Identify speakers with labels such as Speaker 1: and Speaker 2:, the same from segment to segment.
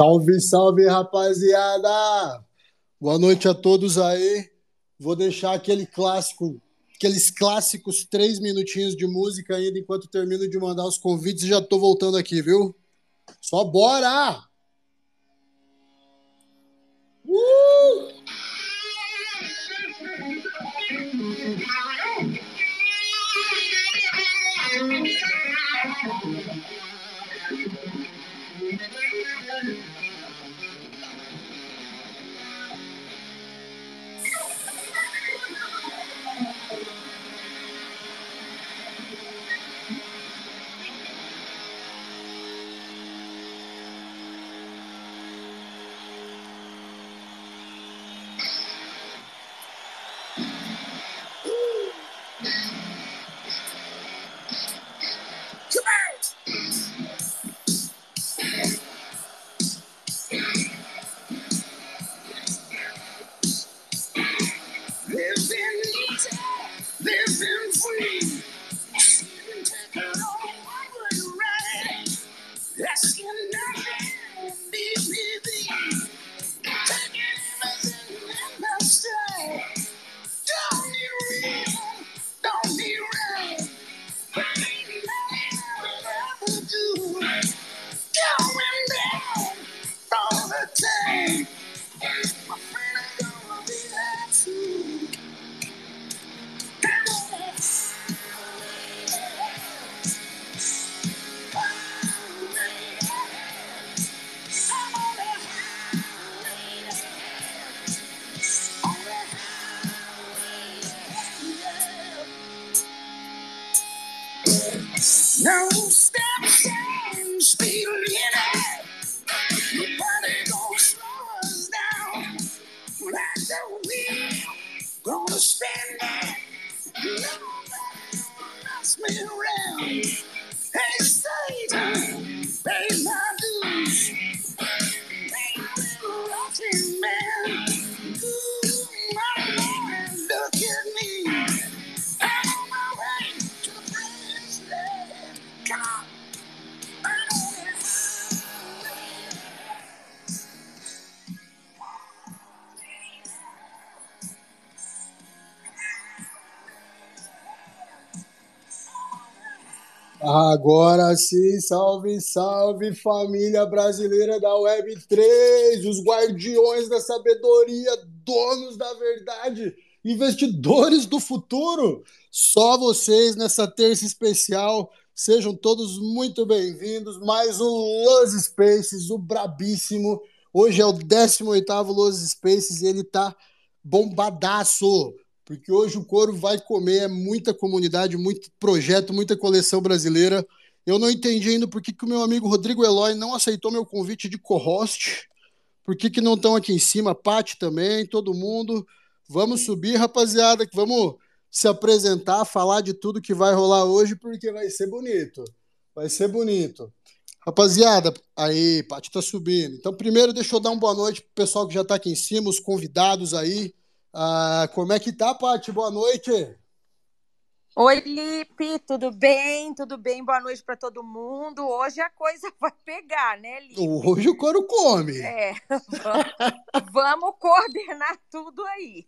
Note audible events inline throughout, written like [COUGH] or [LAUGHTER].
Speaker 1: Salve, salve, rapaziada! Boa noite a todos aí. Vou deixar aquele clássico, aqueles clássicos três minutinhos de música ainda enquanto termino de mandar os convites e já tô voltando aqui, viu? Só bora! Agora sim, salve, salve família brasileira da Web3, os guardiões da sabedoria, donos da verdade, investidores do futuro. Só vocês nessa terça especial. Sejam todos muito bem-vindos. Mais um Los Spaces, o brabíssimo. Hoje é o 18º Los Spaces e ele tá bombadaço porque hoje o couro vai comer, é muita comunidade, muito projeto, muita coleção brasileira. Eu não entendi ainda por que, que o meu amigo Rodrigo Eloy não aceitou meu convite de co-host. Por que, que não estão aqui em cima? Pati também, todo mundo. Vamos subir, rapaziada, que vamos se apresentar, falar de tudo que vai rolar hoje, porque vai ser bonito. Vai ser bonito. Rapaziada, aí, Pati tá subindo. Então, primeiro, deixa eu dar uma boa noite pro pessoal que já tá aqui em cima, os convidados aí. Ah, como é que tá, Paty? Boa noite.
Speaker 2: Oi, Lipe, tudo bem? Tudo bem? Boa noite para todo mundo. Hoje a coisa [LAUGHS] vai pegar, né, Lipe?
Speaker 1: Hoje o couro come.
Speaker 2: É, vamos, vamos coordenar tudo aí.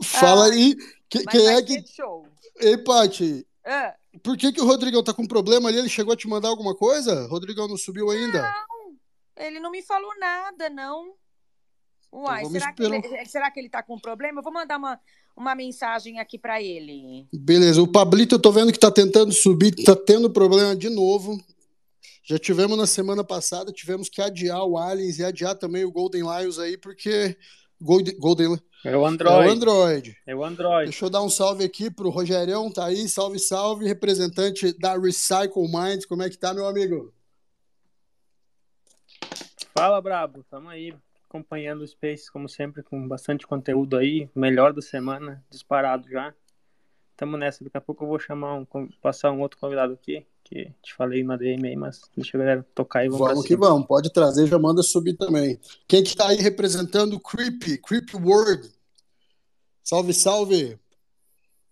Speaker 1: Fala ah, aí, que, quem é que...
Speaker 2: Show.
Speaker 1: Ei, Paty, ah. por que, que o Rodrigão tá com problema ali? Ele chegou a te mandar alguma coisa? Rodrigão não subiu ainda?
Speaker 2: Não, ele não me falou nada, não. Uai, então será, que ele, será que ele tá com problema? Eu vou mandar uma, uma mensagem aqui para ele.
Speaker 1: Beleza, o Pablito eu tô vendo que tá tentando subir, tá tendo problema de novo. Já tivemos na semana passada, tivemos que adiar o Aliens e adiar também o Golden Lions aí, porque Golden, Golden
Speaker 3: é o Android.
Speaker 1: É o Android.
Speaker 3: É o Android.
Speaker 1: Deixa eu dar um salve aqui pro Rogerião, tá aí, salve, salve, representante da Recycle Minds, como é que tá, meu amigo?
Speaker 3: Fala, brabo, tamo aí acompanhando o Space, como sempre, com bastante conteúdo aí. Melhor da semana, disparado já. Tamo nessa. Daqui a pouco eu vou chamar um, passar um outro convidado aqui, que te falei na DM aí, mas deixa a galera tocar aí.
Speaker 1: Vamos, vamos que vamos. Pode trazer, já manda subir também. Quem que tá aí representando o Creepy, Creepy World? Salve, salve!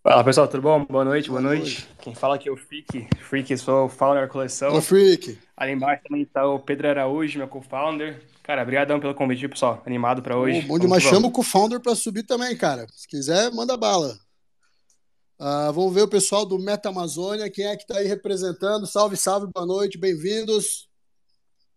Speaker 4: Fala pessoal, tudo bom? Boa noite, boa, boa noite. noite. Quem fala aqui é o Freak. Freak, sou o founder da coleção.
Speaker 1: Ô, Freak.
Speaker 4: Ali embaixo também está o Pedro Araújo, meu co-founder. Cara, obrigadão pelo convite, pessoal. Animado para hoje.
Speaker 1: bom demais. Chama o co-founder para subir também, cara. Se quiser, manda bala. Uh, vamos ver o pessoal do Meta Amazônia. Quem é que está aí representando? Salve, salve, boa noite, bem-vindos.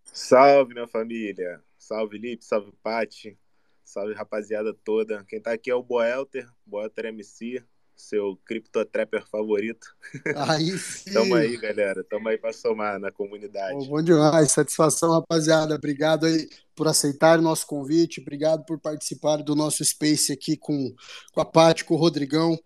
Speaker 5: Salve, minha família. Salve, Lipe, salve, Pati. Salve, rapaziada toda. Quem está aqui é o Boelter, Boelter MC seu criptotrapper favorito.
Speaker 1: Aí [LAUGHS] sim.
Speaker 5: Tamo aí, galera. Tamo aí para somar na comunidade.
Speaker 1: Bom, bom demais. Satisfação, rapaziada. Obrigado aí por aceitar o nosso convite. Obrigado por participar do nosso Space aqui com, com a Paty, com o Rodrigão.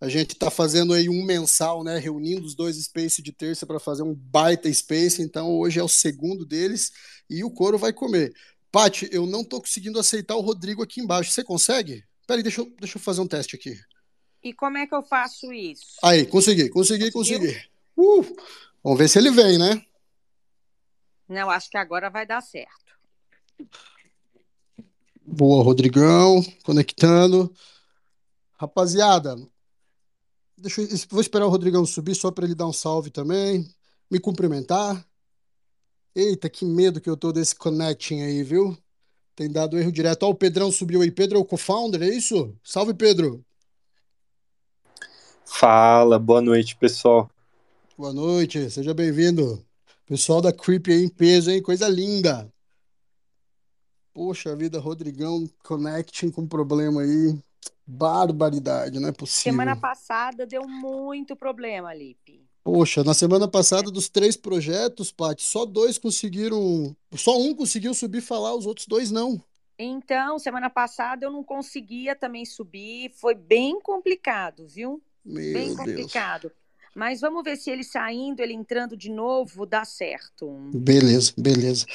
Speaker 1: A gente está fazendo aí um mensal, né? Reunindo os dois Space de terça para fazer um baita Space. Então hoje é o segundo deles e o couro vai comer. Paty, eu não tô conseguindo aceitar o Rodrigo aqui embaixo. Você consegue? Peraí, deixa eu, deixa eu fazer um teste aqui.
Speaker 2: E como é que eu faço isso?
Speaker 1: Aí, consegui, consegui, Conseguiu? consegui. Uh, vamos ver se ele vem, né?
Speaker 2: Não, acho que agora vai dar certo.
Speaker 1: Boa, Rodrigão, conectando. Rapaziada, deixa eu, vou esperar o Rodrigão subir só para ele dar um salve também, me cumprimentar. Eita, que medo que eu tô desse connecting aí, viu? Tem dado erro direto. Ó, o Pedrão subiu aí. Pedro é o co-founder, é isso? Salve, Pedro.
Speaker 6: Fala, boa noite, pessoal.
Speaker 1: Boa noite, seja bem-vindo. Pessoal da Creep aí em peso, hein? Coisa linda. Poxa vida, Rodrigão connecting com problema aí. Barbaridade, não é possível.
Speaker 2: Semana passada deu muito problema, Lipe.
Speaker 1: Poxa, na semana passada, dos três projetos, Paty, só dois conseguiram. Só um conseguiu subir e falar, os outros dois não.
Speaker 2: Então, semana passada eu não conseguia também subir, foi bem complicado, viu?
Speaker 1: Meu
Speaker 2: bem complicado. Deus. Mas vamos ver se ele saindo, ele entrando de novo, dá certo.
Speaker 1: Beleza, beleza.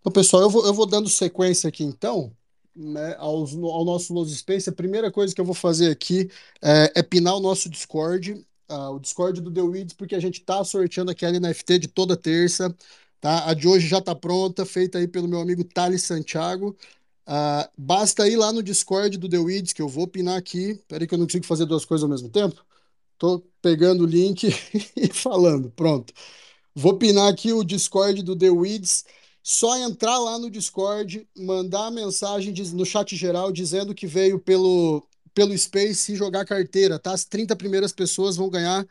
Speaker 1: Então, pessoal, eu vou, eu vou dando sequência aqui então. Né, aos, ao nosso Los Space, a primeira coisa que eu vou fazer aqui é, é pinar o nosso Discord, uh, o Discord do The Weeds, porque a gente está sorteando aquela NFT de toda terça. Tá? A de hoje já está pronta, feita aí pelo meu amigo Thales Santiago. Uh, basta ir lá no Discord do The Weeds, que eu vou pinar aqui. Peraí que eu não consigo fazer duas coisas ao mesmo tempo. Tô pegando o link [LAUGHS] e falando. Pronto. Vou pinar aqui o Discord do The Weeds. Só entrar lá no Discord, mandar a mensagem no chat geral dizendo que veio pelo, pelo Space e jogar carteira, tá? As 30 primeiras pessoas vão ganhar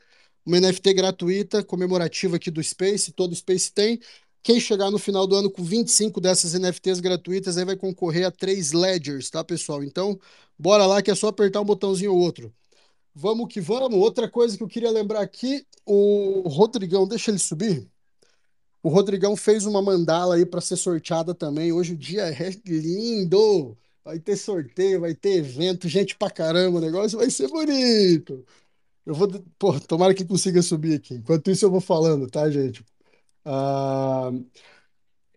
Speaker 1: uma NFT gratuita, comemorativa aqui do Space. Todo Space tem. Quem chegar no final do ano com 25 dessas NFTs gratuitas aí vai concorrer a três ledgers, tá, pessoal? Então, bora lá que é só apertar um botãozinho ou outro. Vamos que vamos. Outra coisa que eu queria lembrar aqui, o Rodrigão, deixa ele subir. O Rodrigão fez uma mandala aí para ser sorteada também. Hoje o dia é lindo. Vai ter sorteio, vai ter evento, gente pra caramba, o negócio vai ser bonito. Eu vou, pô, tomara que consiga subir aqui. Enquanto isso eu vou falando, tá, gente? Uh,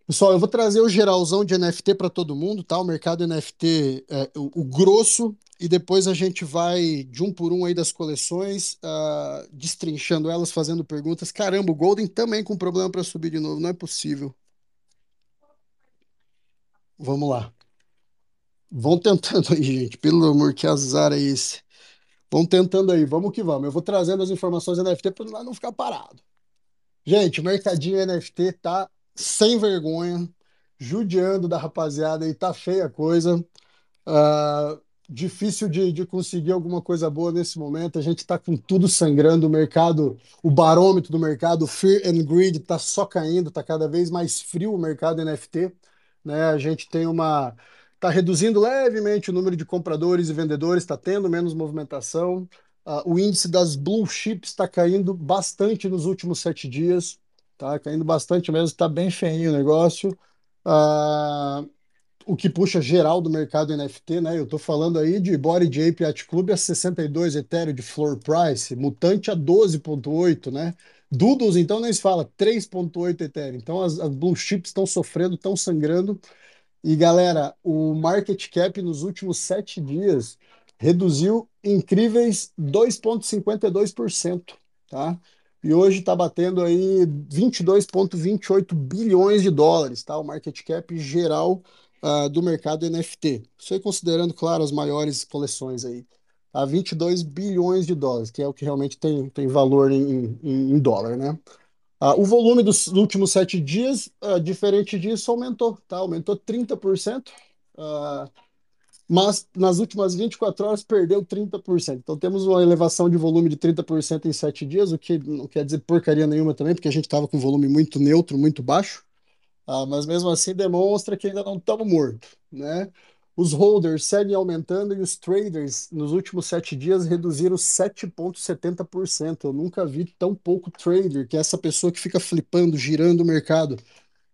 Speaker 1: pessoal, eu vou trazer o geralzão de NFT para todo mundo, tá? O mercado NFT, é, o, o, grosso, e depois a gente vai de um por um aí das coleções, uh, destrinchando elas, fazendo perguntas. Caramba, o Golden também com problema para subir de novo, não é possível. Vamos lá. Vão tentando aí, gente. Pelo amor, que azar é esse? Vão tentando aí, vamos que vamos. Eu vou trazendo as informações NFT para não ficar parado. Gente, o mercadinho NFT tá sem vergonha, judiando da rapaziada aí, tá feia a coisa. Uh, difícil de, de conseguir alguma coisa boa nesse momento. A gente tá com tudo sangrando, o mercado, o barômetro do mercado, Fear and Greed, tá só caindo, tá cada vez mais frio o mercado NFT. Né? A gente tem uma. Está reduzindo levemente o número de compradores e vendedores, está tendo menos movimentação. Uh, o índice das blue chips está caindo bastante nos últimos sete dias, tá caindo bastante mesmo, está bem feinho o negócio. Uh, o que puxa geral do mercado NFT, né? Eu estou falando aí de Body Ape Yacht Club a 62 Ethereum de floor price, Mutante a 12.8, né? Doodles, então, nem se fala, 3.8 Ethereum. Então, as, as blue chips estão sofrendo, estão sangrando. E, galera, o market cap nos últimos sete dias reduziu incríveis 2,52%, tá? E hoje está batendo aí 22,28 bilhões de dólares, tá? O market cap geral uh, do mercado NFT. Isso aí considerando, claro, as maiores coleções aí. a 22 bilhões de dólares, que é o que realmente tem, tem valor em, em, em dólar, né? Uh, o volume dos últimos sete dias, uh, diferente disso, aumentou, tá? Aumentou 30%, uh, mas nas últimas 24 horas perdeu 30%. Então temos uma elevação de volume de 30% em sete dias, o que não quer dizer porcaria nenhuma também, porque a gente estava com volume muito neutro, muito baixo, mas mesmo assim demonstra que ainda não estamos mortos, né? Os holders seguem aumentando e os traders, nos últimos sete dias, reduziram 7,70%. Eu nunca vi tão pouco trader, que é essa pessoa que fica flipando, girando o mercado.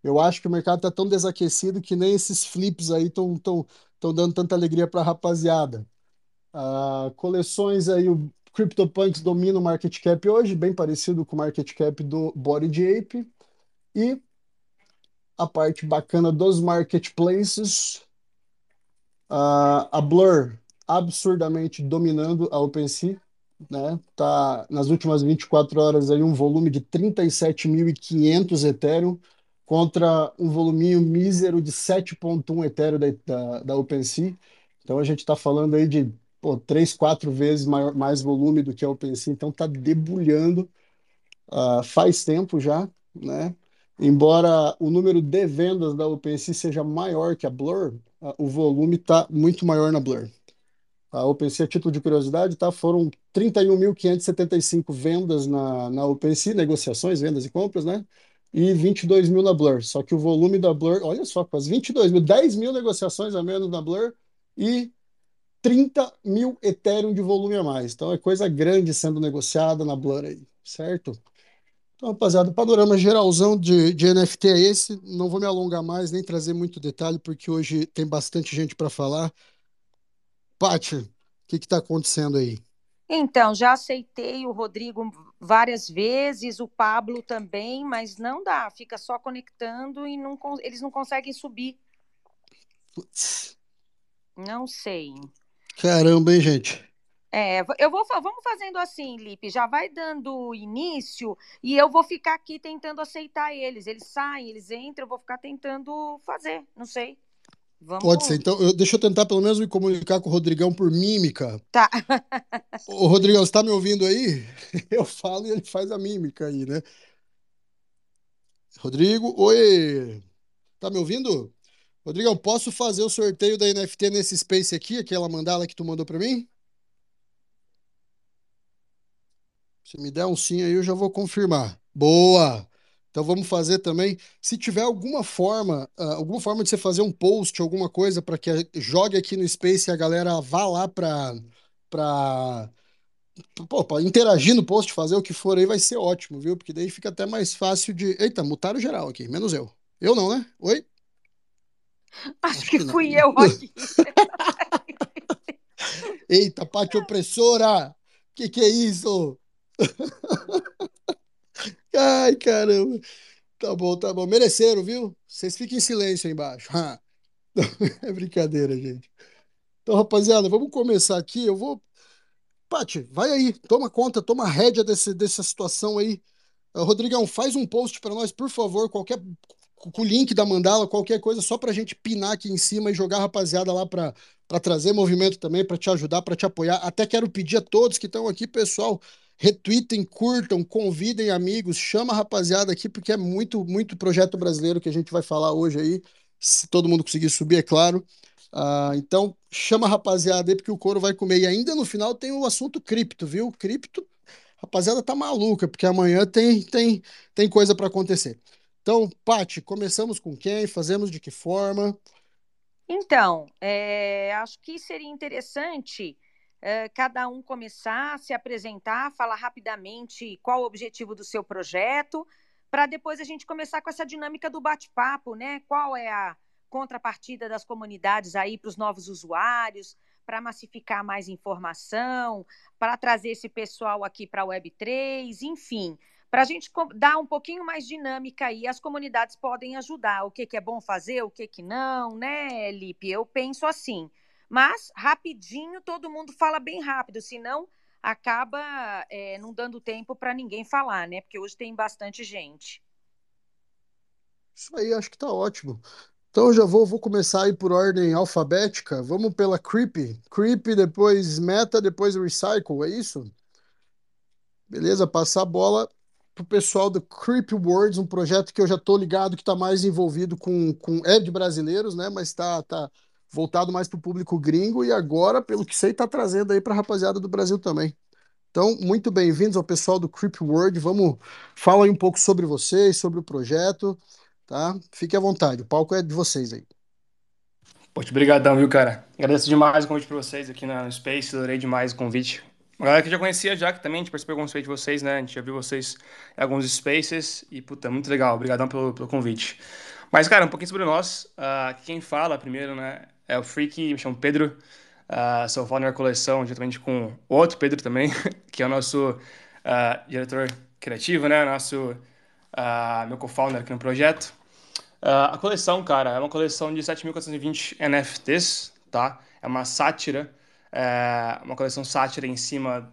Speaker 1: Eu acho que o mercado está tão desaquecido que nem esses flips aí estão tão, tão dando tanta alegria para a rapaziada. Ah, coleções aí, o CryptoPunks domina o market cap hoje, bem parecido com o market cap do Body Ape. E a parte bacana dos marketplaces, Uh, a Blur absurdamente dominando a OpenSea, né? Tá nas últimas 24 horas aí um volume de 37.500 Ethereum contra um voluminho mísero de 7.1 Ethereum da, da, da OpenSea. Então a gente está falando aí de pô, 3, 4 vezes maior, mais volume do que a OpenSea, então está debulhando uh, faz tempo já, né? Embora o número de vendas da OpenSea seja maior que a Blur, o volume está muito maior na Blur. A OpenSea, a título de curiosidade, tá, foram 31.575 vendas na, na OpenSea, negociações, vendas e compras, né? E 22 mil na Blur. Só que o volume da Blur, olha só, quase 22 mil, 10 mil negociações a menos na Blur e 30 mil Ethereum de volume a mais. Então é coisa grande sendo negociada na Blur aí, certo? Então, rapaziada, o panorama geralzão de, de NFT é esse. Não vou me alongar mais, nem trazer muito detalhe, porque hoje tem bastante gente para falar. Paty, o que está acontecendo aí?
Speaker 2: Então, já aceitei o Rodrigo várias vezes, o Pablo também, mas não dá, fica só conectando e não, eles não conseguem subir. Putz. Não sei.
Speaker 1: Caramba, hein, gente?
Speaker 2: É, eu vou, vamos fazendo assim, Lipe, já vai dando início e eu vou ficar aqui tentando aceitar eles. Eles saem, eles entram, eu vou ficar tentando fazer, não sei.
Speaker 1: Vamos... Pode ser. Então, eu, deixa eu tentar pelo menos me comunicar com o Rodrigão por mímica.
Speaker 2: Tá.
Speaker 1: Ô, Rodrigão, você tá me ouvindo aí? [LAUGHS] Eu falo e ele faz a mímica aí, né? Rodrigo, oi! Tá me ouvindo? Rodrigão, posso fazer o sorteio da NFT nesse space aqui, aquela mandala que tu mandou para mim? Se me der um sim aí, eu já vou confirmar. Boa! Então vamos fazer também. Se tiver alguma forma, uh, alguma forma de você fazer um post, alguma coisa para que jogue aqui no Space e a galera vá lá para para interagir no post, fazer o que for aí, vai ser ótimo, viu? Porque daí fica até mais fácil de. Eita, mutaram geral aqui, menos eu. Eu não, né? Oi?
Speaker 2: Acho, Acho que, que fui eu aqui. [LAUGHS]
Speaker 1: Eita, parte opressora! Que que é isso? [LAUGHS] Ai, caramba. Tá bom, tá bom. Mereceram, viu? Vocês fiquem em silêncio aí embaixo. [LAUGHS] É brincadeira, gente. Então, rapaziada, vamos começar aqui. Eu vou. Pati, vai aí, toma conta, toma rédea desse, dessa situação aí. Uh, Rodrigão, faz um post para nós, por favor, qualquer com o link da mandala, qualquer coisa, só para a gente pinar aqui em cima e jogar a rapaziada lá para trazer movimento também, para te ajudar, para te apoiar. Até quero pedir a todos que estão aqui, pessoal, retweetem, curtam, convidem amigos, chama a rapaziada aqui, porque é muito, muito projeto brasileiro que a gente vai falar hoje aí, se todo mundo conseguir subir, é claro. Uh, então, chama a rapaziada aí, porque o couro vai comer. E ainda no final tem o assunto cripto, viu? Cripto, rapaziada tá maluca, porque amanhã tem, tem, tem coisa para acontecer. Então, Pati, começamos com quem? Fazemos de que forma?
Speaker 2: Então, é, acho que seria interessante cada um começar se apresentar, falar rapidamente qual o objetivo do seu projeto, para depois a gente começar com essa dinâmica do bate-papo, né? Qual é a contrapartida das comunidades aí para os novos usuários, para massificar mais informação, para trazer esse pessoal aqui para a Web3, enfim, para a gente dar um pouquinho mais dinâmica aí, as comunidades podem ajudar. O que, que é bom fazer, o que, que não, né, Lipe? Eu penso assim. Mas, rapidinho, todo mundo fala bem rápido, senão acaba é, não dando tempo para ninguém falar, né? Porque hoje tem bastante gente.
Speaker 1: Isso aí, acho que tá ótimo. Então já vou, vou começar aí por ordem alfabética. Vamos pela Creep. Creep, depois Meta, depois Recycle, é isso? Beleza, passar a bola pro pessoal do Creep Words, um projeto que eu já tô ligado que está mais envolvido com, com é de brasileiros, né? Mas tá, tá voltado mais para o público gringo e agora, pelo que sei, tá trazendo aí para a rapaziada do Brasil também. Então, muito bem-vindos ao pessoal do Creep World. Vamos falar aí um pouco sobre vocês, sobre o projeto tá? Fique à vontade, o palco é de vocês aí.
Speaker 4: Poxa, obrigadão, viu, cara? Agradeço demais o convite para vocês aqui na Space, adorei demais o convite. Uma galera que já conhecia já, que também a gente participou de de vocês, né? A gente já viu vocês em alguns spaces e, puta, muito legal. Obrigadão pelo, pelo convite. Mas, cara, um pouquinho sobre nós. Uh, quem fala primeiro, né, é o Freak, me chamo Pedro. Uh, sou founder da coleção, juntamente com outro Pedro também, [LAUGHS] que é o nosso uh, diretor criativo, né? Nosso uh, meu co-founder aqui no projeto. Uh, a coleção, cara, é uma coleção de 7.420 NFTs, tá? É uma sátira, é uma coleção sátira em cima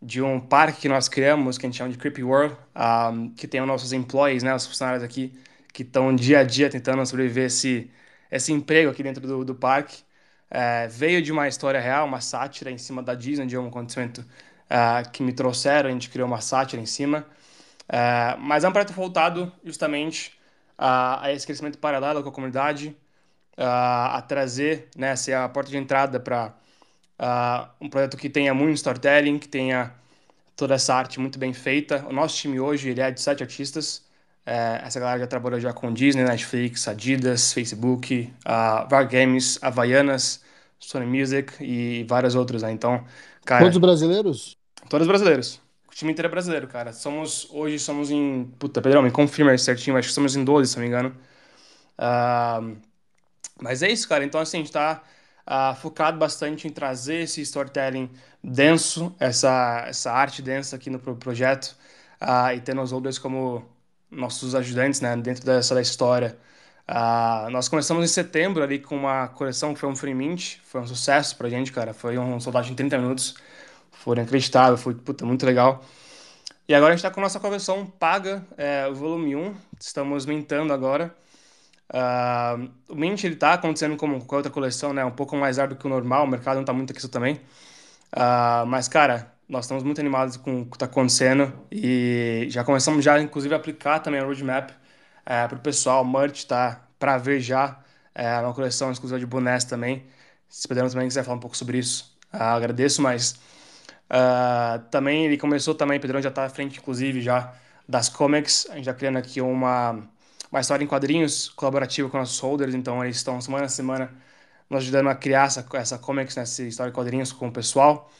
Speaker 4: de um parque que nós criamos, que a gente chama de Creepy World, um, que tem os nossos employees, né, os funcionários aqui, que estão dia a dia tentando sobreviver esse, esse emprego aqui dentro do, do parque. É, veio de uma história real, uma sátira em cima da Disney, de um acontecimento uh, que me trouxeram, a gente criou uma sátira em cima. É, mas é um projeto voltado justamente a, a esse crescimento paralelo com a comunidade, a, a trazer, né, ser a porta de entrada para um projeto que tenha muito storytelling, que tenha toda essa arte muito bem feita. O nosso time hoje ele é de sete artistas. É, essa galera já trabalhou já com Disney, Netflix, Adidas, Facebook, uh, VAR Games, Havaianas, Sony Music e várias outras. Né? Então,
Speaker 1: cara... Todos brasileiros?
Speaker 4: Todos brasileiros. O time inteiro é brasileiro, cara. Somos, hoje somos em. Puta, Pedrão, me confirma certinho, acho que somos em 12, se não me engano. Uh, mas é isso, cara. Então, assim, a gente tá uh, focado bastante em trazer esse storytelling denso, essa, essa arte densa aqui no projeto, uh, e ter nós outros como nossos ajudantes, né, dentro dessa da história. Uh, nós começamos em setembro ali com uma coleção que foi um free mint, foi um sucesso pra gente, cara. Foi um soldado em 30 minutos foram inacreditável, foi puta, muito legal. E agora a gente está com a nossa conversão paga, é, o volume 1, estamos mintando agora. Uh, o Mint ele tá acontecendo como com a outra coleção, né? Um pouco mais rápido que o normal, o mercado não está muito aqui isso também. Uh, mas, cara, nós estamos muito animados com o que está acontecendo e já começamos já, inclusive, a aplicar também a roadmap é, para o pessoal. Merch tá para ver já, é uma coleção exclusiva de bonés também. Se puderem também quiser falar um pouco sobre isso, uh, agradeço, mas Uh, também ele começou também, Pedrão já está à frente, inclusive, já das comics. A gente está criando aqui uma, uma história em quadrinhos colaborativa com nossos holders, então eles estão semana a semana nos ajudando a criar essa, essa comics, né, essa história em quadrinhos com o pessoal.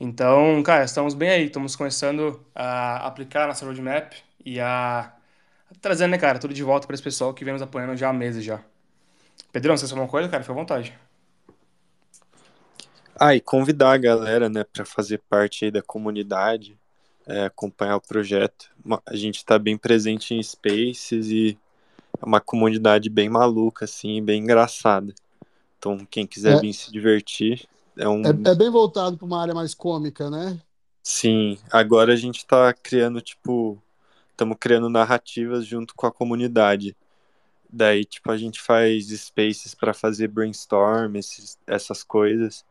Speaker 4: Então, cara, estamos bem aí, estamos começando a aplicar nossa roadmap e a, a trazendo, né, cara, tudo de volta para esse pessoal que vem nos apoiando já há meses já. Pedrão, você alguma coisa, cara? Fica à vontade.
Speaker 6: Ah, e convidar a galera, né, para fazer parte aí da comunidade, é, acompanhar o projeto. A gente está bem presente em Spaces e é uma comunidade bem maluca, assim, bem engraçada. Então, quem quiser é, vir se divertir, é um.
Speaker 1: É, é bem voltado para uma área mais cômica, né?
Speaker 6: Sim, agora a gente está criando, tipo, estamos criando narrativas junto com a comunidade. Daí, tipo, a gente faz spaces para fazer brainstorm, esses, essas coisas.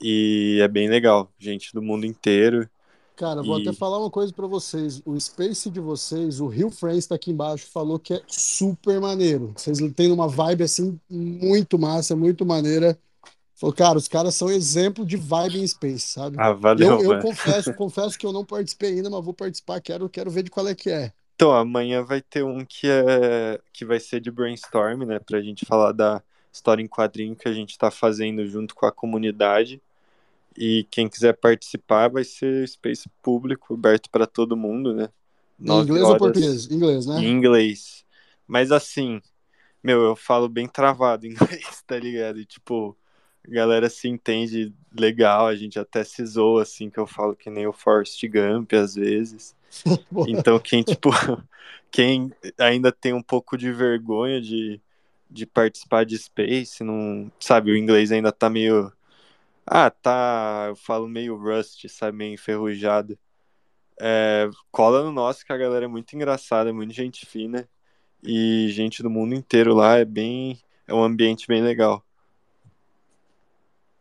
Speaker 6: E é bem legal, gente do mundo inteiro.
Speaker 1: Cara, vou até falar uma coisa para vocês. O Space de vocês, o Rio Friends tá aqui embaixo, falou que é super maneiro. Vocês têm uma vibe assim muito massa, muito maneira. Falou, cara, os caras são exemplo de vibe em Space, sabe?
Speaker 6: Ah, valeu.
Speaker 1: Eu, eu confesso, [LAUGHS] confesso que eu não participei ainda, mas vou participar, quero, quero ver de qual é que é.
Speaker 6: Então, amanhã vai ter um que é que vai ser de brainstorm, né, pra gente falar da história em quadrinho que a gente está fazendo junto com a comunidade. E quem quiser participar vai ser space público, aberto para todo mundo, né?
Speaker 1: Em inglês ou português? Inglês, né?
Speaker 6: Em inglês. Mas assim, meu, eu falo bem travado em [LAUGHS] inglês, tá ligado? E, tipo, a galera se entende legal, a gente até se zoa, assim, que eu falo que nem o Forrest Gump às vezes. [LAUGHS] então, quem, tipo, [LAUGHS] quem ainda tem um pouco de vergonha de de participar de Space, não, sabe, o inglês ainda tá meio ah, tá, eu falo meio rust, sabe, meio enferrujado. É, cola no nosso que a galera é muito engraçada, é muito gente fina e gente do mundo inteiro lá é bem é um ambiente bem legal.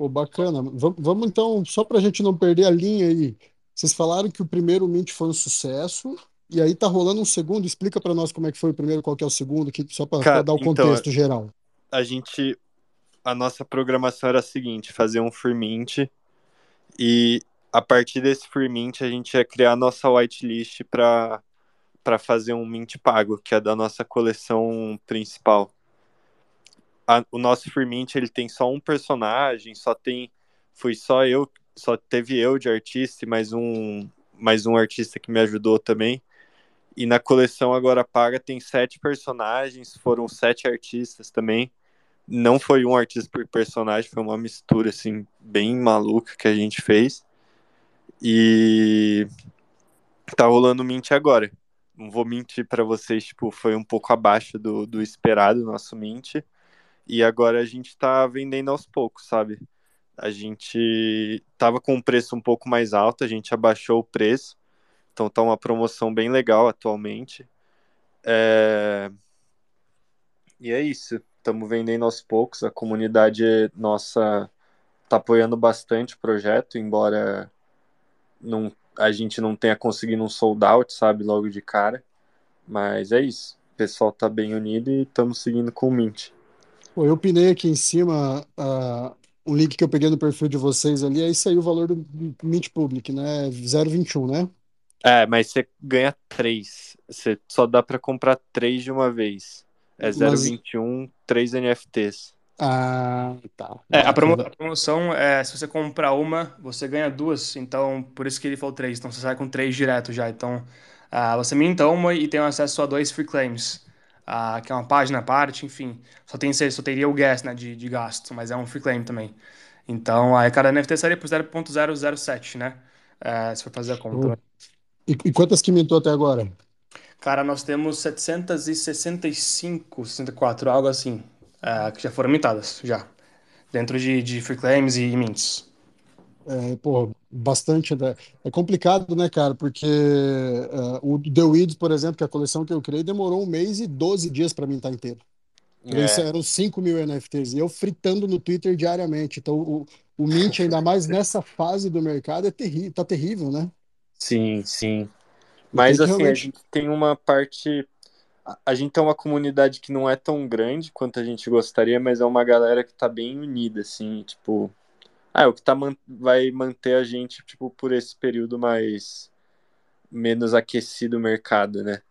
Speaker 1: Pô, bacana. Vam- Vamos então, só para a gente não perder a linha aí. Vocês falaram que o primeiro Mint foi um sucesso, e aí tá rolando um segundo. Explica para nós como é que foi o primeiro, qual que é o segundo, que, só para dar o
Speaker 6: então,
Speaker 1: contexto geral.
Speaker 6: a gente a nossa programação era a seguinte, fazer um free mint e a partir desse free mint a gente ia criar a nossa whitelist para fazer um mint pago, que é da nossa coleção principal. A- o nosso free mint ele tem só um personagem, só tem fui só eu, só teve eu de artista e mais um mais um artista que me ajudou também. E na coleção agora paga tem sete personagens, foram sete artistas também não foi um artista por personagem, foi uma mistura assim bem maluca que a gente fez. E tá rolando mint agora. Não vou mentir para vocês, tipo, foi um pouco abaixo do, do esperado nosso mint. E agora a gente tá vendendo aos poucos, sabe? A gente tava com um preço um pouco mais alto, a gente abaixou o preço. Então tá uma promoção bem legal atualmente. É... E é isso. Estamos vendendo aos poucos. A comunidade nossa está apoiando bastante o projeto, embora não, a gente não tenha conseguido um sold out, sabe, logo de cara. Mas é isso. O pessoal tá bem unido e estamos seguindo com o Mint.
Speaker 1: Pô, eu pinei aqui em cima ah, o link que eu peguei no perfil de vocês ali, aí saiu o valor do Mint Public, né? 0,21, né?
Speaker 6: É, mas você ganha três. Você só dá para comprar três de uma vez. É
Speaker 1: Mas-
Speaker 6: 0,21, três NFTs.
Speaker 1: Ah, tá.
Speaker 4: É, a, promo- a promoção é se você comprar uma, você ganha duas. Então, por isso que ele falou três. Então, você sai com três direto já. Então, ah, você minta uma e tem acesso a dois free claims. Ah, que é uma página à parte, enfim. Só, tem, só teria o gas, né, de, de gasto, mas é um free claim também. Então, aí cada NFT seria por 0.007, né? É, se for fazer a conta.
Speaker 1: E, e quantas que mintou até agora?
Speaker 4: Cara, nós temos 765, 64, algo assim, é, que já foram mintadas, já. Dentro de, de free claims e mints.
Speaker 1: É, pô, bastante. né? É complicado, né, cara? Porque ah, o The Weeds, por exemplo, que é a coleção que eu criei, demorou um mês e 12 dias para mintar inteiro. Isso
Speaker 6: É,
Speaker 1: eram 5 mil NFTs. E eu fritando no Twitter diariamente. Então, o, o Mint, ainda mais nessa fase do mercado, é terri tá terrível, né?
Speaker 6: sim, sim. Mas assim, a
Speaker 1: realmente.
Speaker 6: gente tem uma parte. a- A gente tem uma comunidade que não é tão grande quanto a gente gostaria, mas é uma galera que tá bem unida, assim, tipo. Ah, é o que tá, vai manter a gente, tipo, por esse período mais. menos aquecido o mercado, né?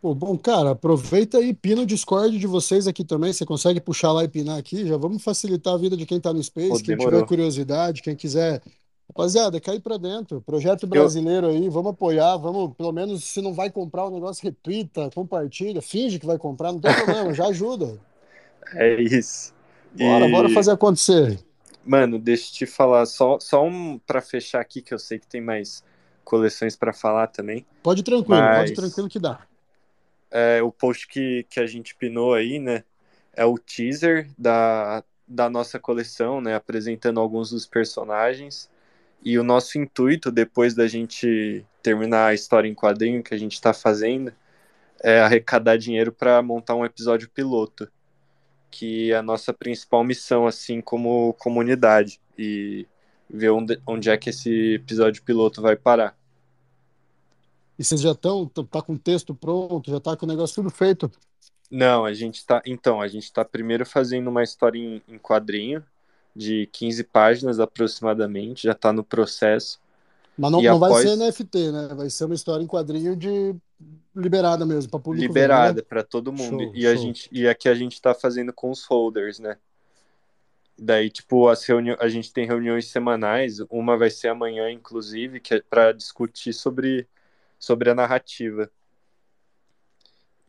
Speaker 1: Pô, bom, cara, aproveita e pina o Discord de vocês aqui também. Você consegue puxar lá e pinar aqui? Já vamos facilitar a vida de quem tá no
Speaker 6: Pô,
Speaker 1: Space, quem tiver curiosidade, quem quiser. Rapaziada, cai pra dentro. Projeto
Speaker 6: Eu,
Speaker 1: brasileiro aí, vamos apoiar, vamos, pelo menos, se não vai comprar o negócio, retweeta, compartilha, finge que vai comprar, não tem problema, já ajuda. [LAUGHS]
Speaker 6: é isso.
Speaker 1: Bora, bora
Speaker 6: E,
Speaker 1: fazer acontecer.
Speaker 6: mano, deixa eu te falar, só, só um pra fechar aqui, que eu sei que tem mais coleções pra falar também,
Speaker 1: Pode tranquilo, pode
Speaker 6: mas
Speaker 1: tranquilo que dá.
Speaker 6: é, o post que, que a gente pinou aí, né, é o teaser da, da nossa coleção, né, apresentando alguns dos personagens. E o nosso intuito, depois da gente terminar a história em quadrinho que a gente está fazendo, é arrecadar dinheiro para montar um episódio piloto, que é a nossa principal missão, assim como comunidade, e ver onde, onde é que esse episódio piloto vai parar.
Speaker 1: E vocês já estão, tá com o texto pronto, já tá com o negócio tudo feito.
Speaker 6: Não, a gente tá. Então, a gente tá primeiro fazendo uma história em, em quadrinho, de 15 páginas aproximadamente, já tá no processo.
Speaker 1: Mas não, não vai ser
Speaker 6: após
Speaker 1: NFT, né? Vai ser uma história em quadrinho de liberada mesmo, para público né?
Speaker 6: liberada para todo mundo.
Speaker 1: Show,
Speaker 6: E a
Speaker 1: show.
Speaker 6: gente e aqui a gente tá fazendo com os holders, né? Daí, tipo, as reuni a gente tem reuniões semanais, uma vai ser amanhã, inclusive, que é para discutir sobre, sobre a narrativa.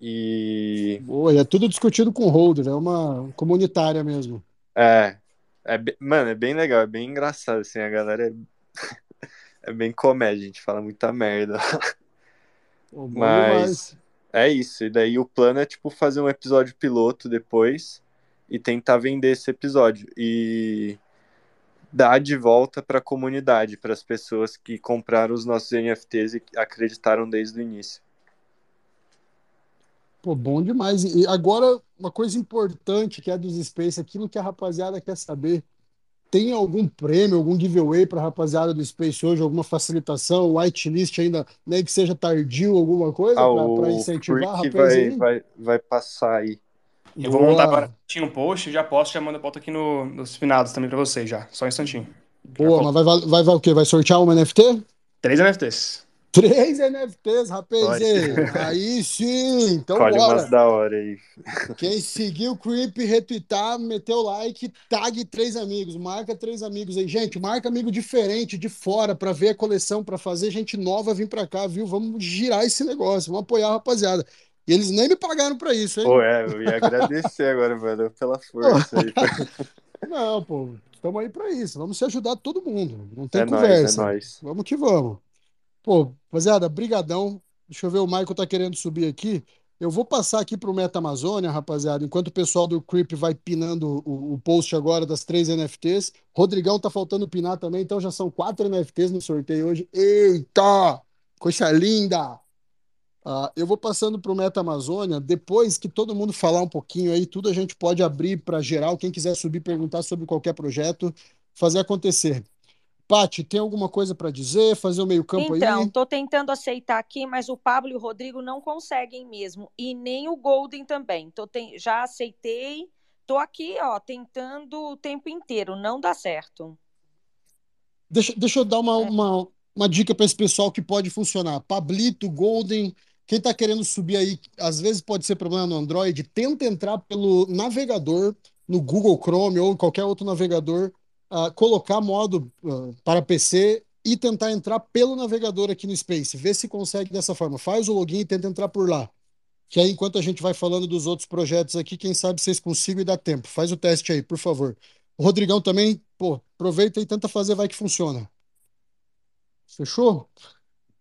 Speaker 6: E
Speaker 1: Boa, e é tudo discutido com holder, é uma comunitária mesmo.
Speaker 6: é, é be- mano, é bem legal, é bem engraçado, assim, a galera é, [LAUGHS] é bem comédia, a gente fala muita merda. [LAUGHS] Mas é isso. E daí o plano é, tipo, fazer um episódio piloto depois e tentar vender esse episódio. E dar de volta para a comunidade, para as pessoas que compraram os nossos NFTs e acreditaram desde o início.
Speaker 1: Pô, bom demais. E agora, uma coisa importante que é dos Space, aquilo que a rapaziada quer saber. Tem algum prêmio, algum giveaway para a rapaziada do Space hoje, alguma facilitação, whitelist ainda, nem que seja tardio, alguma coisa,
Speaker 6: Ah,
Speaker 1: para incentivar rapaz
Speaker 6: vai,
Speaker 1: aí?
Speaker 6: vai, vai passar aí.
Speaker 4: Eu vou montar
Speaker 1: Boa,
Speaker 4: agora um post, já posto, já mando a pauta aqui no, nos finados também pra vocês já. Só um instantinho.
Speaker 1: Boa, mas vai, vai, vai, o quê? Vai sortear uma NFT?
Speaker 4: Três NFTs.
Speaker 1: Três NFTs, rapaz. Aí sim, então
Speaker 6: umas
Speaker 1: bora.
Speaker 6: da hora aí.
Speaker 1: Quem seguir o Creep, retweetar, meter o like, tag três amigos, marca três amigos aí. Gente, marca amigo diferente, de fora, para ver a coleção, para fazer gente nova vir para cá, viu? Vamos girar esse negócio, vamos apoiar a rapaziada. E eles nem me pagaram para isso, hein?
Speaker 6: Pô, é, eu ia agradecer agora, mano, pela força aí. [LAUGHS]
Speaker 1: Não, pô, estamos aí para isso. Vamos se ajudar todo mundo. Não tem
Speaker 6: É nóis, é
Speaker 1: conversa.
Speaker 6: nóis.
Speaker 1: Vamos que vamos. Pô, rapaziada, brigadão. Deixa eu ver, o Michael tá querendo subir aqui. Eu vou passar aqui pro Meta Amazônia, rapaziada, enquanto o pessoal do Creep vai pinando o, o post agora das três NFTs. Rodrigão tá faltando pinar também, então já são quatro NFTs no sorteio hoje. Eita! Coisa linda! Ah, eu vou passando pro Meta Amazônia. Depois que todo mundo falar um pouquinho aí, tudo a gente pode abrir para geral. Quem quiser subir, perguntar sobre qualquer projeto, fazer acontecer. Paty, tem alguma coisa para dizer? Fazer o meio-campo
Speaker 2: Então,
Speaker 1: aí?
Speaker 2: estou tentando aceitar aqui, mas o Pablo e o Rodrigo não conseguem mesmo. E nem o Golden também. Tô ten- Já aceitei. Tô aqui, ó, tentando o tempo inteiro. Não dá certo.
Speaker 1: Deixa, deixa eu dar uma,
Speaker 2: É.
Speaker 1: uma, uma dica para esse pessoal que pode funcionar. Pablito, Golden, quem está querendo subir aí, às vezes pode ser problema no Android, tenta entrar pelo navegador, no Google Chrome ou em qualquer outro navegador, ah, colocar modo ah, para PC e tentar entrar pelo navegador aqui no Space. Vê se consegue dessa forma. Faz o login e tenta entrar por lá. Que aí, enquanto a gente vai falando dos outros projetos aqui, quem sabe vocês consigam e dá tempo. Faz o teste aí, por favor. O Rodrigão também, pô, aproveita e tenta fazer, vai que funciona. Fechou?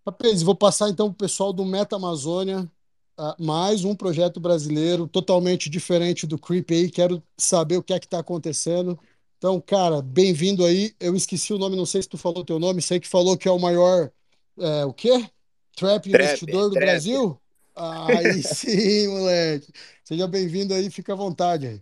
Speaker 1: Rapaz, vou passar então para o pessoal do Meta Amazônia, ah, mais um projeto brasileiro, totalmente diferente do Creep aí. Quero saber o que é que está acontecendo. Então, cara, bem-vindo aí. Eu esqueci o nome, não sei se tu falou teu nome, sei que falou que é o maior, é, o quê? Trap investidor do
Speaker 5: trapper.
Speaker 1: Brasil? Aí [LAUGHS] sim, moleque. Seja bem-vindo aí, fica à vontade aí.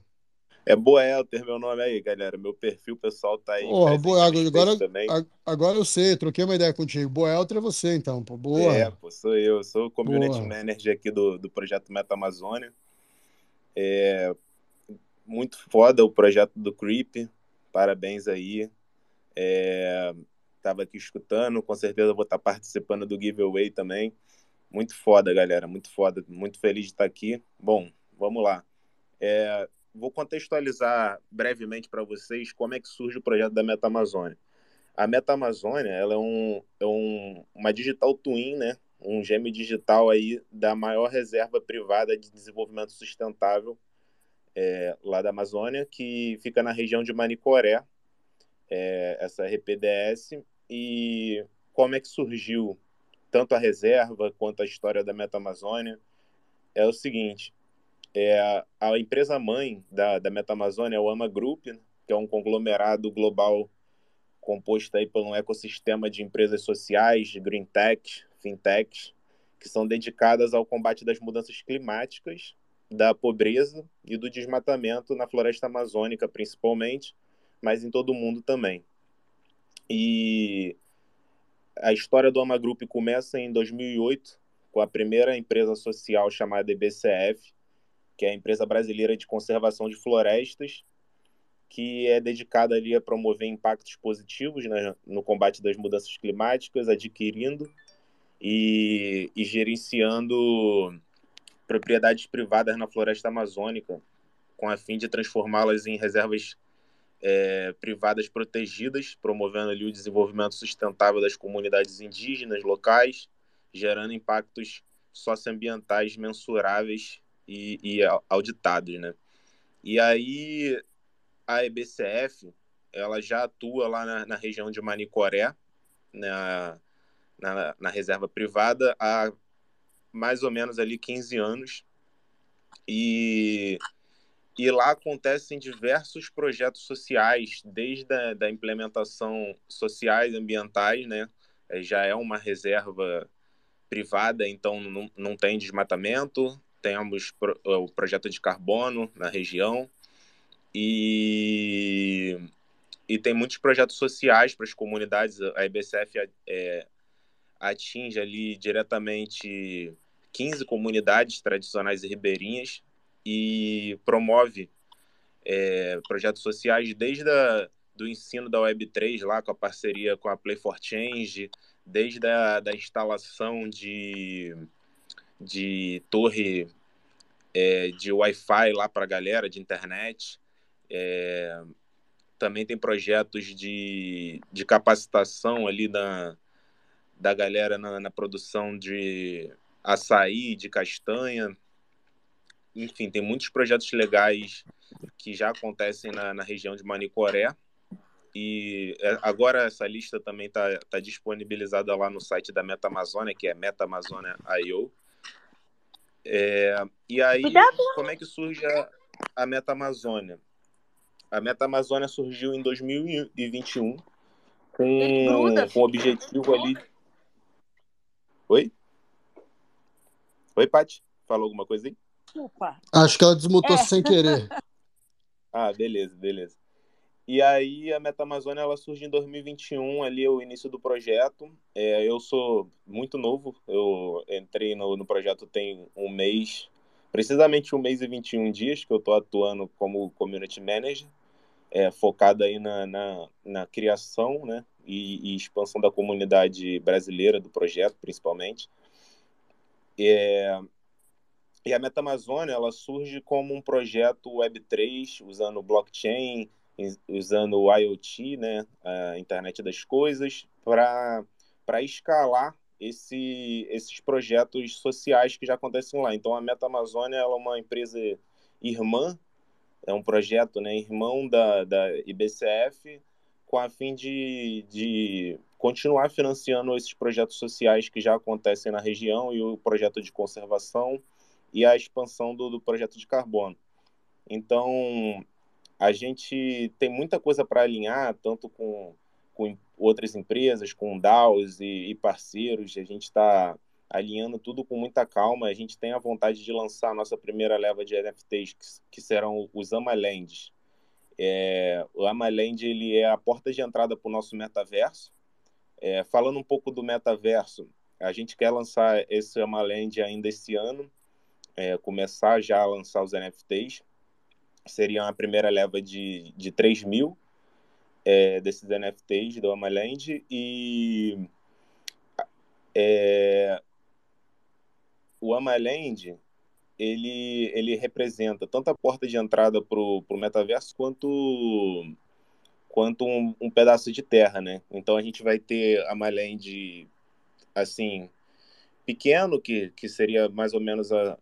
Speaker 5: É Boelter meu nome aí, galera. Meu perfil pessoal tá aí
Speaker 1: Porra, boa, agora,
Speaker 5: também.
Speaker 1: agora eu sei, troquei uma ideia contigo. Boeltra é você, então, pô.
Speaker 5: É,
Speaker 1: Boa,
Speaker 5: pô, sou eu. Sou o community
Speaker 1: boa.
Speaker 5: manager aqui do, do projeto Meta Amazônia. É muito foda o projeto do Creep. Parabéns aí. É, tava aqui escutando, com certeza vou estar participando do giveaway também. Muito foda, galera, muito foda. Muito feliz de estar aqui. Bom, vamos lá. É, vou contextualizar brevemente para vocês como é que surge o projeto da Meta Amazônia. A Meta Amazônia ela é, um, é um, uma digital twin, né? um gêmeo digital aí da maior reserva privada de desenvolvimento sustentável é, lá da Amazônia, que fica na região de Manicoré, é, essa RPDS. E como é que surgiu tanto a reserva quanto a história da Meta Amazônia? É o seguinte, é, a empresa mãe da, da Meta Amazônia é o AMA Group, né, que é um conglomerado global composto aí por um ecossistema de empresas sociais, green tech, fintechs, que são dedicadas ao combate das mudanças climáticas, da pobreza e do desmatamento na floresta amazônica, principalmente, mas em todo o mundo também. E a história do AMA Group começa em 2008, com a primeira empresa social chamada EBCF, que é a empresa brasileira de conservação de florestas, que é dedicada ali a promover impactos positivos né, no combate das mudanças climáticas, adquirindo e, e gerenciando propriedades privadas na floresta amazônica, com a fim de transformá-las em reservas é, privadas protegidas, promovendo ali o desenvolvimento sustentável das comunidades indígenas locais, gerando impactos socioambientais mensuráveis e, e auditados, né? E aí a EBCF ela já atua lá na, na região de Manicoré, na, na, na, reserva privada, há mais ou menos ali 15 anos. E, e lá acontecem diversos projetos sociais, desde a da implementação sociais ambientais, né? Já é uma reserva privada, então não, não tem desmatamento, temos o projeto de carbono na região e, e tem muitos projetos sociais para as comunidades. A IBCF é, atinge ali diretamente 15 comunidades tradicionais e ribeirinhas e promove é, projetos sociais desde a, do ensino da Web3 lá com a parceria com a Play for Change, desde a da instalação de, de torre é, de Wi-Fi lá para a galera, de internet. É, também tem projetos de, de capacitação ali da, da galera na, na produção de açaí, de castanha. Enfim, tem muitos projetos legais que já acontecem na, na região de Manicoré. E é, agora essa lista também está tá disponibilizada lá no site da Meta Amazônia, que é MetaAmazônia.io. É, e aí, como é que surge a, a Meta Amazônia? A Meta Amazônia surgiu em 2021 com, com o objetivo ali. Oi? Oi, Paty? Falou alguma coisa aí?
Speaker 1: Opa. Acho que ela desmutou é. sem querer. [LAUGHS]
Speaker 5: Ah, beleza, beleza. E aí a Meta Amazônia ela surge em 2021, ali é o início do projeto. É, eu sou muito novo, eu entrei no, no projeto tem um mês, precisamente um mês e 21 dias que eu estou atuando como Community Manager, é, focado aí na, na, na criação né, e, e, expansão da comunidade brasileira do projeto, principalmente. É, e a Meta ela surge como um projeto Web3, usando blockchain, usando IoT, né, a internet das coisas, para escalar esse, esses projetos sociais que já acontecem lá. Então, a Meta Amazônia é uma empresa irmã, é um projeto né, irmão da, da IBCF, com a fim de, de continuar financiando esses projetos sociais que já acontecem na região e o projeto de conservação e a expansão do, do projeto de carbono. Então, a gente tem muita coisa para alinhar, tanto com, com outras empresas, com DAOs e, e parceiros. A gente está alinhando tudo com muita calma. A gente tem a vontade de lançar a nossa primeira leva de NFTs, que, que serão os Amalands. É, o Amaland ele é a porta de entrada para o nosso metaverso. É, falando um pouco do metaverso, a gente quer lançar esse Amaland ainda esse ano, é, começar já a lançar os NFTs seria a primeira leva de, de 3 mil é, desses NFTs do Amaland e é, o Amaland ele, ele representa tanto a porta de entrada para o metaverso quanto quanto um, um, pedaço de terra, né? Então a gente vai ter Amaland assim pequeno que, que seria mais ou menos a,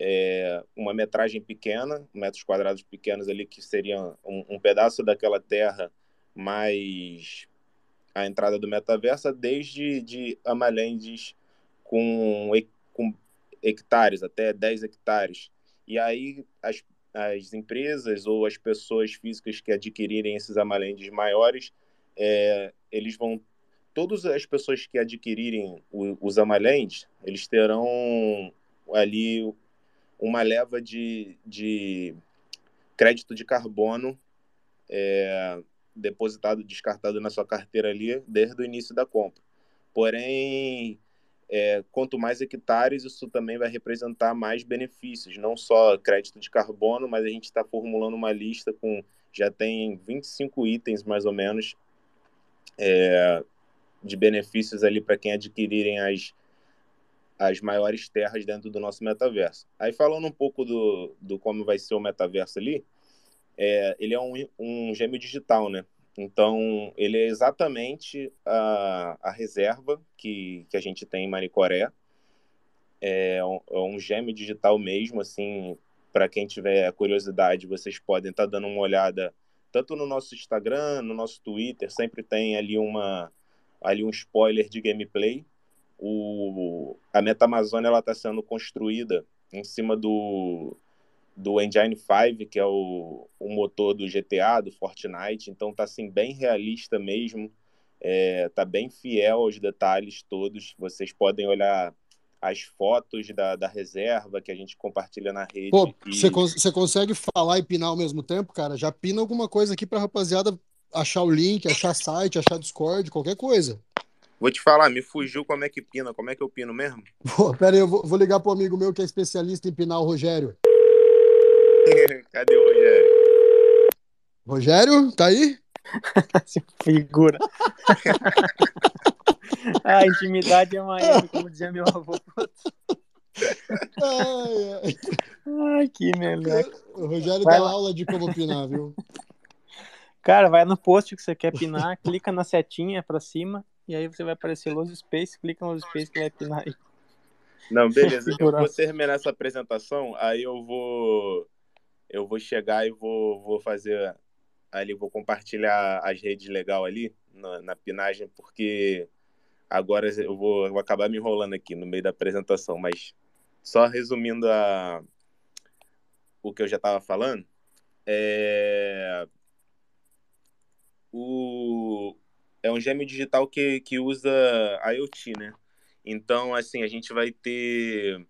Speaker 5: é, uma metragem pequena, metros quadrados pequenos ali, que seriam um, um, pedaço daquela terra mais a entrada do metaverso, desde de Amalendes com hectares, até 10 hectares. E aí as, as empresas ou as pessoas físicas que adquirirem esses Amalendes maiores, é, eles vão todas as pessoas que adquirirem o, os Amalendes, eles terão ali uma leva de, de crédito de carbono é, depositado, descartado na sua carteira ali desde o início da compra. Porém, é, quanto mais hectares, isso também vai representar mais benefícios, não só crédito de carbono, mas a gente está formulando uma lista com já tem 25 itens mais ou menos é, de benefícios ali para quem adquirirem as as maiores terras dentro do nosso metaverso. Aí falando um pouco do, do como vai ser o metaverso ali, é, ele é um, um gêmeo digital, né? Então, ele é exatamente a, a reserva que, que a gente tem em Maricoré. É um, é um gêmeo digital mesmo, assim, para quem tiver curiosidade, vocês podem estar tá dando uma olhada tanto no nosso Instagram, no nosso Twitter, sempre tem ali uma ali um spoiler de gameplay o, a Meta Amazônia está sendo construída em cima do, do Engine 5, que é o, o motor do GTA, do Fortnite, então está assim, bem realista mesmo, está é, tá bem fiel aos detalhes todos, vocês podem olhar as fotos da, da reserva que a gente compartilha na rede.
Speaker 1: Pô,
Speaker 5: e...
Speaker 1: você, você consegue falar e pinar ao mesmo tempo, cara? Já pina alguma coisa aqui pra rapaziada achar o link, achar site, achar Discord, qualquer coisa.
Speaker 5: Vou te falar, me fugiu como é que pina, como é que eu pino mesmo?
Speaker 1: Pô, pera aí, eu vou, vou ligar pro amigo meu que é especialista em pinar o Rogério. [LAUGHS]
Speaker 5: Cadê o Rogério?
Speaker 1: Rogério, tá aí? [LAUGHS]
Speaker 3: Figura. [LAUGHS] a intimidade é maior, como dizia meu avô.
Speaker 1: Ai, ai.
Speaker 3: Ai, que meleca.
Speaker 1: O Rogério
Speaker 3: Vai
Speaker 1: dá
Speaker 3: lá.
Speaker 1: aula de como pinar, viu?
Speaker 3: Cara, vai no post que você quer pinar, clica na setinha pra cima e aí você vai aparecer Los Space, clica no Los Space que vai pinar aí.
Speaker 5: Não, beleza. Eu vou terminar essa apresentação, aí eu vou eu vou chegar e vou, vou fazer ali, vou compartilhar as redes legal ali na, na pinagem, porque agora eu vou, eu vou acabar me enrolando aqui no meio da apresentação, mas só resumindo a, o que eu já estava falando, é, o, é um gêmeo digital que, que usa IoT, né? Então, assim, a gente vai ter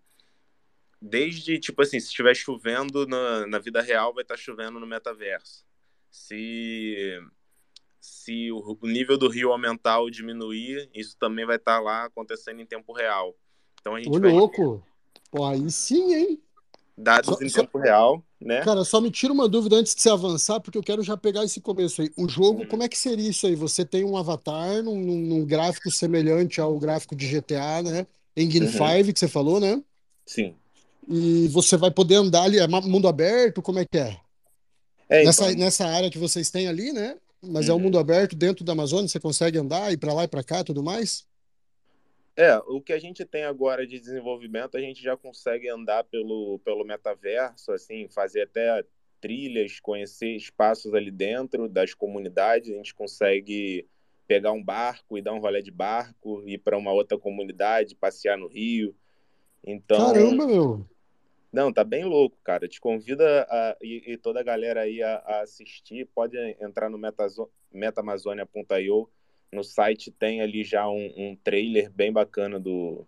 Speaker 5: desde, tipo assim, se estiver chovendo na, na vida real, vai estar chovendo no metaverso. Se, se o, o nível do rio aumentar ou diminuir, isso também vai estar lá acontecendo em tempo real. Então a gente
Speaker 1: Ô,
Speaker 5: vai
Speaker 1: louco. Pô, aí sim, hein?
Speaker 5: dados
Speaker 1: Só-
Speaker 5: em
Speaker 1: só-
Speaker 5: tempo real, né?
Speaker 1: Cara, só me tira uma dúvida antes de você avançar, porque eu quero já pegar esse começo aí. O jogo,
Speaker 5: Uhum.
Speaker 1: como é que seria isso aí? Você tem um avatar num, num- num gráfico semelhante ao gráfico de GTA, né? Engine
Speaker 5: Uhum.
Speaker 1: 5, que você falou, né?
Speaker 5: Sim.
Speaker 1: E você vai poder andar ali, é mundo aberto, como é que é?
Speaker 5: É,
Speaker 1: Nessa,
Speaker 5: então,
Speaker 1: nessa área que vocês têm ali, né? Mas é um
Speaker 5: Uhum.
Speaker 1: mundo aberto dentro da Amazônia, você consegue andar, ir pra lá e pra cá, tudo mais?
Speaker 5: É, o que a gente tem agora de desenvolvimento, a gente já consegue andar pelo, pelo metaverso, assim, fazer até trilhas, conhecer espaços ali dentro das comunidades, a gente consegue pegar um barco e dar um rolê de barco, ir para uma outra comunidade, passear no rio. Então,
Speaker 1: Caramba, meu.
Speaker 5: Não, tá bem louco, cara. Te convida a, e, e toda a galera aí a, a assistir. Pode entrar no metazo-. No site tem ali já um, um trailer bem bacana do,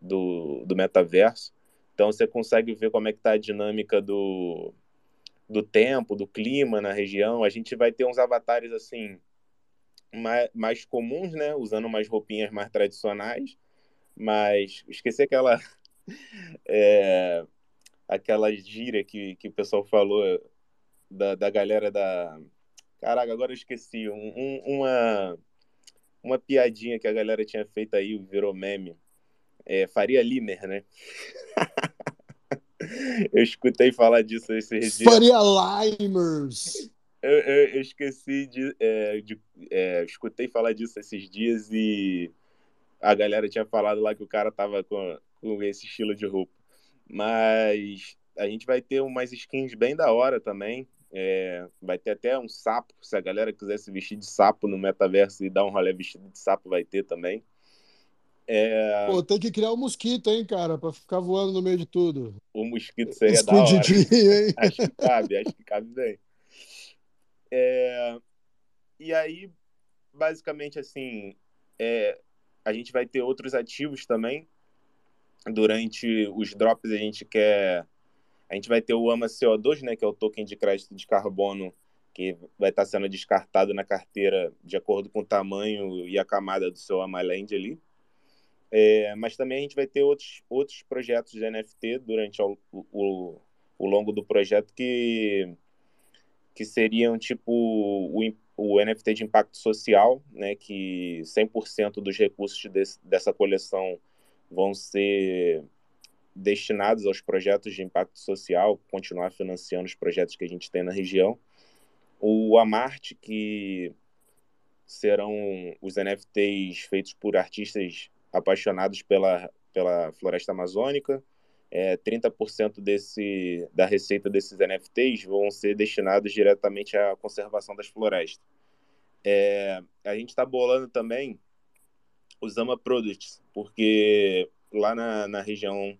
Speaker 5: do, do metaverso. Então você consegue ver como é que tá a dinâmica do, do tempo, do clima na região. A gente vai ter uns avatares assim mais, mais comuns, né? Usando umas roupinhas mais tradicionais. Mas esqueci aquela. [LAUGHS] é, aquela gíria que, que o pessoal falou da, da galera da. Caraca, agora eu esqueci. Um, um- uma, uma piadinha que a galera tinha feito aí, virou meme. É, Faria Limer, né? [LAUGHS] eu escutei falar disso esses dias.
Speaker 1: Faria Limers.
Speaker 5: Eu, eu- eu esqueci de, é, de- é, escutei falar disso esses dias e a galera tinha falado lá que o cara tava com, com esse estilo de roupa. Mas a gente vai ter umas skins bem da hora também. É, vai ter até um sapo. Se a galera quiser se vestir de sapo no metaverso e dar um rolê vestido de sapo, vai ter também. É,
Speaker 1: Pô, tem que criar um mosquito, hein, cara, pra ficar voando no meio de tudo.
Speaker 5: o mosquito seria da hora.
Speaker 1: Hein? [LAUGHS]
Speaker 5: Acho que cabe, acho que cabe bem. É, e aí, basicamente, assim, é, a gente vai ter outros ativos também. Durante os drops, a gente quer. A gente vai ter o AMA CO2, né, que é o token de crédito de carbono que vai estar sendo descartado na carteira de acordo com o tamanho e a camada do seu AMA Land ali. É, mas também a gente vai ter outros, outros projetos de NFT durante o, o, o longo do projeto que, que seriam tipo o, o NFT de impacto social, né, que 100% dos recursos desse, dessa coleção vão ser destinados aos projetos de impacto social, continuar financiando os projetos que a gente tem na região. O Amarte, que serão os NFTs feitos por artistas apaixonados pela, pela floresta amazônica. É, 30% desse, da receita desses NFTs vão ser destinados diretamente à conservação das florestas. É, a gente está bolando também os Ama Products, porque lá na, na região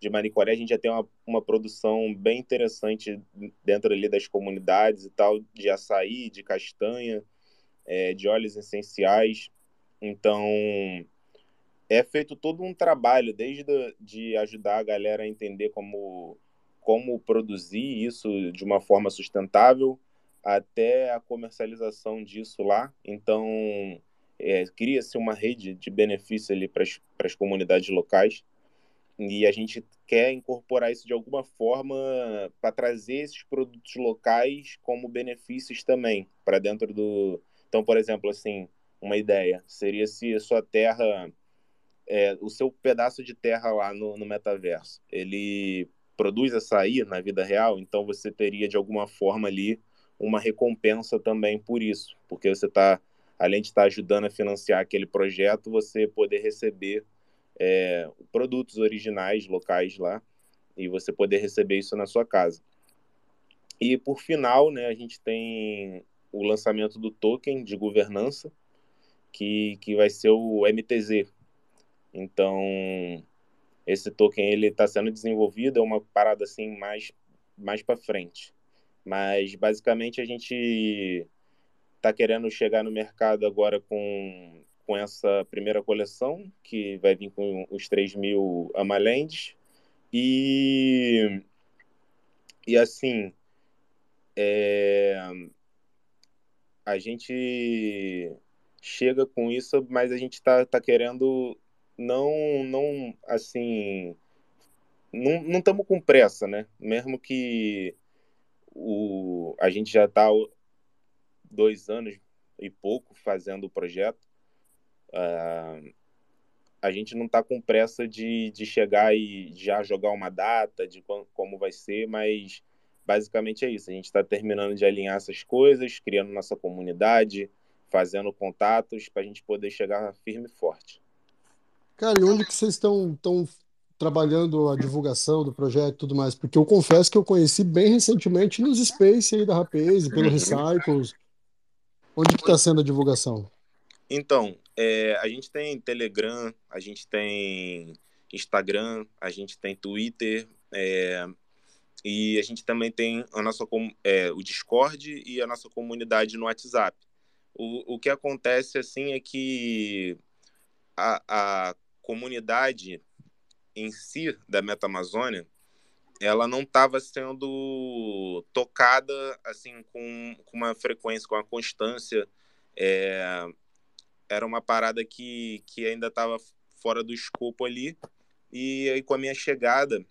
Speaker 5: de Manicoré a gente já tem uma, uma produção bem interessante dentro ali das comunidades e tal, de açaí, de castanha, é, de óleos essenciais. Então, é feito todo um trabalho, desde de ajudar a galera a entender como, como produzir isso de uma forma sustentável, até a comercialização disso lá. Então, é, cria-se uma rede de benefício ali para as comunidades locais e a gente quer incorporar isso de alguma forma para trazer esses produtos locais como benefícios também para dentro do. Então, por exemplo, assim, uma ideia seria se a sua terra, é, o seu pedaço de terra lá no, no metaverso, ele produz açaí na vida real, então você teria de alguma forma ali uma recompensa também por isso, porque você está, além de estar ajudando a financiar aquele projeto, você poder receber é, produtos originais locais lá e você poder receber isso na sua casa. E por final, né, a gente tem o lançamento do token de governança, que, que vai ser o MTZ. Então, esse token ele está sendo desenvolvido, é uma parada assim mais, mais para frente. Mas basicamente a gente está querendo chegar no mercado agora com com essa primeira coleção, que vai vir com os 3 mil Amalendes. E, e assim, é, a gente chega com isso, mas a gente está tá querendo não, não assim, não estamos com pressa, né? Mesmo que o, a gente já está dois anos e pouco fazendo o projeto, Uh, a gente não está com pressa de, de chegar e já jogar uma data de como, como vai ser, mas basicamente é isso. A gente está terminando de alinhar essas coisas, criando nossa comunidade, fazendo contatos para a gente poder chegar firme e forte.
Speaker 1: Cara, e onde que vocês estão estão trabalhando a divulgação do projeto e tudo mais? Porque eu confesso que eu conheci bem recentemente nos Space aí da Rapaze, pelo [LAUGHS] Recycles. Onde que está sendo a divulgação?
Speaker 5: Então, é, a gente tem Telegram, a gente tem Instagram, a gente tem Twitter, é, e a gente também tem a nossa, é, o Discord e a nossa comunidade no WhatsApp. O, o que acontece assim é que a, a comunidade em si da Meta Amazônia ela não estava sendo tocada assim com, com uma frequência, com uma constância é, era uma parada que, que ainda estava fora do escopo ali. E aí, com a minha chegada,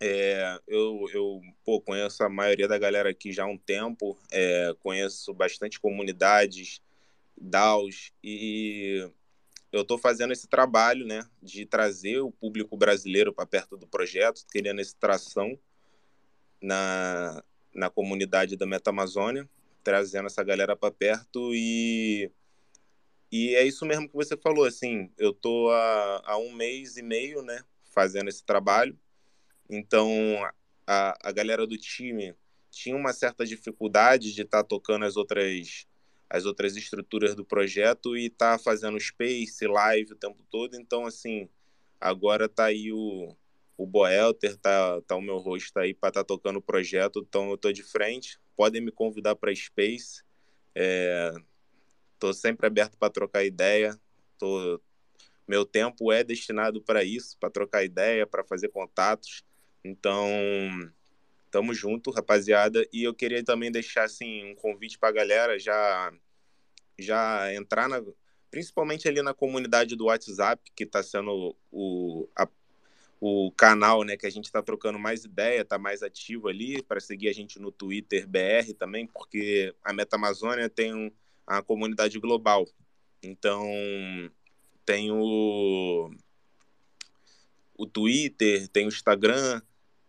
Speaker 5: é, eu, eu pô, conheço a maioria da galera aqui já há um tempo, é, conheço bastante comunidades, DAOs, e eu estou fazendo esse trabalho né, de trazer o público brasileiro para perto do projeto, querendo essa tração na, na comunidade da Meta Amazônia, trazendo essa galera para perto e e é isso mesmo que você falou, assim, eu tô há, há um mês e meio, né, fazendo esse trabalho, então a, a galera do time tinha uma certa dificuldade de estar tá tocando as outras as outras estruturas do projeto e tá fazendo space, live o tempo todo, então assim, agora tá aí o, o Boelter, tá, tá o meu rosto aí para tá tocando o projeto, então eu tô de frente, podem me convidar para space, é, Estou sempre aberto para trocar ideia. Tô... Meu tempo é destinado para isso, para trocar ideia, para fazer contatos. Então, tamo junto, rapaziada. E eu queria também deixar assim um convite para a galera já já entrar na principalmente ali na comunidade do WhatsApp, que está sendo o, a, o canal né, que a gente está trocando mais ideia, está mais ativo ali, para seguir a gente no Twitter BR também, porque a Meta Amazônia tem a comunidade global. Então, tem o, o Twitter, tem o Instagram,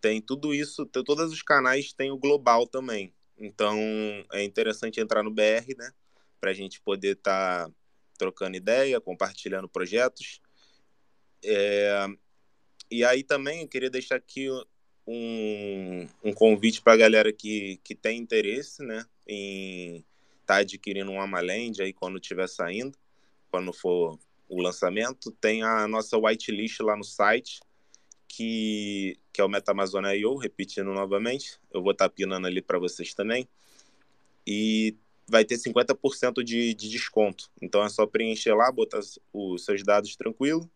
Speaker 5: tem tudo isso, tem, todos os canais tem o global também. Então, é interessante entrar no BR, né? Para a gente poder estar tá trocando ideia, compartilhando projetos. É, e aí também eu queria deixar aqui um, um convite para a galera que, que tem interesse né, em está adquirindo um Amaland aí quando estiver saindo, quando for o lançamento. Tem a nossa whitelist lá no site, que, que é o MetaAmazônia.io, repetindo novamente. Eu vou estar tá pinando ali para vocês também. E vai ter 50% de, de desconto. Então é só preencher lá, botar os seus dados tranquilo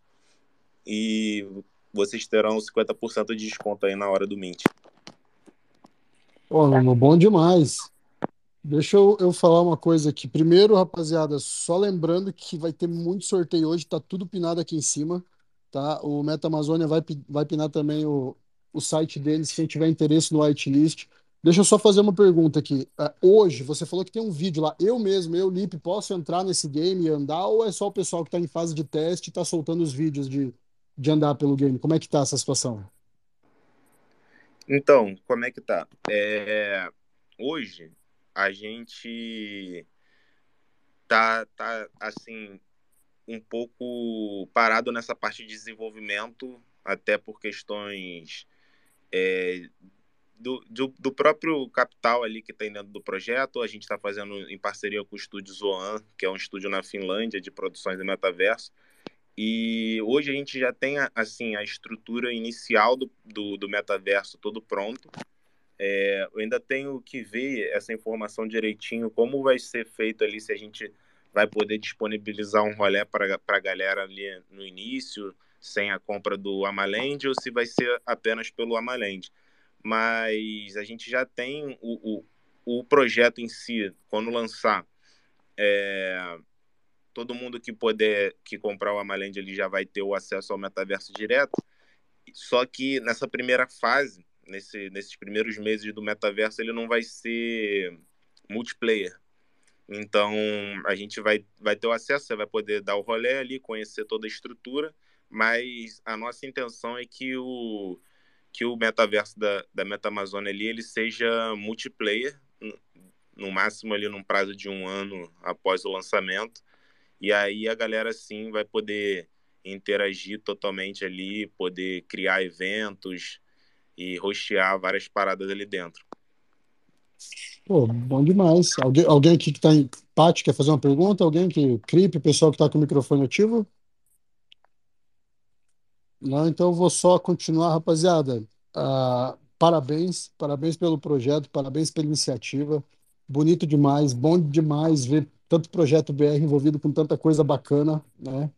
Speaker 5: e vocês terão 50% de desconto aí na hora do Mint.
Speaker 1: Pô, Luma, bom demais. Deixa eu, eu falar uma coisa aqui. Primeiro, rapaziada, só lembrando que vai ter muito sorteio hoje, tá tudo pinado aqui em cima, tá? O Meta Amazônia vai, vai pinar também o, o site deles, quem tiver interesse no whitelist. Deixa eu só fazer uma pergunta aqui. Uh, hoje, você falou que tem um vídeo lá. Eu mesmo, eu, Lipe, posso entrar nesse game e andar? Ou é só o pessoal que está em fase de teste e está soltando os vídeos de, de andar pelo game? Como é que tá essa situação?
Speaker 5: Então, como é que tá? É... Hoje, a gente tá, tá, assim, um pouco parado nessa parte de desenvolvimento, até por questões é, do, do, do, próprio capital ali que tem dentro do projeto. A gente está fazendo em parceria com o estúdio Zoan, que é um estúdio na Finlândia de produções de metaverso. E hoje a gente já tem assim a estrutura inicial do, do, do metaverso todo pronto. É, eu ainda tenho que ver essa informação direitinho, como vai ser feito ali, se a gente vai poder disponibilizar um rolê para a galera ali no início, sem a compra do Amaland, ou se vai ser apenas pelo Amaland mas a gente já tem o, o, o projeto em si, quando lançar, é, todo mundo que puder que comprar o Amaland ele já vai ter o acesso ao metaverso direto. Só que nessa primeira fase, nesse, nesses primeiros meses do metaverso, ele não vai ser multiplayer. Então a gente vai, vai ter o acesso, você vai poder dar o rolê ali, conhecer toda a estrutura, mas a nossa intenção é que o, que o metaverso da, da MetaAmazônia ali ele seja multiplayer, no máximo ali num prazo de um ano após o lançamento. E aí a galera sim vai poder interagir totalmente ali, poder criar eventos e rostear várias paradas ali dentro.
Speaker 1: Pô, bom demais. Alguém, alguém aqui que está em Paty quer fazer uma pergunta? Alguém que. Cripe, pessoal que está com o microfone ativo? Não, então eu vou só continuar, rapaziada. Ah, parabéns, parabéns pelo projeto, parabéns pela iniciativa. Bonito demais, bom demais ver tanto projeto BR envolvido com tanta coisa bacana, né?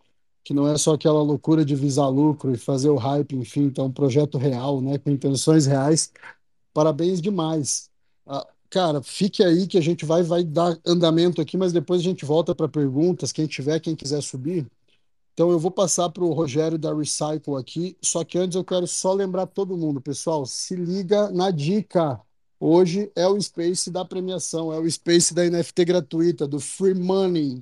Speaker 1: Que não é só aquela loucura de visar lucro e fazer o hype, enfim, então um projeto real, né? Com intenções reais. Parabéns demais. Ah, cara, fique aí que a gente vai, vai dar andamento aqui, mas depois a gente volta para perguntas. Quem tiver, quem quiser subir, então eu vou passar para o Rogério da Recycle aqui, só que antes eu quero só lembrar todo mundo, pessoal, se liga na dica. Hoje é o Space da premiação, é o Space da NFT gratuita, do Free Money.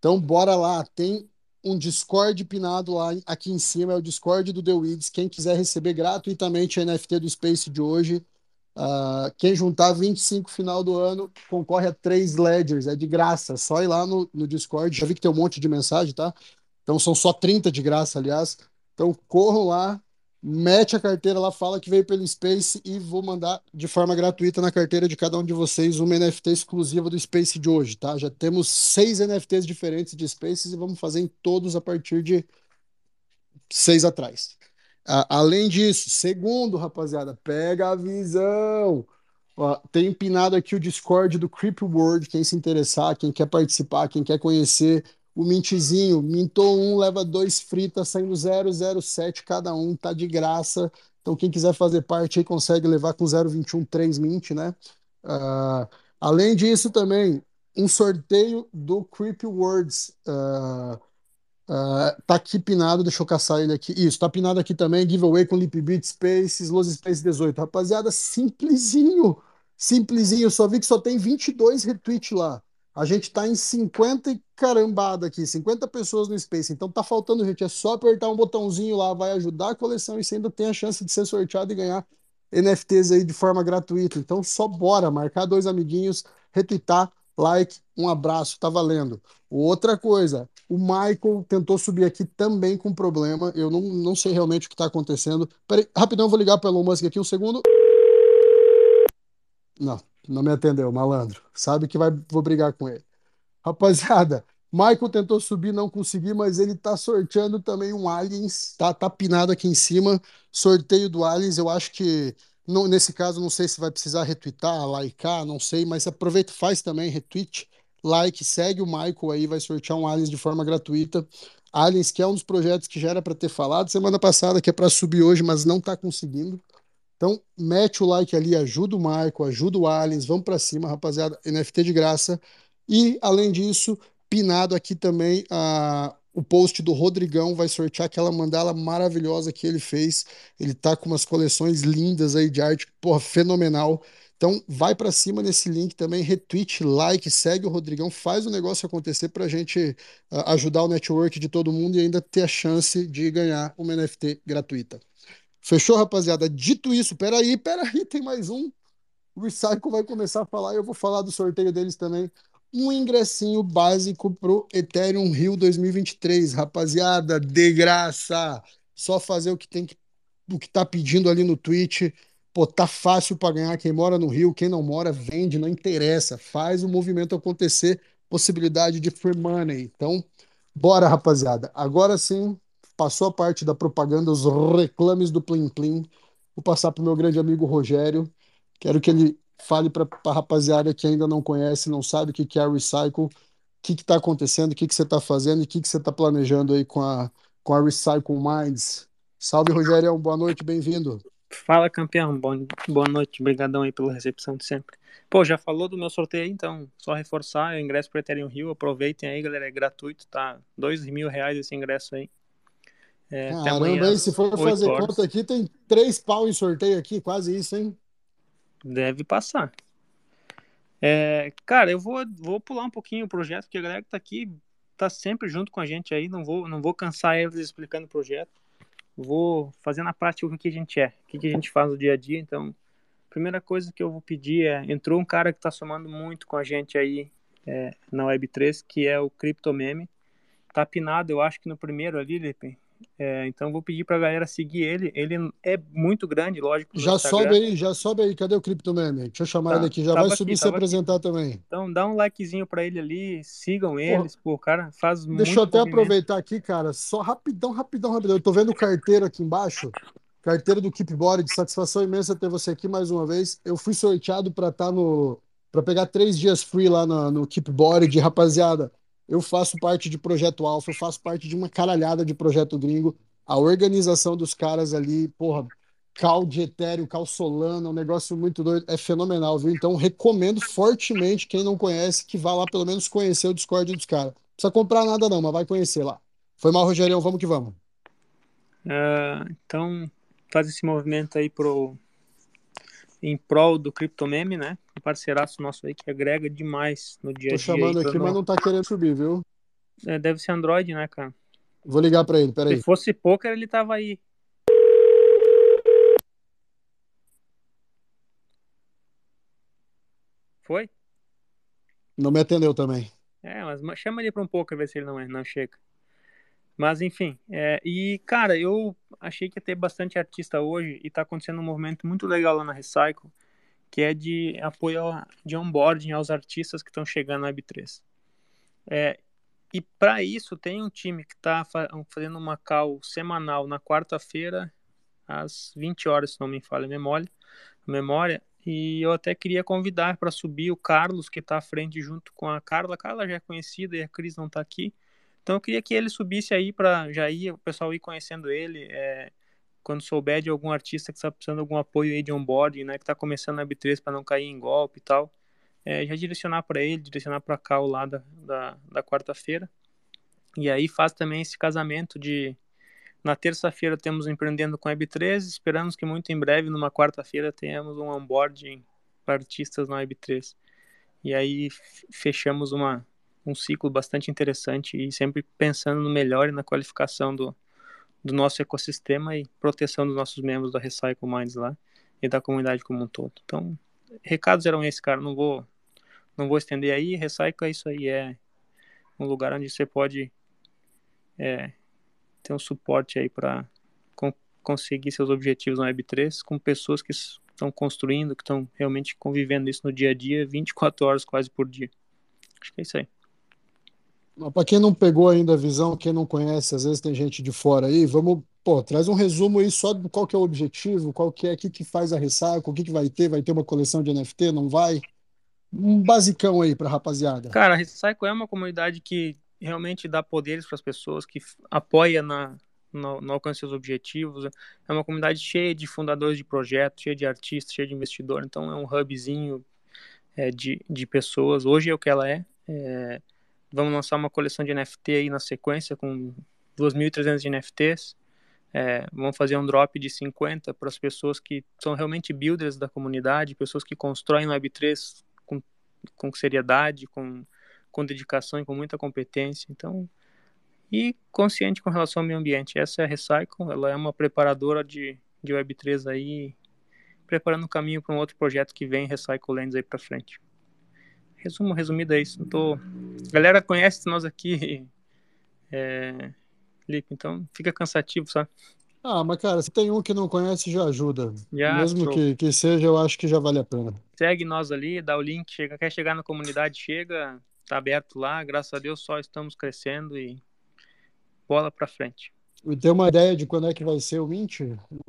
Speaker 1: Então bora lá, tem um Discord pinado lá aqui em cima, é o Discord do The Weeds. Quem quiser receber gratuitamente a NFT do Space de hoje, uh, quem juntar 25 final do ano concorre a três ledgers, é de graça. Só ir lá no, no Discord. Já vi que tem um monte de mensagem, tá? Então são só 30 de graça, aliás. Então corram lá, mete a carteira lá, fala que veio pelo Space e vou mandar de forma gratuita na carteira de cada um de vocês uma NFT exclusiva do Space de hoje, tá? Já temos seis NFTs diferentes de Spaces e vamos fazer em todos a partir de seis atrás. além disso, segundo, rapaziada, pega a visão. Ó, tem empinado aqui o Discord do Creep World, quem se interessar, quem quer participar, quem quer conhecer o Mintzinho, mintou um, leva dois fritas, saindo 007 cada um, tá de graça. Então, quem quiser fazer parte aí consegue levar com 021 3 Mint, né? Uh, além disso, também, um sorteio do Creepy Words. Uh, uh, tá aqui pinado, deixa eu caçar ele aqui. Isso, tá pinado aqui também, giveaway com Lip Beat Spaces, Los Space 18. Rapaziada, simplesinho, simplesinho. Só vi que só tem 22 retweets lá. A gente tá em 50 e carambada aqui, 50 pessoas no Space. Então tá faltando gente. É só apertar um botãozinho lá, vai ajudar a coleção e você ainda tem a chance de ser sorteado e ganhar NFTs aí de forma gratuita. Então só bora, marcar dois amiguinhos, retweetar, like, um abraço, tá valendo. Outra coisa, o Michael tentou subir aqui também com problema. Eu não, não sei realmente o que está acontecendo. Peraí, rapidão, vou ligar para Elon Musk aqui um segundo. Não, não me atendeu, malandro. Sabe que vai, vou brigar com ele. Rapaziada, [LAUGHS] Michael tentou subir, não consegui, mas ele tá sorteando também um Aliens, tá, tá pinado aqui em cima. Sorteio do Aliens, eu acho que Não, nesse caso, não sei se vai precisar retweetar, likear, não sei, mas aproveita, faz também retweet, like, segue o Michael aí, vai sortear um Aliens de forma gratuita. Aliens, que é um dos projetos que já era para ter falado semana passada, que é para subir hoje, mas não está conseguindo. Então, mete o like ali, ajuda o Michael, ajuda o Aliens, vamos para cima, rapaziada, NFT de graça. E, além disso, pinado aqui também a, o post do Rodrigão vai sortear aquela mandala maravilhosa que ele fez. Ele tá com umas coleções lindas aí de arte, porra, fenomenal. Então, vai para cima nesse link também, retweet, like, segue o Rodrigão, faz o negócio acontecer para a gente uh, ajudar o network de todo mundo e ainda ter a chance de ganhar uma NFT gratuita. Fechou, rapaziada? Dito isso, peraí, peraí, tem mais um. O Recycle vai começar a falar e eu vou falar do sorteio deles também um ingressinho básico pro Ethereum Rio 2023, rapaziada, de graça. Só fazer o que tem que o que tá pedindo ali no Twitch. Pô, tá fácil para ganhar. Quem mora no Rio, quem não mora, vende, não interessa. Faz o movimento acontecer. Possibilidade de free money. Então, bora, rapaziada. Agora sim, passou a parte da propaganda, os reclames do Plim Plim. Vou passar pro meu grande amigo Rogério. Quero que ele fale para a rapaziada que ainda não conhece, não sabe o que, que é Recycle, o que está acontecendo, o que, que você está fazendo e o que, que você está planejando aí com a, com a Recycle Minds. Salve, Rogério, boa noite, bem-vindo.
Speaker 3: Fala, campeão, boa, boa noite, obrigadão aí pela recepção de sempre. Pô, já falou do meu sorteio aí, então, só reforçar, eu ingresso para Ethereum Rio, aproveitem aí, galera, é gratuito, tá? Dois mil reais esse ingresso aí.
Speaker 1: É, Caramba, aí, se for fazer horas. conta aqui, tem três pau em sorteio aqui, quase isso, hein?
Speaker 3: Deve passar. É, cara, eu vou, vou pular um pouquinho o projeto, porque a galera que tá aqui tá sempre junto com a gente aí, não vou, não vou cansar eles explicando o projeto. Vou fazer na prática o que a gente é, o que a gente faz no dia a dia. Então, primeira coisa que eu vou pedir é: entrou um cara que tá somando muito com a gente aí é, na Web3, que é o Cryptomeme. Tá pinado, eu acho que no primeiro ali, Lipe, é, então vou pedir para a galera seguir ele. Ele é muito grande, lógico.
Speaker 1: Já sobe aí, já sobe aí. Cadê o Cryptoman? Deixa eu chamar tá, ele aqui. Já vai subir aqui, se apresentar aqui. também.
Speaker 3: Então dá um likezinho para ele ali, sigam eles, pô, cara, faz
Speaker 1: Deixa muito. Deixa eu até movimento. aproveitar aqui, cara. Só rapidão, rapidão, rapidão. Eu tô vendo o carteiro aqui embaixo. Carteiro do Keepboard, de satisfação imensa ter você aqui mais uma vez. Eu fui sorteado para estar tá no. para pegar três dias free lá no, no Keepboard, rapaziada eu faço parte de Projeto Alfa, eu faço parte de uma caralhada de Projeto Gringo. A organização dos caras ali, porra, cal de etéreo, cal solano, é um negócio muito doido, é fenomenal, viu? Então recomendo fortemente quem não conhece que vá lá pelo menos conhecer o Discord dos caras. Não precisa comprar nada não, mas vai conhecer lá. Foi mal, Rogerião, vamos que vamos.
Speaker 3: Uh, então, faz esse movimento aí pro em prol do Criptomeme, né? Um parceiraço nosso aí que agrega demais no dia a dia.
Speaker 1: Tô chamando aqui, mas não tá querendo subir, viu?
Speaker 3: É, deve ser Android, né, cara?
Speaker 1: Vou ligar para ele, peraí.
Speaker 3: Se fosse poker, ele tava aí. Foi?
Speaker 1: Não me atendeu também.
Speaker 3: É, mas chama ele para um poker, ver se ele não, é, não chega. Mas enfim, é, e cara, eu achei que ia ter bastante artista hoje e tá acontecendo um movimento muito legal lá na Recycle, que é de apoio de onboarding aos artistas que estão chegando na Web3. É, e para isso tem um time que está fazendo uma call semanal na quarta-feira às 20 horas, se não me falha a memória, a memória e eu até queria convidar para subir o Carlos, que está à frente junto com a Carla. A Carla já é conhecida e a Cris não está aqui. Então eu queria que ele subisse aí para já ir, o pessoal ir conhecendo ele. É, quando souber de algum artista que está precisando de algum apoio aí de onboarding, né, que está começando na B3 para não cair em golpe e tal, é, já direcionar para ele, direcionar para cá o lado da, da, da quarta-feira. E aí faz também esse casamento de. Na terça-feira temos Empreendendo com Web3, esperamos que muito em breve, numa quarta-feira, tenhamos um onboarding para artistas na Web3. E aí fechamos uma, um ciclo bastante interessante e sempre pensando no melhor e na qualificação do, do nosso ecossistema e proteção dos nossos membros da Recycle Minds lá e da comunidade como um todo. Então, recados eram esses, cara. Não vou, não vou estender aí. Recycle é isso aí, é um lugar onde você pode é, ter um suporte aí para conseguir seus objetivos na Web3 com pessoas que estão construindo, que estão realmente convivendo isso no dia a dia, 24 horas quase por dia. Acho que é isso aí.
Speaker 1: Para quem não pegou ainda a visão, quem não conhece, às vezes tem gente de fora aí, vamos pô, traz um resumo aí só do qual que é o objetivo, qual que é, o que, que faz a Ressaca, o que, que vai ter, vai ter uma coleção de NFT, não vai? Um basicão aí pra rapaziada.
Speaker 3: Cara, a Recycle é uma comunidade que realmente dá poderes para as pessoas, que apoia na, no, no alcance dos objetivos. É uma comunidade cheia de fundadores de projetos, cheia de artistas, cheia de investidor. Então é um hubzinho é, de, de pessoas. Hoje é o que ela é. é vamos lançar uma coleção de NFT aí na sequência com 2.300 NFTs. É, vamos fazer um drop de 50 para as pessoas que são realmente builders da comunidade, pessoas que constroem Web3 com, com seriedade, com, com dedicação e com muita competência. Então, e consciente com relação ao meio ambiente. Essa é a Recycle, ela é uma preparadora de, de Web3 aí, preparando o caminho para um outro projeto que vem, Recycle Lands aí para frente. Resumo, resumido é isso. Tô... A galera conhece nós aqui, [LAUGHS] é... Então fica cansativo, sabe?
Speaker 1: Ah, mas cara, se tem um que não conhece, já ajuda.
Speaker 3: Já,
Speaker 1: Mesmo que, que seja, eu acho que já vale a pena.
Speaker 3: Segue nós ali, dá o link, chega, quer chegar na comunidade, chega, tá aberto lá, graças a Deus só estamos crescendo e bola para frente.
Speaker 1: E tem uma ideia de quando é que vai ser o Mint?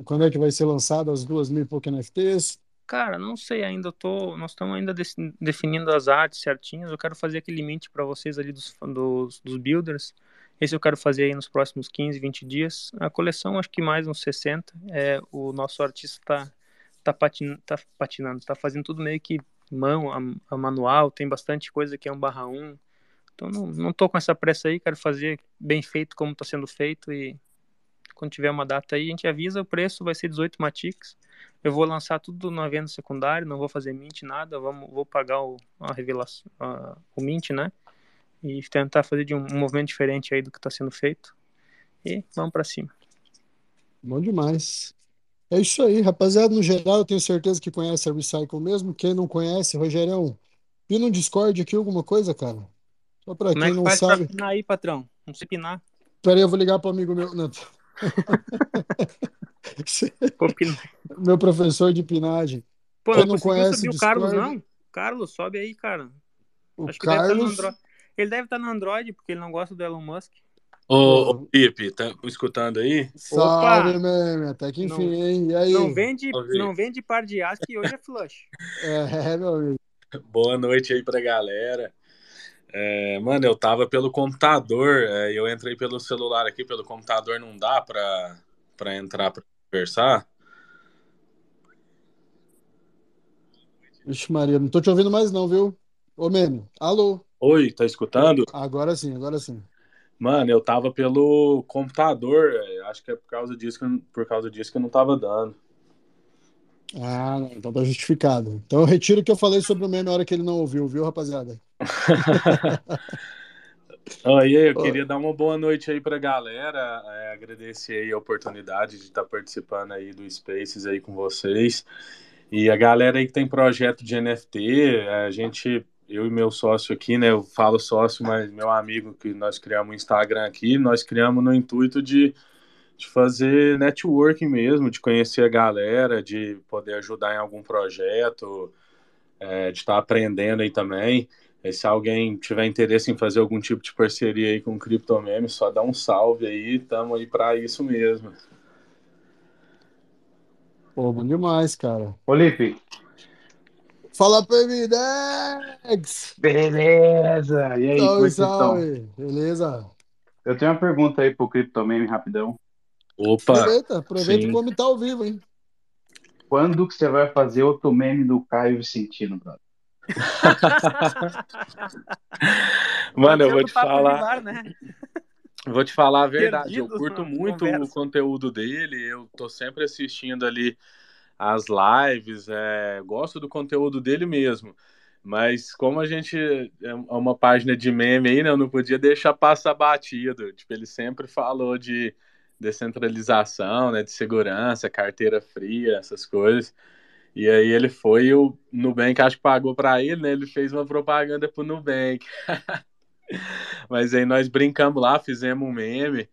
Speaker 1: Quando é que vai ser lançado as duas mil e poucos NFTs?
Speaker 3: Cara, não sei ainda, tô, nós estamos ainda definindo as artes certinhas, eu quero fazer aquele mint para vocês ali dos, dos, dos, builders, esse eu quero fazer aí nos próximos 15, 20 dias, a coleção acho que mais uns 60, é, o nosso artista tá, tá, patin, tá patinando, tá fazendo tudo meio que mão, a, a manual, tem bastante coisa que é um barra 1, então não, não tô com essa pressa aí, quero fazer bem feito como está sendo feito e quando tiver uma data aí a gente avisa, o preço vai ser 18 Matix. Eu vou lançar tudo na venda secundária, não vou fazer mint nada, vamos, vou pagar o, a revelação, a, o mint, né? E tentar fazer de um, um movimento diferente aí do que está sendo feito. E vamos para cima.
Speaker 1: Bom demais. É isso aí, rapaziada. No geral, eu tenho certeza que conhece a Recycle mesmo. Quem não conhece, Rogerão, e no Discord aqui alguma coisa, cara?
Speaker 3: Só pra Como é quem é que não sabe. Pra pinar aí, patrão? Não sei pinar.
Speaker 1: Peraí, eu vou ligar pro amigo meu. Não. [LAUGHS] meu professor de pinagem.
Speaker 3: Pô, não, não conhece o Carlos, não? Carlos, sobe aí, cara.
Speaker 1: O Acho Carlos...
Speaker 3: Deve ele deve estar no Android, porque ele não gosta do Elon Musk.
Speaker 7: Ô, ô Pipe, tá escutando aí?
Speaker 1: Salve, meme, até que enfim, não, hein? E aí?
Speaker 3: Não vende, não vende par de aço que hoje é flush. [LAUGHS]
Speaker 1: é, meu amigo.
Speaker 7: Boa noite aí pra galera. É, mano, eu tava pelo computador, é, eu entrei pelo celular aqui, pelo computador não dá pra, pra entrar pra conversar.
Speaker 1: Vixe Maria, não tô te ouvindo mais não, viu? Ô, Meme, alô?
Speaker 7: Oi, tá escutando?
Speaker 1: Agora sim, agora sim.
Speaker 7: Mano, eu tava pelo computador, é, acho que é por causa disso que, por causa disso que eu não tava dando.
Speaker 1: Ah, então tá justificado. Então eu retiro o que eu falei sobre o meme na hora que ele não ouviu, viu, rapaziada? [LAUGHS]
Speaker 7: aí, eu queria dar uma boa noite aí pra galera, é, agradecer aí a oportunidade de estar tá participando aí do Spaces aí com vocês. E a galera aí que tem projeto de NFT, a gente, eu e meu sócio aqui, né, eu falo sócio, mas meu amigo que nós criamos o Instagram aqui, nós criamos no intuito de de fazer networking mesmo, de conhecer a galera, de poder ajudar em algum projeto, é, de estar tá aprendendo aí também. E se alguém tiver interesse em fazer algum tipo de parceria aí com o CryptoMeme, só dá um salve aí, estamos aí para isso mesmo.
Speaker 1: Pô, bom demais, cara.
Speaker 8: Felipe.
Speaker 1: Fala pra mim, Dex!
Speaker 8: Beleza! E aí,
Speaker 1: salve, é salve! Beleza?
Speaker 8: Eu tenho uma pergunta aí pro CryptoMeme rapidão.
Speaker 7: Opa!
Speaker 1: Aproveita, aproveita sim. como tá ao vivo, hein?
Speaker 8: Quando que você vai fazer outro meme do Caio Vicentino, brother? [LAUGHS]
Speaker 7: Mano, eu vou te falar. né? [LAUGHS] Vou te falar a verdade. Perdido eu curto muito conversa. o conteúdo dele. Eu tô sempre assistindo ali as lives. É, gosto do conteúdo dele mesmo. Mas como a gente é uma página de meme aí, né, eu não podia deixar passar batido. Tipo, ele sempre falou de descentralização, né, de segurança, carteira fria, essas coisas. E aí ele foi o Nubank acho que pagou para ele, né? Ele fez uma propaganda pro Nubank. [LAUGHS] mas aí nós brincamos lá, fizemos um meme,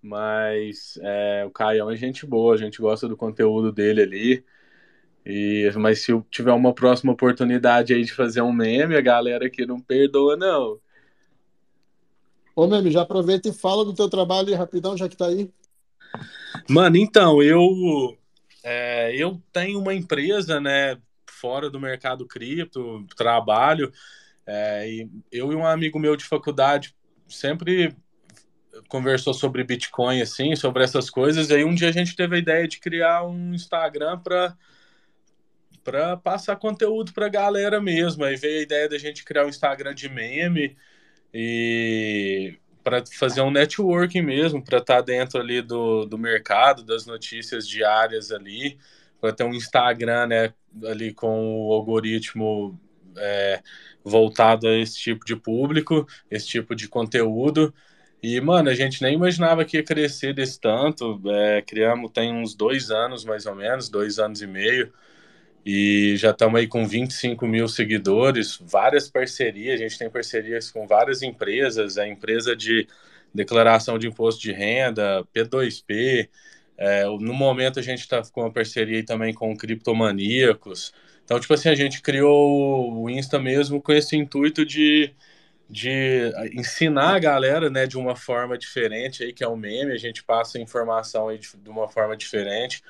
Speaker 7: mas é, o Caião é gente boa, a gente gosta do conteúdo dele ali. E, mas se eu tiver uma próxima oportunidade aí de fazer um meme, a galera aqui não perdoa, não.
Speaker 1: Ô, meme, já aproveita e fala do teu trabalho aí rapidão, já que tá aí.
Speaker 7: Mano, então, eu, é, eu tenho uma empresa, né, fora do mercado cripto, trabalho, é, e eu e um amigo meu de faculdade sempre conversou sobre Bitcoin, assim, sobre essas coisas, e aí um dia a gente teve a ideia de criar um Instagram para para passar conteúdo para a galera mesmo. Aí veio a ideia da gente criar um Instagram de meme e para fazer um networking mesmo, para estar tá dentro ali do, do mercado, das notícias diárias ali, para ter um Instagram, né, ali com o algoritmo é, voltado a esse tipo de público, esse tipo de conteúdo. E, mano, a gente nem imaginava que ia crescer desse tanto. É, criamos tem uns dois anos, mais ou menos, dois anos e meio e já estamos aí com 25 mil seguidores, várias parcerias, a gente tem parcerias com várias empresas, a empresa de declaração de imposto de renda, P2P, é, no momento a gente está com uma parceria também com criptomaníacos, então, tipo assim, a gente criou o Insta mesmo com esse intuito de, de ensinar a galera, né, de uma forma diferente aí, que é o meme, a gente passa informação aí de, de uma forma diferente,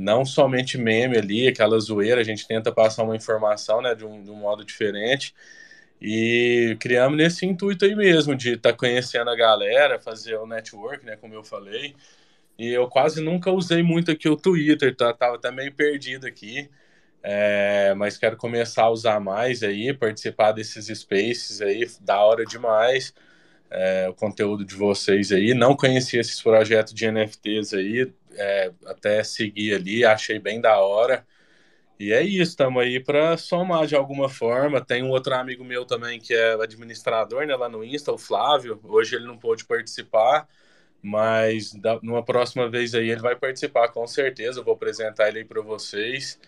Speaker 7: não somente meme ali, aquela zoeira, a gente tenta passar uma informação, né, de um, de um modo diferente. E criamos nesse intuito aí mesmo, de estar tá conhecendo a galera, fazer o network, né, como eu falei. E eu quase nunca usei muito aqui o Twitter, tá? Tava até meio perdido aqui. É, mas quero começar a usar mais aí, participar desses spaces aí, da hora demais. É, o conteúdo de vocês aí. Não conhecia esses projetos de NFTs aí, é, até seguir ali, achei bem da hora. E é isso, estamos aí para somar de alguma forma. Tem um outro amigo meu também que é administrador né, lá no Insta, o Flávio. Hoje ele não pôde participar, mas da, numa próxima vez aí ele vai participar com certeza. Eu vou apresentar ele aí para vocês.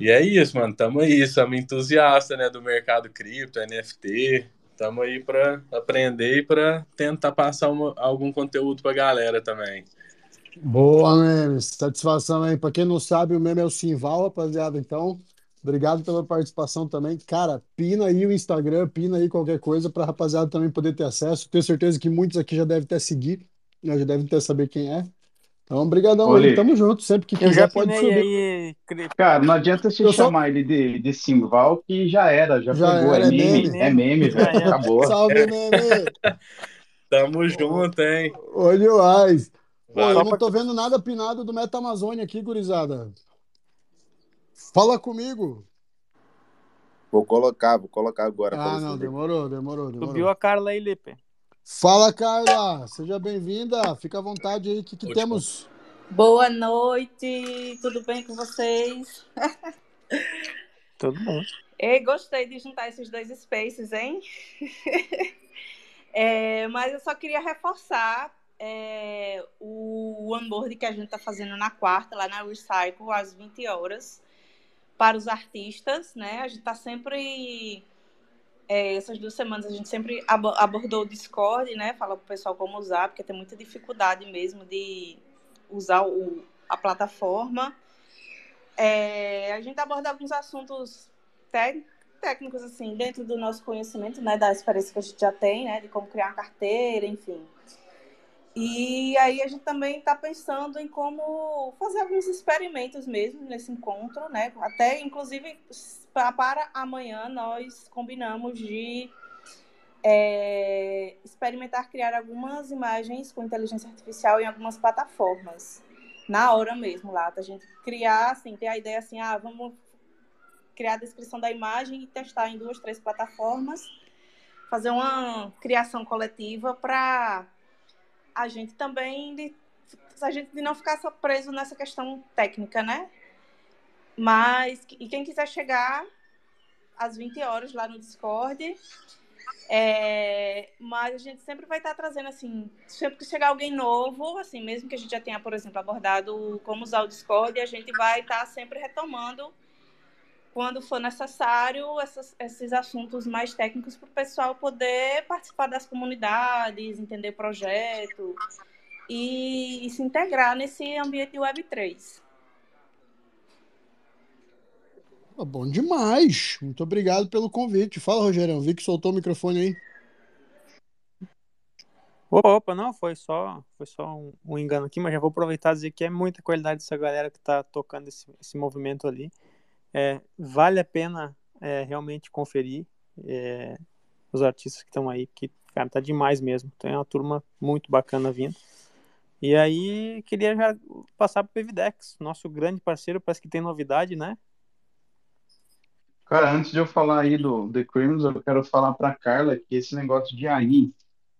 Speaker 7: E é isso, mano. Tamo aí, somos entusiasta né, do mercado cripto, NFT. Tamo aí para aprender e para tentar passar uma, algum conteúdo para galera também.
Speaker 1: Boa, Memes. Satisfação aí. Para quem não sabe, o meme é o Simval, rapaziada. Então, obrigado pela participação também. Cara, pina aí o Instagram, pina aí qualquer coisa para rapaziada também poder ter acesso. Tenho certeza que muitos aqui já devem até seguir, né? já devem até saber quem é. Então, brigadão aí. Tamo junto. Sempre que quiser, pode subir. Aí...
Speaker 8: Cara, não adianta se Eu chamar só... ele de, de Simval, que já era, já, já pegou. Era, é, meme, meme, é meme, velho. Acabou.
Speaker 1: Salve, meme.
Speaker 7: Tamo junto, hein?
Speaker 1: Olha o Ais. Pô, eu não tô vendo nada pinado do Meta Amazônia aqui, gurizada. Fala comigo.
Speaker 5: Vou colocar, vou colocar agora.
Speaker 1: Ah, não, demorou, demorou, demorou.
Speaker 3: Subiu a Carla aí, Lipe.
Speaker 1: Fala, Carla. Seja bem-vinda. Fica à vontade aí. O que, que temos?
Speaker 9: Boa noite. Tudo bem com vocês?
Speaker 3: Tudo bom.
Speaker 9: E gostei de juntar esses dois spaces, hein? [LAUGHS] é, mas eu só queria reforçar é, o onboard que a gente está fazendo na quarta, lá na Recycle, às 20 horas, para os artistas, né? A gente está sempre. É, essas duas semanas a gente sempre abordou o Discord, né? Fala para o pessoal como usar, porque tem muita dificuldade mesmo de usar o, a plataforma. É, a gente aborda alguns assuntos técnicos, assim, dentro do nosso conhecimento, né? Da experiência que a gente já tem, né? De como criar uma carteira, enfim. E aí a gente também está pensando em como fazer alguns experimentos mesmo nesse encontro, né? Até inclusive para amanhã nós combinamos de é, experimentar criar algumas imagens com inteligência artificial em algumas plataformas na hora mesmo lá, a gente criar assim, ter a ideia assim, ah, vamos criar a descrição da imagem e testar em duas, três plataformas, fazer uma criação coletiva para a gente também de, a gente de não ficar só preso nessa questão técnica, né? Mas e quem quiser chegar às 20 horas lá no Discord, é, mas a gente sempre vai estar trazendo assim, sempre que chegar alguém novo, assim, mesmo que a gente já tenha, por exemplo, abordado como usar o Discord, a gente vai estar sempre retomando quando for necessário, essas, esses assuntos mais técnicos para o pessoal poder participar das comunidades, entender projeto e, e, se integrar nesse ambiente Web3.
Speaker 1: Ah, bom demais! Muito obrigado pelo convite. Fala, Rogerão. Vi que soltou o microfone aí.
Speaker 3: Opa, não, foi só, foi só um, um, engano aqui, mas já vou aproveitar e dizer que é muita qualidade dessa galera que está tocando esse, esse movimento ali. É, vale a pena é, realmente conferir é, os artistas que estão aí, que, cara, tá demais mesmo. Tem uma turma muito bacana vindo. E aí, queria já passar o Pevidex, nosso grande parceiro, parece que tem novidade, né?
Speaker 8: Cara, antes de eu falar aí do The Criminals, eu quero falar para Carla que esse negócio de AI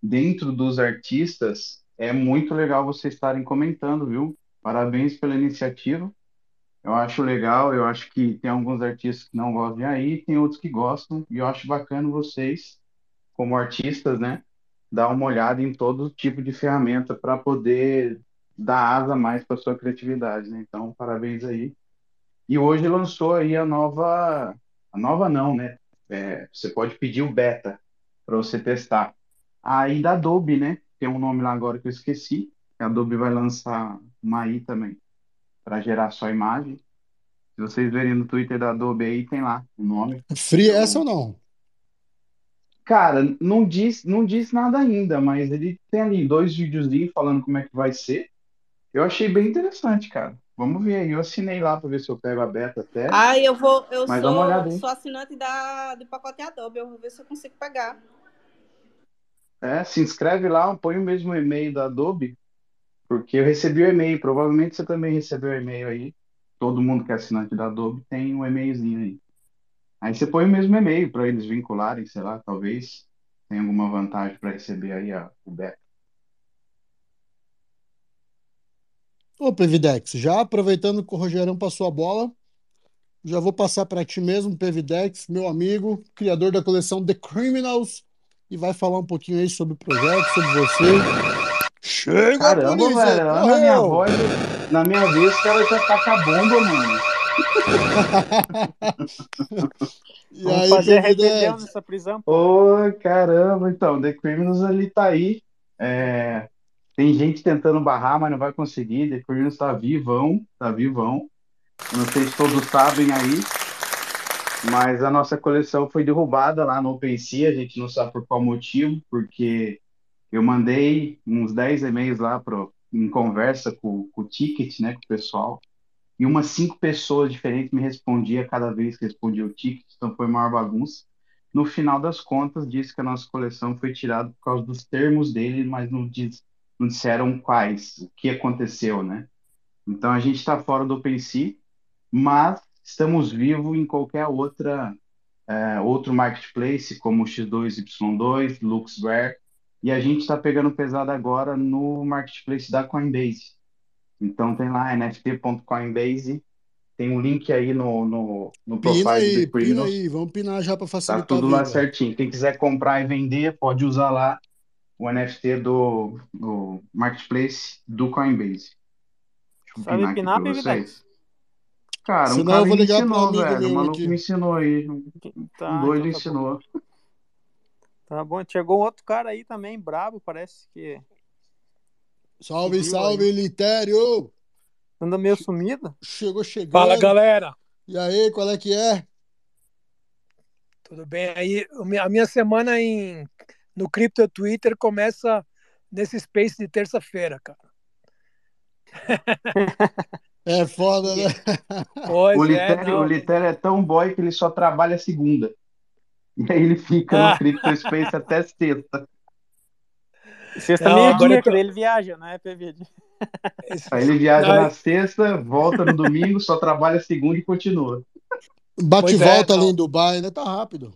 Speaker 8: dentro dos artistas é muito legal vocês estarem comentando, viu? Parabéns pela iniciativa. Eu acho legal, eu acho que tem alguns artistas que não gostam de AI, tem outros que gostam, e eu acho bacana vocês, como artistas, né, dar uma olhada em todo tipo de ferramenta para poder dar asa mais para sua criatividade, né? Então, parabéns aí. E hoje lançou aí a nova a nova não, né? É, você pode pedir o beta para você testar. Aí da Adobe, né? Tem um nome lá agora que eu esqueci. A Adobe vai lançar uma AI também para gerar só imagem. Se vocês verem no Twitter da Adobe aí, tem lá o nome.
Speaker 1: Free então, essa ou não?
Speaker 8: Cara, não diz, não diz nada ainda, mas ele tem ali dois videozinhos falando como é que vai ser. Eu achei bem interessante, cara. Vamos ver aí. Eu assinei lá para ver se eu pego a beta até.
Speaker 9: Ah, eu vou. Eu Mas sou, olhada, sou assinante da, do pacote Adobe. Eu vou ver se eu consigo pegar.
Speaker 8: É, se inscreve lá, põe o mesmo e-mail da Adobe, porque eu recebi o e-mail. Provavelmente você também recebeu o e-mail aí. Todo mundo que é assinante da Adobe tem um e-mailzinho aí. Aí você põe o mesmo e-mail para eles vincularem, sei lá, talvez tenha alguma vantagem para receber aí a, o beta.
Speaker 1: Ô, Pevidex, já aproveitando que o Rogerão passou a bola, já vou passar para ti mesmo, Pevidex, meu amigo, criador da coleção The Criminals, e vai falar um pouquinho aí sobre o projeto, sobre você.
Speaker 8: Chega, Caramba, polícia, velho, na minha voz, na minha vez, o cara já tá com a bomba, mano. [LAUGHS]
Speaker 3: e Vamos aí, fazer rebelião nessa prisão.
Speaker 8: Ô, caramba, então, The Criminals ali tá aí. É, tem gente tentando barrar, mas não vai conseguir. The Corinthians está vivão, está vivão. Não sei se todos sabem aí, mas a nossa coleção foi derrubada lá no OpenSea. A gente não sabe por qual motivo, porque eu mandei uns 10 e-mails lá pro, em conversa com, com o ticket, né, com o pessoal. E umas cinco pessoas diferentes me respondiam cada vez que respondia o ticket, então foi maior bagunça. No final das contas, disse que a nossa coleção foi tirada por causa dos termos dele, mas não diz não disseram quais, o que aconteceu, né? Então a gente está fora do OpenSea, mas estamos vivos em qualquer outra é, outro marketplace, como o X2Y2, LuxRare, e a gente está pegando pesado agora no marketplace da Coinbase. Então tem lá nft.coinbase, tem um link aí no, no, no profile pina
Speaker 1: aí, do Pina aí, vamos pinar já para facilitar
Speaker 8: Tá tudo lá certinho. Quem quiser comprar e vender, pode usar lá o NFT do, do Marketplace do Coinbase.
Speaker 3: Sabe empinar, vocês.
Speaker 8: Cara, um Senão cara me ensinou, velho. O maluco aqui. me ensinou aí. Tá, um doido então tá ensinou.
Speaker 3: Bom. Tá bom, chegou outro cara aí também, brabo, parece que.
Speaker 1: Salve, salve, aí. Litério!
Speaker 3: Anda meio sumido?
Speaker 1: Chegou chegando.
Speaker 10: Fala, galera!
Speaker 1: E aí, qual é que é?
Speaker 10: Tudo bem? Aí, a minha semana em no Crypto Twitter começa nesse space de terça-feira, cara. [LAUGHS]
Speaker 1: É foda, né?
Speaker 8: Pois o, Litério, é, o Litério é tão boy que ele só trabalha segunda. E aí ele fica no Crypto Space até sexta.
Speaker 3: Sexta não, meio-dia, que ele viaja, né, PVD?
Speaker 8: Aí ele viaja não, na sexta, volta no domingo, só trabalha segunda e continua.
Speaker 1: Bate e volta é, ali em Dubai, né? Tá rápido.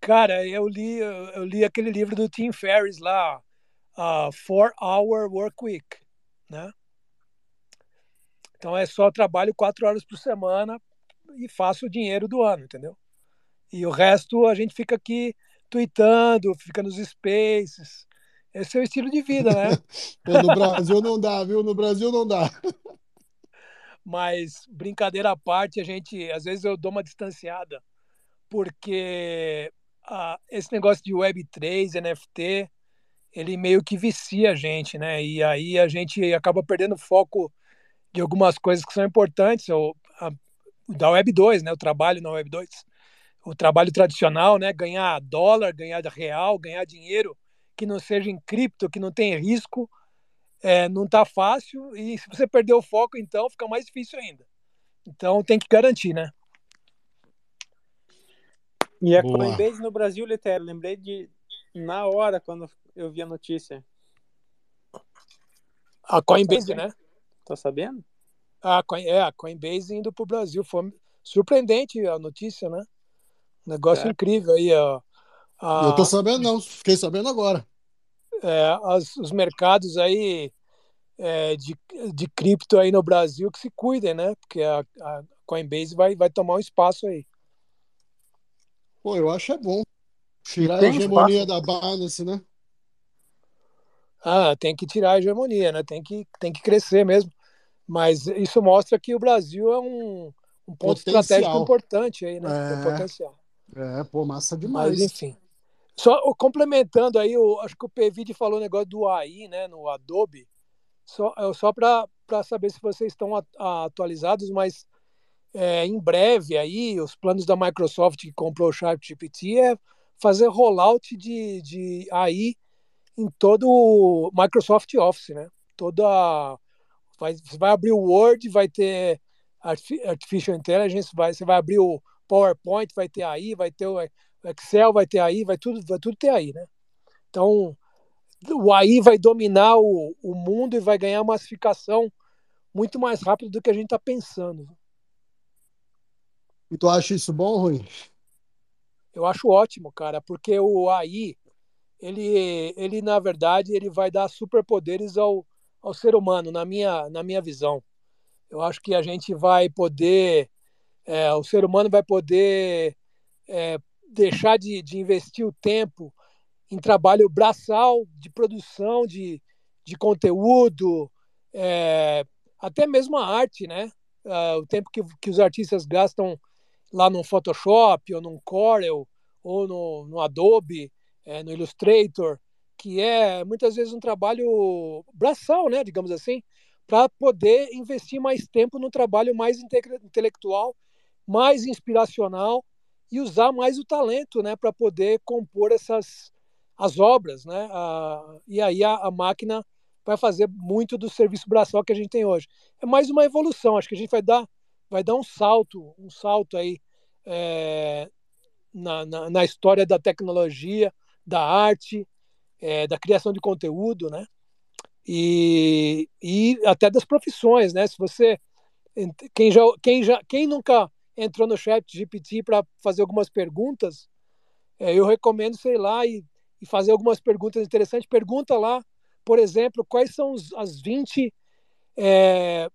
Speaker 10: Cara, eu li, eu li aquele livro do Tim Ferriss lá, uh, Four Hour Work Week, né? Então é só trabalho quatro horas por semana e faço o dinheiro do ano, entendeu? E o resto a gente fica aqui tweetando, fica nos spaces. Esse é o estilo de vida, né? [LAUGHS]
Speaker 1: Pô, no Brasil não dá, viu? No Brasil não dá. [LAUGHS]
Speaker 10: Mas brincadeira à parte, a gente, às vezes eu dou uma distanciada, porque ah, esse negócio de Web3, NFT, ele meio que vicia a gente, né? E aí a gente acaba perdendo foco de algumas coisas que são importantes, ou a, da Web 2, né? O trabalho na Web 2. O trabalho tradicional, né? Ganhar dólar, ganhar real, ganhar dinheiro, que não seja em cripto, que não tenha risco, é, não está fácil. E se você perder o foco, então fica mais difícil ainda. Então tem que garantir, né?
Speaker 3: E a Boa. Coinbase no Brasil, Litério, lembrei de na hora quando eu vi a notícia.
Speaker 10: A Coinbase, né?
Speaker 3: Tá sabendo?
Speaker 10: A, é, a Coinbase indo para o Brasil. Foi surpreendente a notícia, né? Negócio é. incrível aí. Ó.
Speaker 1: A, Eu tô sabendo, não. Fiquei sabendo agora.
Speaker 10: É, as, os mercados aí é, de, de cripto aí no Brasil que se cuidem, né? Porque a, a Coinbase vai, vai tomar um espaço aí.
Speaker 1: Pô, eu acho é bom. Tirar tem a hegemonia espaço. da Binance, né?
Speaker 10: Ah, tem que tirar a hegemonia, né? Tem que, tem que crescer mesmo. Mas isso mostra que o Brasil é um, um ponto potencial. estratégico importante aí, né? É, potencial.
Speaker 1: É, pô, massa demais.
Speaker 10: Mas, enfim. Só complementando aí, eu acho que o PVD falou o negócio do AI, né, no Adobe. Só, é, só para saber se vocês estão atualizados, mas é, em breve aí, os planos da Microsoft que comprou o ChatGPT é fazer rollout de, de AI em todo o Microsoft Office, né? Toda vai, você vai abrir o Word, vai ter Artificial Intelligence, vai, você vai abrir o PowerPoint, vai ter aí, vai ter o Excel, vai ter aí, vai tudo, vai tudo ter aí, né? Então, o AI vai dominar o, o mundo e vai ganhar massificação muito mais rápido do que a gente está pensando.
Speaker 1: E tu acha isso bom ou ruim?
Speaker 10: Eu acho ótimo, cara, porque o AI, ele, ele na verdade, ele vai dar superpoderes ao, ao ser humano, na minha, na minha visão. Eu acho que a gente vai poder, é, o ser humano vai poder é, deixar de, de investir o tempo em trabalho braçal de produção de, de conteúdo, é, até mesmo a arte, né? Uh, o tempo que, que os artistas gastam lá no Photoshop ou no Corel ou no, no Adobe, é, no Illustrator, que é muitas vezes um trabalho braçal, né, digamos assim, para poder investir mais tempo no trabalho mais intelectual, mais inspiracional e usar mais o talento, né, para poder compor essas as obras, né? A, e aí a, a, máquina vai fazer muito do serviço braçal que a gente tem hoje. É mais uma evolução. Acho que a gente vai dar vai dar um salto, um salto aí é, na, na, na, história da tecnologia, da arte, é, da criação de conteúdo, né? E, e até das profissões, né? Se você quem já quem já quem nunca entrou no chat GPT para fazer algumas perguntas, é, eu recomendo, sei lá, e, e, fazer algumas perguntas interessantes. Pergunta lá, por exemplo, quais são os, as 20 é,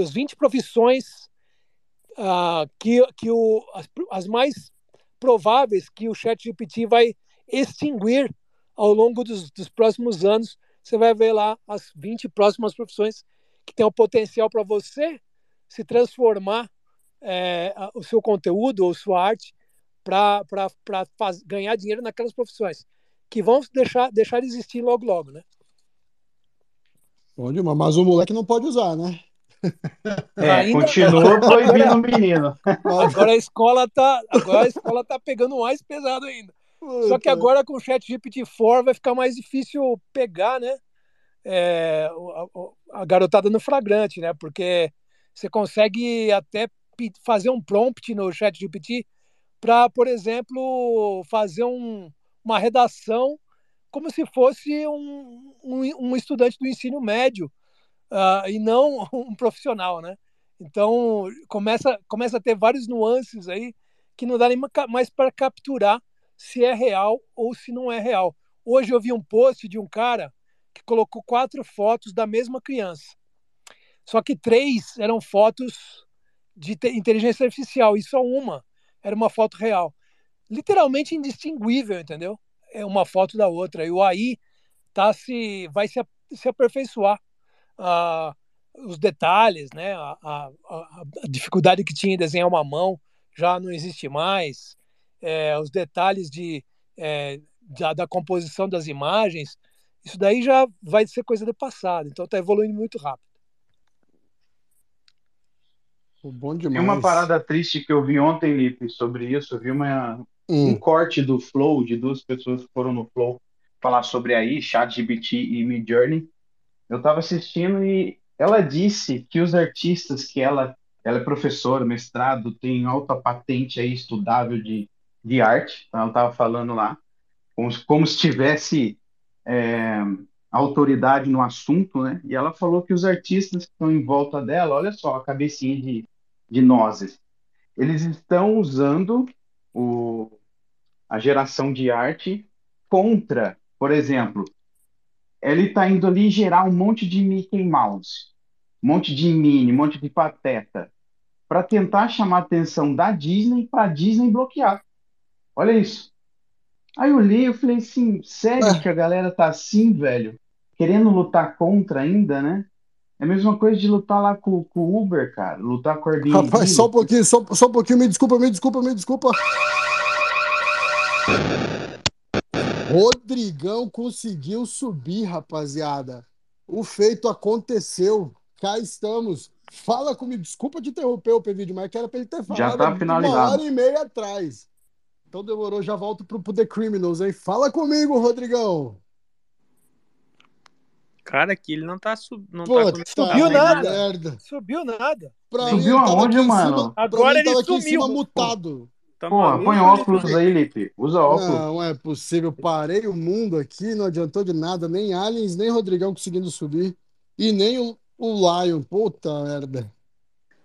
Speaker 10: as 20 profissões uh, que, que o, as, as, mais prováveis que o Chat GPT vai extinguir ao longo dos, dos, próximos anos. Você vai ver lá as 20 próximas profissões que têm o potencial para você se transformar é, o seu conteúdo ou sua arte para ganhar dinheiro naquelas profissões que vão deixar, deixar de existir logo, logo, né?
Speaker 1: Bom demais, mas o moleque não pode usar, né?
Speaker 8: É, Ainda... continua proibindo o menino.
Speaker 10: Agora a escola tá, agora a escola tá pegando mais pesado ainda. Só que agora com o Chat GPT-4 vai ficar mais difícil pegar, né? É, a, a, garotada no flagrante, né? Porque você consegue até fazer um prompt no Chat GPT para, por exemplo, fazer um, uma redação como se fosse um, um, um estudante do ensino médio uh, e não [LAUGHS] um profissional, né? Então começa, começa a ter vários nuances aí que não dá nem mais para capturar se é real ou se não é real. Hoje eu vi um post de um cara que colocou quatro fotos da mesma criança. Só que três eram fotos de inteligência artificial e só uma era uma foto real. Literalmente indistinguível, entendeu? É uma foto da outra. E o AI tá se, vai se, se aperfeiçoar uh, os detalhes, né? A, a, a, dificuldade que tinha em desenhar uma mão já não existe mais. É, os detalhes de, é, da, da, composição das imagens, isso daí já vai ser coisa do passado. Então está evoluindo muito rápido.
Speaker 1: Bom demais.
Speaker 8: Tem uma parada triste que eu vi ontem, Lipe, sobre isso. Eu vi uma, hum. um corte do Flow de duas pessoas que foram no Flow falar sobre aí, ChatGPT e Midjourney. Eu estava assistindo e ela disse que os artistas que ela, ela é professora, mestrado, tem alta patente aí estudável de, de arte, então ela estava falando lá, como, como se tivesse é, autoridade no assunto, né? E ela falou que os artistas que estão em volta dela, olha só a cabecinha de, de nozes, eles estão usando o, a geração de arte contra, por exemplo, ele está indo ali gerar um monte de Mickey Mouse, um monte de Minnie, um monte de Pateta, para tentar chamar a atenção da Disney para a Disney bloquear. Olha isso. Aí eu li, eu falei assim, sério ah. que a galera tá assim, velho? Querendo lutar contra ainda, né? É a mesma coisa de lutar lá com, o Uber, cara. Lutar com o Airbnb.
Speaker 1: Rapaz, só um pouquinho, só, só um pouquinho, me desculpa, me desculpa, me desculpa. Rodrigão conseguiu subir, rapaziada. O feito aconteceu. Cá estamos. Fala comigo. Desculpa te interromper o vídeo, mas que era para ele ter falado
Speaker 8: já tá finalizado.
Speaker 1: uma hora e meia atrás. Então demorou, já volto pro, pro The Criminals, hein? Fala comigo, Rodrigão.
Speaker 3: Cara, aqui ele não tá, sub... não
Speaker 10: Pô, tá subiu nada. Merda. Subiu nada.
Speaker 8: Pra subiu aonde, mano?
Speaker 1: Cima, Agora ele, ele sumiu. mutado.
Speaker 8: Tá Pô, põe óculos aí, Lipe. Usa óculos.
Speaker 1: Não, é possível. Parei o mundo aqui, não adiantou de nada. Nem Aliens, nem Rodrigão conseguindo subir. E nem o, o Lion. Puta merda.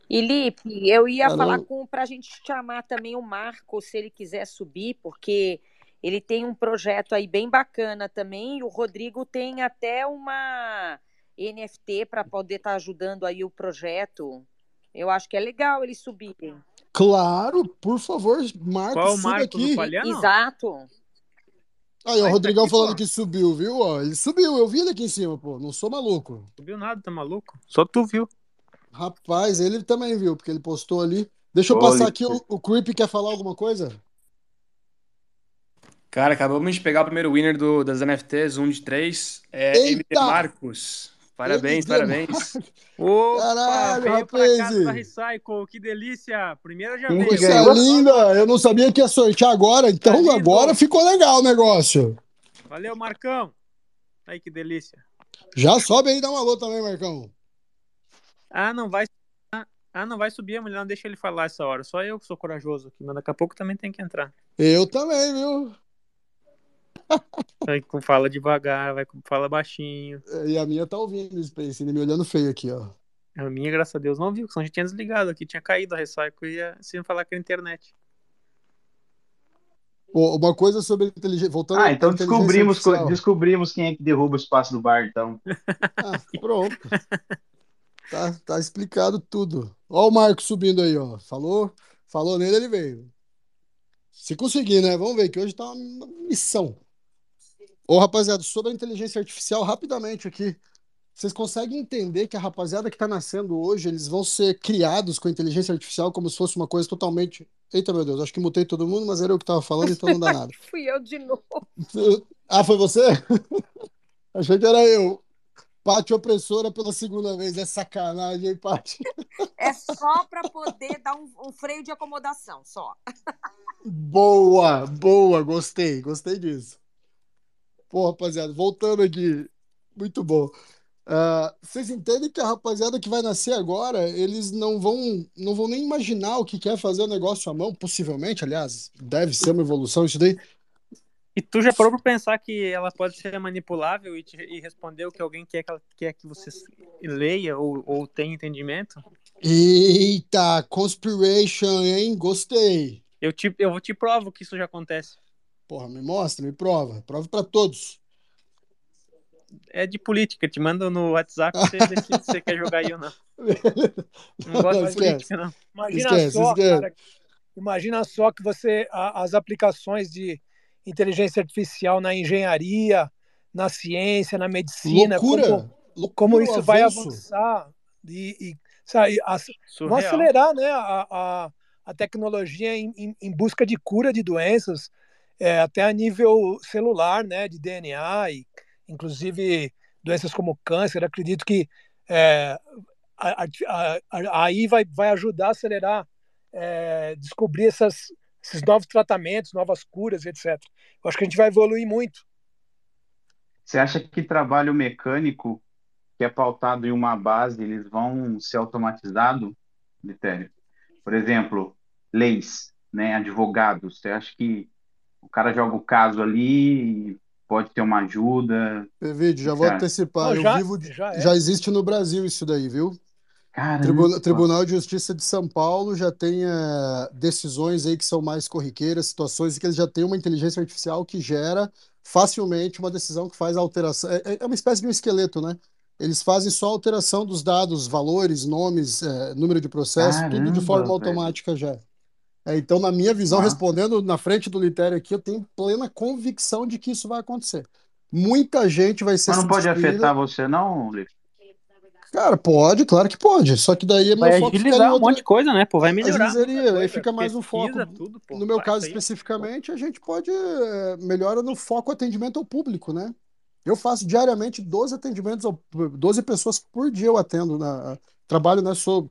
Speaker 2: E Lipe, eu ia Caramba. falar com pra gente chamar também o Marco, se ele quiser subir, porque ele tem um projeto aí bem bacana também. o Rodrigo tem até uma NFT para poder estar tá ajudando aí o projeto. Eu acho que é legal eles subirem.
Speaker 1: Claro, por favor, Marco, Qual suba Marco aqui.
Speaker 2: Exato.
Speaker 1: Aí, o Rodrigão tá aqui, falando pô. que subiu, viu? Ó, ele subiu, eu vi ele aqui em cima, pô. Não sou maluco.
Speaker 3: Subiu nada, tá maluco? Só tu viu.
Speaker 1: Rapaz, ele também viu, porque ele postou ali. Deixa eu passar aqui, o, o Creep quer falar alguma coisa?
Speaker 4: Cara, acabamos de pegar o primeiro winner do, das NFTs, um de três. É Eita! MD Marcos. Parabéns, parabéns.
Speaker 3: Opa, Caralho, rapaz. Recycle, que delícia. Primeira já veio.
Speaker 1: Coisa linda. Eu não sabia que ia sortear agora, então tá agora ficou legal o negócio.
Speaker 3: Valeu, Marcão. Aí, que delícia.
Speaker 1: Já sobe aí e dá uma alô também, Marcão.
Speaker 3: Ah, não vai. Ah, não vai subir a mulher, não deixa ele falar essa hora. Só eu que sou corajoso aqui, mas daqui a pouco também tem que entrar.
Speaker 1: Eu também, viu? [LAUGHS]
Speaker 3: Vai com fala devagar, vai com fala baixinho.
Speaker 1: É, e a minha tá ouvindo o Space, me olhando feio aqui, ó.
Speaker 3: A minha, graças a Deus, não viu, senão a gente tinha desligado aqui, tinha caído a Recycle e ia sem falar com a internet.
Speaker 1: Uma coisa sobre inteligência. Voltando
Speaker 8: ah, então descobrimos, descobrimos quem é que derruba o espaço do bar, então.
Speaker 1: Ah, pronto. [LAUGHS] tá, tá explicado tudo. Ó o Marco subindo aí, ó. Falou, falou nele, ele veio. Se conseguir, né? Vamos ver que hoje tá uma missão. Ô, rapaziada, sobre a inteligência artificial, rapidamente aqui. Vocês conseguem entender que a rapaziada que está nascendo hoje, eles vão ser criados com inteligência artificial como se fosse uma coisa totalmente. Eita, meu Deus, acho que mutei todo mundo, mas era eu que estava falando, então não dá [LAUGHS] nada.
Speaker 2: Fui eu de novo. [LAUGHS]
Speaker 1: Ah, foi você? [LAUGHS] Achei que era eu. Pati opressora pela segunda vez. É sacanagem, hein, Pati?
Speaker 2: É só para poder dar um, um, freio de acomodação, só.
Speaker 1: Boa, boa, gostei, gostei disso. Pô, rapaziada, voltando aqui, muito bom. Uh, vocês entendem que a rapaziada que vai nascer agora, eles não vão, não vão nem imaginar o que quer fazer o negócio à mão, possivelmente, aliás, deve ser uma evolução isso daí.
Speaker 3: E tu já parou pra pensar que ela pode ser manipulável e, te, e responder o que alguém quer que, ela, quer que você leia ou, ou tenha entendimento?
Speaker 1: Eita, conspiration, hein? Gostei.
Speaker 3: Eu te, eu te provo que isso já acontece.
Speaker 1: Porra, me mostra, me prova. Prova para todos.
Speaker 3: É de política, te manda no WhatsApp você decide se você quer jogar aí ou não. [LAUGHS] Não gosto de política, não.
Speaker 10: Imagina esquece, só, esquece. cara. Imagina só que você. as aplicações de inteligência artificial na engenharia, na ciência, na medicina.
Speaker 1: Loucura!
Speaker 10: Como,
Speaker 1: Loucura
Speaker 10: como isso vai avançar e, e sabe, as, vão acelerar né, a, a, a tecnologia em, em, em busca de cura de doenças é, até a nível celular, né, de DNA e inclusive doenças como câncer. Acredito que é, a, a, a, aí vai, vai ajudar a acelerar, é, descobrir essas, esses novos tratamentos, novas curas, etc. Eu acho que a gente vai evoluir muito.
Speaker 8: Você acha que trabalho mecânico que é pautado em uma base, eles vão ser automatizados, Litério? Por exemplo, leis, né, advogados. Você acha que o cara joga o caso ali pode ter uma ajuda?
Speaker 1: Pevide, já vou antecipar. Não, já, vivo, já, é. já existe no Brasil isso daí, viu? Tribunal, Tribunal de Justiça de São Paulo já tem uh, decisões aí que são mais corriqueiras, situações em que eles já têm uma inteligência artificial que gera facilmente uma decisão que faz alteração. É, é, é uma espécie de um esqueleto, né? Eles fazem só alteração dos dados, valores, nomes, é, número de processo, Caramba, tudo de forma automática já. É, então, na minha visão, ah. respondendo na frente do Litério aqui, eu tenho plena convicção de que isso vai acontecer. Muita gente vai ser.
Speaker 8: Mas não pode afetar você, não, Litério?
Speaker 1: Cara, pode, claro que pode. Só que daí é
Speaker 3: vai meu foco um monte de coisa, né? Pô, vai melhorar.
Speaker 1: Agilizaria, aí fica mais um foco. Tudo, pô, no meu caso especificamente, a gente pode é, melhora no foco atendimento ao público, né? Eu faço diariamente 12 atendimentos, 12 pessoas por dia eu atendo na trabalho, né, sou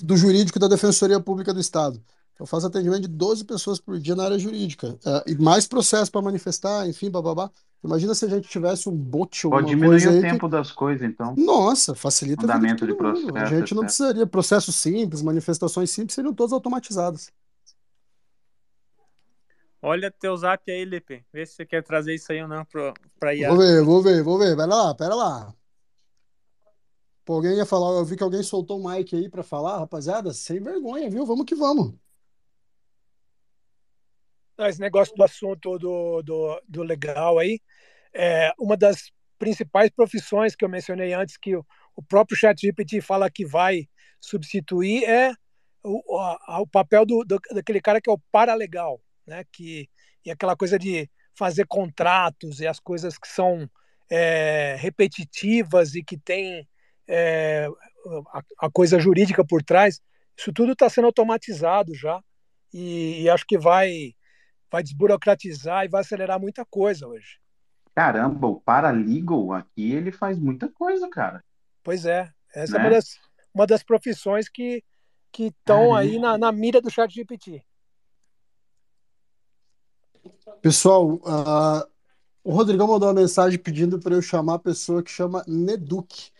Speaker 1: do jurídico da Defensoria Pública do Estado. Eu faço atendimento de 12 pessoas por dia na área jurídica. Uh, e mais processo para manifestar, enfim, bababá. Imagina se a gente tivesse um bot
Speaker 8: ou Pode diminuir o tempo que... das coisas, então.
Speaker 1: Nossa, facilita Fundamento a vida de, de processo. A gente não precisaria. Processos simples, manifestações simples seriam todas automatizadas.
Speaker 3: Olha teu zap aí, Lipe. Vê se você quer trazer isso aí ou não para IA.
Speaker 1: Vou ver, vou ver, vou ver. Vai lá, pera lá. Pô, alguém ia falar, eu vi que alguém soltou o mic aí para falar, rapaziada, sem vergonha, viu? Vamos que vamos.
Speaker 10: Esse negócio do assunto do, do, do legal aí, é uma das principais profissões que eu mencionei antes, que o, o próprio ChatGPT fala que vai substituir, é o, o, o papel do, do, daquele cara que é o paralegal, né? Que, e aquela coisa de fazer contratos e as coisas que são é, repetitivas e que tem é, a, a, coisa jurídica por trás, isso tudo está sendo automatizado já e, e, acho que vai vai desburocratizar e vai acelerar muita coisa hoje.
Speaker 8: Caramba, o paralegal aqui ele faz muita coisa, cara.
Speaker 10: Pois é, essa né? é uma das, uma das profissões que que estão aí na, na mira do chat GPT.
Speaker 1: Pessoal, uh, o Rodrigão mandou uma mensagem pedindo para eu chamar a pessoa que chama Neduk,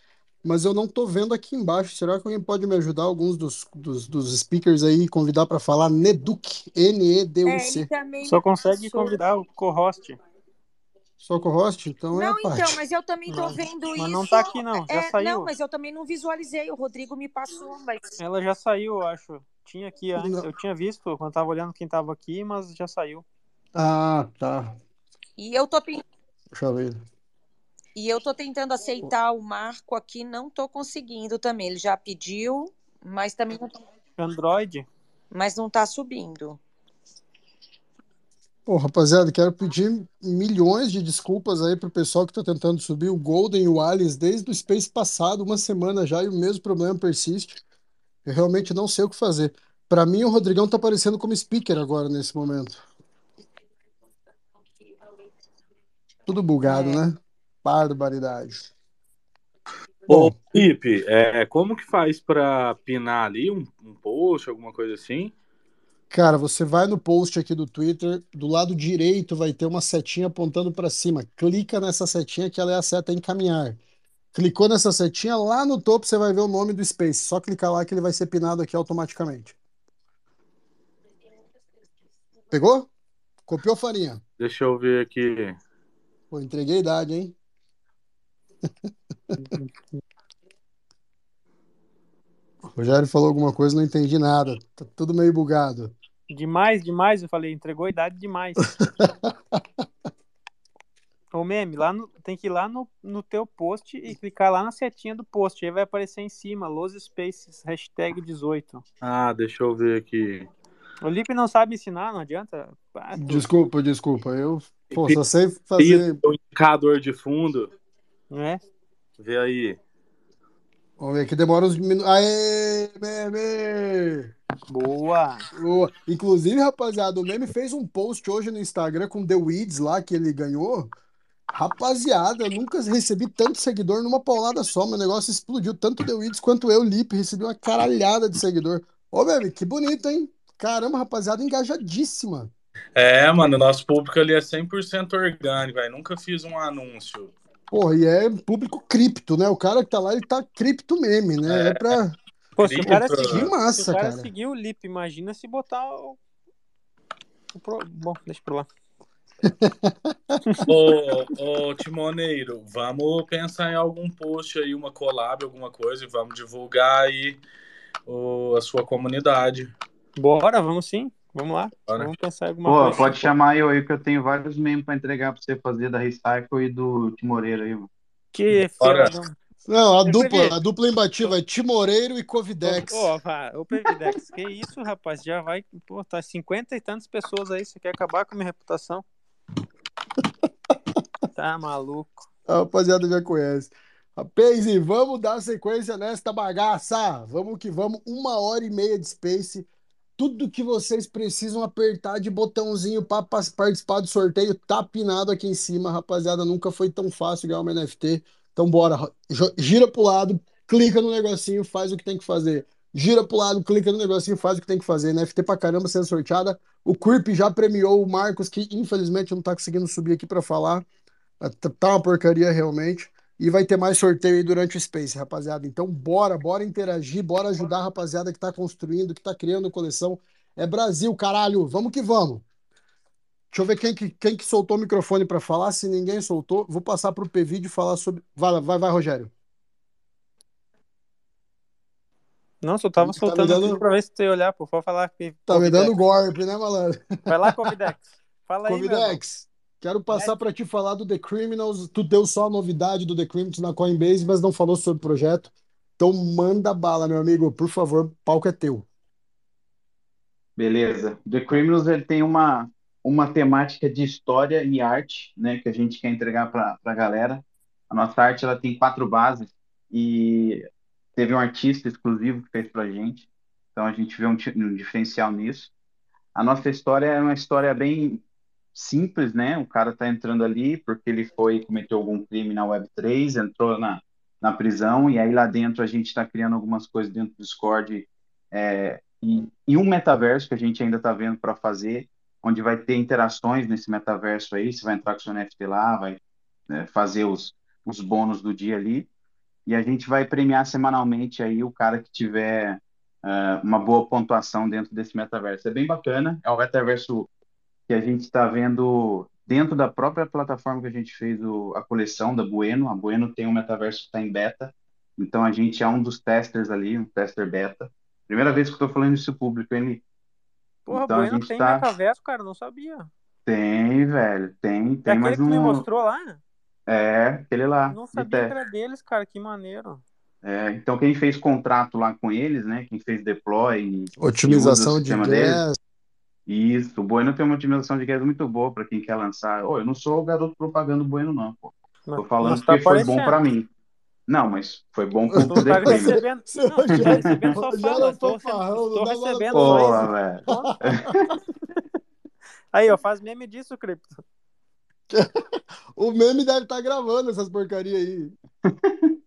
Speaker 1: mas eu não estou vendo aqui embaixo. Será que alguém pode me ajudar? Alguns dos, dos, dos speakers aí, convidar para falar Neduk, N-E-D-U-C.
Speaker 3: É, Só consegue passou. convidar o co-host.
Speaker 1: Só co-host? Então
Speaker 2: é
Speaker 1: não,
Speaker 2: é então, mas eu também estou vendo
Speaker 3: mas
Speaker 2: isso.
Speaker 3: Mas não está aqui, não. Já
Speaker 2: é,
Speaker 3: saiu.
Speaker 2: Não, mas eu também não visualizei. O Rodrigo me passou, mas.
Speaker 3: Ela já saiu, eu acho. Tinha aqui antes. Eu tinha visto quando estava olhando quem estava aqui, mas já saiu.
Speaker 1: Ah, tá.
Speaker 2: E eu tô
Speaker 1: Deixa eu ver.
Speaker 2: E eu tô tentando aceitar o Marco aqui, não tô conseguindo também. Ele já pediu, mas também não
Speaker 3: Android?
Speaker 2: Mas não tá subindo.
Speaker 1: Pô, rapaziada, quero pedir milhões de desculpas aí pro pessoal que tá tentando subir o Golden e o Alice desde o Space passado, uma semana já, e o mesmo problema persiste. Eu realmente não sei o que fazer. Para mim, o Rodrigão tá aparecendo como speaker agora nesse momento. Tudo bugado, é. né? Barbaridade.
Speaker 7: Ô, Felipe, é, como que faz para pinar ali um, um post, alguma coisa assim?
Speaker 1: Cara, você vai no post aqui do Twitter, do lado direito vai ter uma setinha apontando para cima. Clica nessa setinha que ela é a seta encaminhar. Clicou nessa setinha, lá no topo você vai ver o nome do Space. Só clicar lá que ele vai ser pinado aqui automaticamente. Pegou? Copiou, Farinha?
Speaker 7: Deixa eu ver aqui.
Speaker 1: Pô, entreguei a idade, hein? O [LAUGHS] Rogério falou alguma coisa, não entendi nada. Tá tudo meio bugado.
Speaker 3: Demais, demais, eu falei, entregou a idade demais. [LAUGHS] O meme, lá no, tem que ir lá no, no teu post e clicar lá na setinha do post. Aí vai aparecer em cima, Los Spaces, hashtag 18.
Speaker 7: Ah, deixa eu ver aqui.
Speaker 3: O Lipe não sabe ensinar, não adianta.
Speaker 1: Ah, desculpa, desculpa. Eu pô, só sei fazer.
Speaker 7: O indicador de fundo.
Speaker 3: É?
Speaker 7: Vê aí.
Speaker 1: Vamos ver que demora uns minutos. Aê, meme!
Speaker 3: Boa!
Speaker 1: Boa! Inclusive, rapaziada, o meme fez um post hoje no Instagram com The Weeds lá que ele ganhou. Rapaziada, eu nunca recebi tanto seguidor numa paulada só. Meu negócio explodiu. Tanto The Weeds quanto eu, Lipe, recebi uma caralhada de seguidor. Ô, meme, que bonito, hein? Caramba, rapaziada, engajadíssima.
Speaker 7: É, mano, nosso público ali é 100% orgânico, velho. Nunca fiz um anúncio.
Speaker 1: Porra, e é público cripto, né? O cara que tá lá, ele tá cripto meme, né? É, é pra.
Speaker 3: Pô, se o cara,
Speaker 1: seguir, massa,
Speaker 3: se o cara,
Speaker 1: cara.
Speaker 3: seguir o Lip, imagina se botar o. o pro... Bom, deixa pra lá. [LAUGHS]
Speaker 7: ô, ô, Timoneiro, vamos pensar em algum post aí, uma collab, alguma coisa, e vamos divulgar aí o, a sua comunidade.
Speaker 3: Bora, vamos sim. Vamos lá. Bora. Vamos pensar em alguma
Speaker 8: Pô,
Speaker 3: coisa.
Speaker 8: pode chamar eu aí, que eu tenho vários memes pra entregar pra você fazer da Recycle e do Timoreiro aí, mano.
Speaker 3: Que
Speaker 1: Não, a
Speaker 3: Eu
Speaker 1: dupla,
Speaker 3: peguei.
Speaker 1: a dupla imbatível é Timoreiro e Covidex.
Speaker 3: Ô, ô, Pevidex, que isso, rapaz? Já vai. Pô, tá cinquenta e tantas pessoas aí. Você quer acabar com a minha reputação? [LAUGHS] Tá maluco.
Speaker 1: A rapaziada já conhece. Rapaz, e vamos dar sequência nesta bagaça. Vamos que vamos. Uma hora e meia de Space. Tudo que vocês precisam apertar de botãozinho para participar do sorteio tá pinado aqui em cima, rapaziada. Nunca foi tão fácil ganhar uma NFT. Então bora, gira pro lado, clica no negocinho, faz o que tem que fazer. Gira pro lado, clica no negocinho, faz o que tem que fazer. NFT pra caramba sendo sorteada. O Creep já premiou o Marcos, que infelizmente não tá conseguindo subir aqui para falar. Tá tá uma porcaria realmente. E vai ter mais sorteio aí durante o Space, rapaziada. Então, bora, bora interagir, bora ajudar a rapaziada que tá construindo, que tá criando coleção. É Brasil, caralho. Vamos que vamos. Deixa eu ver quem que, quem que soltou o microfone para falar. Se ninguém soltou, vou passar pro P-Vídeo falar sobre. Vai, vai, vai, Rogério.
Speaker 3: Não, só tava
Speaker 1: Tá
Speaker 3: soltando
Speaker 1: dando-
Speaker 3: vídeo pra ver se você olhar, pô. Pode falar que.
Speaker 1: Tá me dando
Speaker 3: Covidex.
Speaker 1: golpe, né, malandro?
Speaker 3: Vai lá, Covidex. [LAUGHS] Fala aí.
Speaker 1: Covidex, quero passar para te falar do The Criminals. Tu deu só a novidade do The Criminals na Coinbase, mas não falou sobre o projeto. Então manda bala, meu amigo. Por favor, palco é teu.
Speaker 8: Beleza. The Criminals ele tem uma, uma temática de história e arte, né, que a gente quer entregar para a galera. A nossa arte ela tem quatro bases e teve um artista exclusivo que fez para a gente. Então a gente vê um, um diferencial nisso. A nossa história é uma história bem simples, né? O cara tá entrando ali porque ele foi cometeu algum crime na Web3, entrou na, na prisão e aí lá dentro a gente está criando algumas coisas dentro do Discord é, e, e um metaverso que a gente ainda está vendo para fazer, onde vai ter interações nesse metaverso aí, você vai entrar com seu NFT lá, vai né, fazer os, os bônus do dia ali, e a gente vai premiar semanalmente aí o cara que tiver ah, uma boa pontuação dentro desse metaverso. É bem bacana, é um metaverso que a gente está vendo dentro da própria plataforma que a gente fez o, a coleção da Bueno. A Bueno tem um metaverso que está em beta, então a gente é um dos testers ali, um tester beta. Primeira vez que eu estou falando isso público, hein, Li?
Speaker 3: Porra,
Speaker 8: Então a
Speaker 3: Bueno
Speaker 8: gente
Speaker 3: tem
Speaker 8: tá-
Speaker 3: metaverso, cara, não sabia.
Speaker 8: Tem, velho, tem,
Speaker 3: É
Speaker 8: tem
Speaker 3: aquele
Speaker 8: mais
Speaker 3: que tu me
Speaker 8: um.
Speaker 3: mostrou lá?
Speaker 8: É, aquele lá.
Speaker 3: Não
Speaker 8: de
Speaker 3: sabia que
Speaker 8: teste.
Speaker 3: era deles, cara, que maneiro.
Speaker 8: É, então quem fez contrato lá com eles, né? Quem fez deploy e,
Speaker 1: Otimização de
Speaker 8: sistema deles.
Speaker 1: gas.
Speaker 8: Isso, o Bueno tem uma otimização de gas muito boa para quem quer lançar. Ô, eu não sou o garoto propagando Bueno, não, pô. Tô falando
Speaker 3: tá
Speaker 8: porque foi bom para mim. Não, mas foi bom pro
Speaker 3: Tu tá recebendo. Não, tá recebendo só fala.
Speaker 1: um
Speaker 3: Tô,
Speaker 1: fanfarrão,
Speaker 3: tô recebendo.
Speaker 8: Porra, velho.
Speaker 3: Aí, ó, faz meme disso, Cripto. [LAUGHS]
Speaker 1: O meme deve estar gravando essas porcarias aí. [LAUGHS]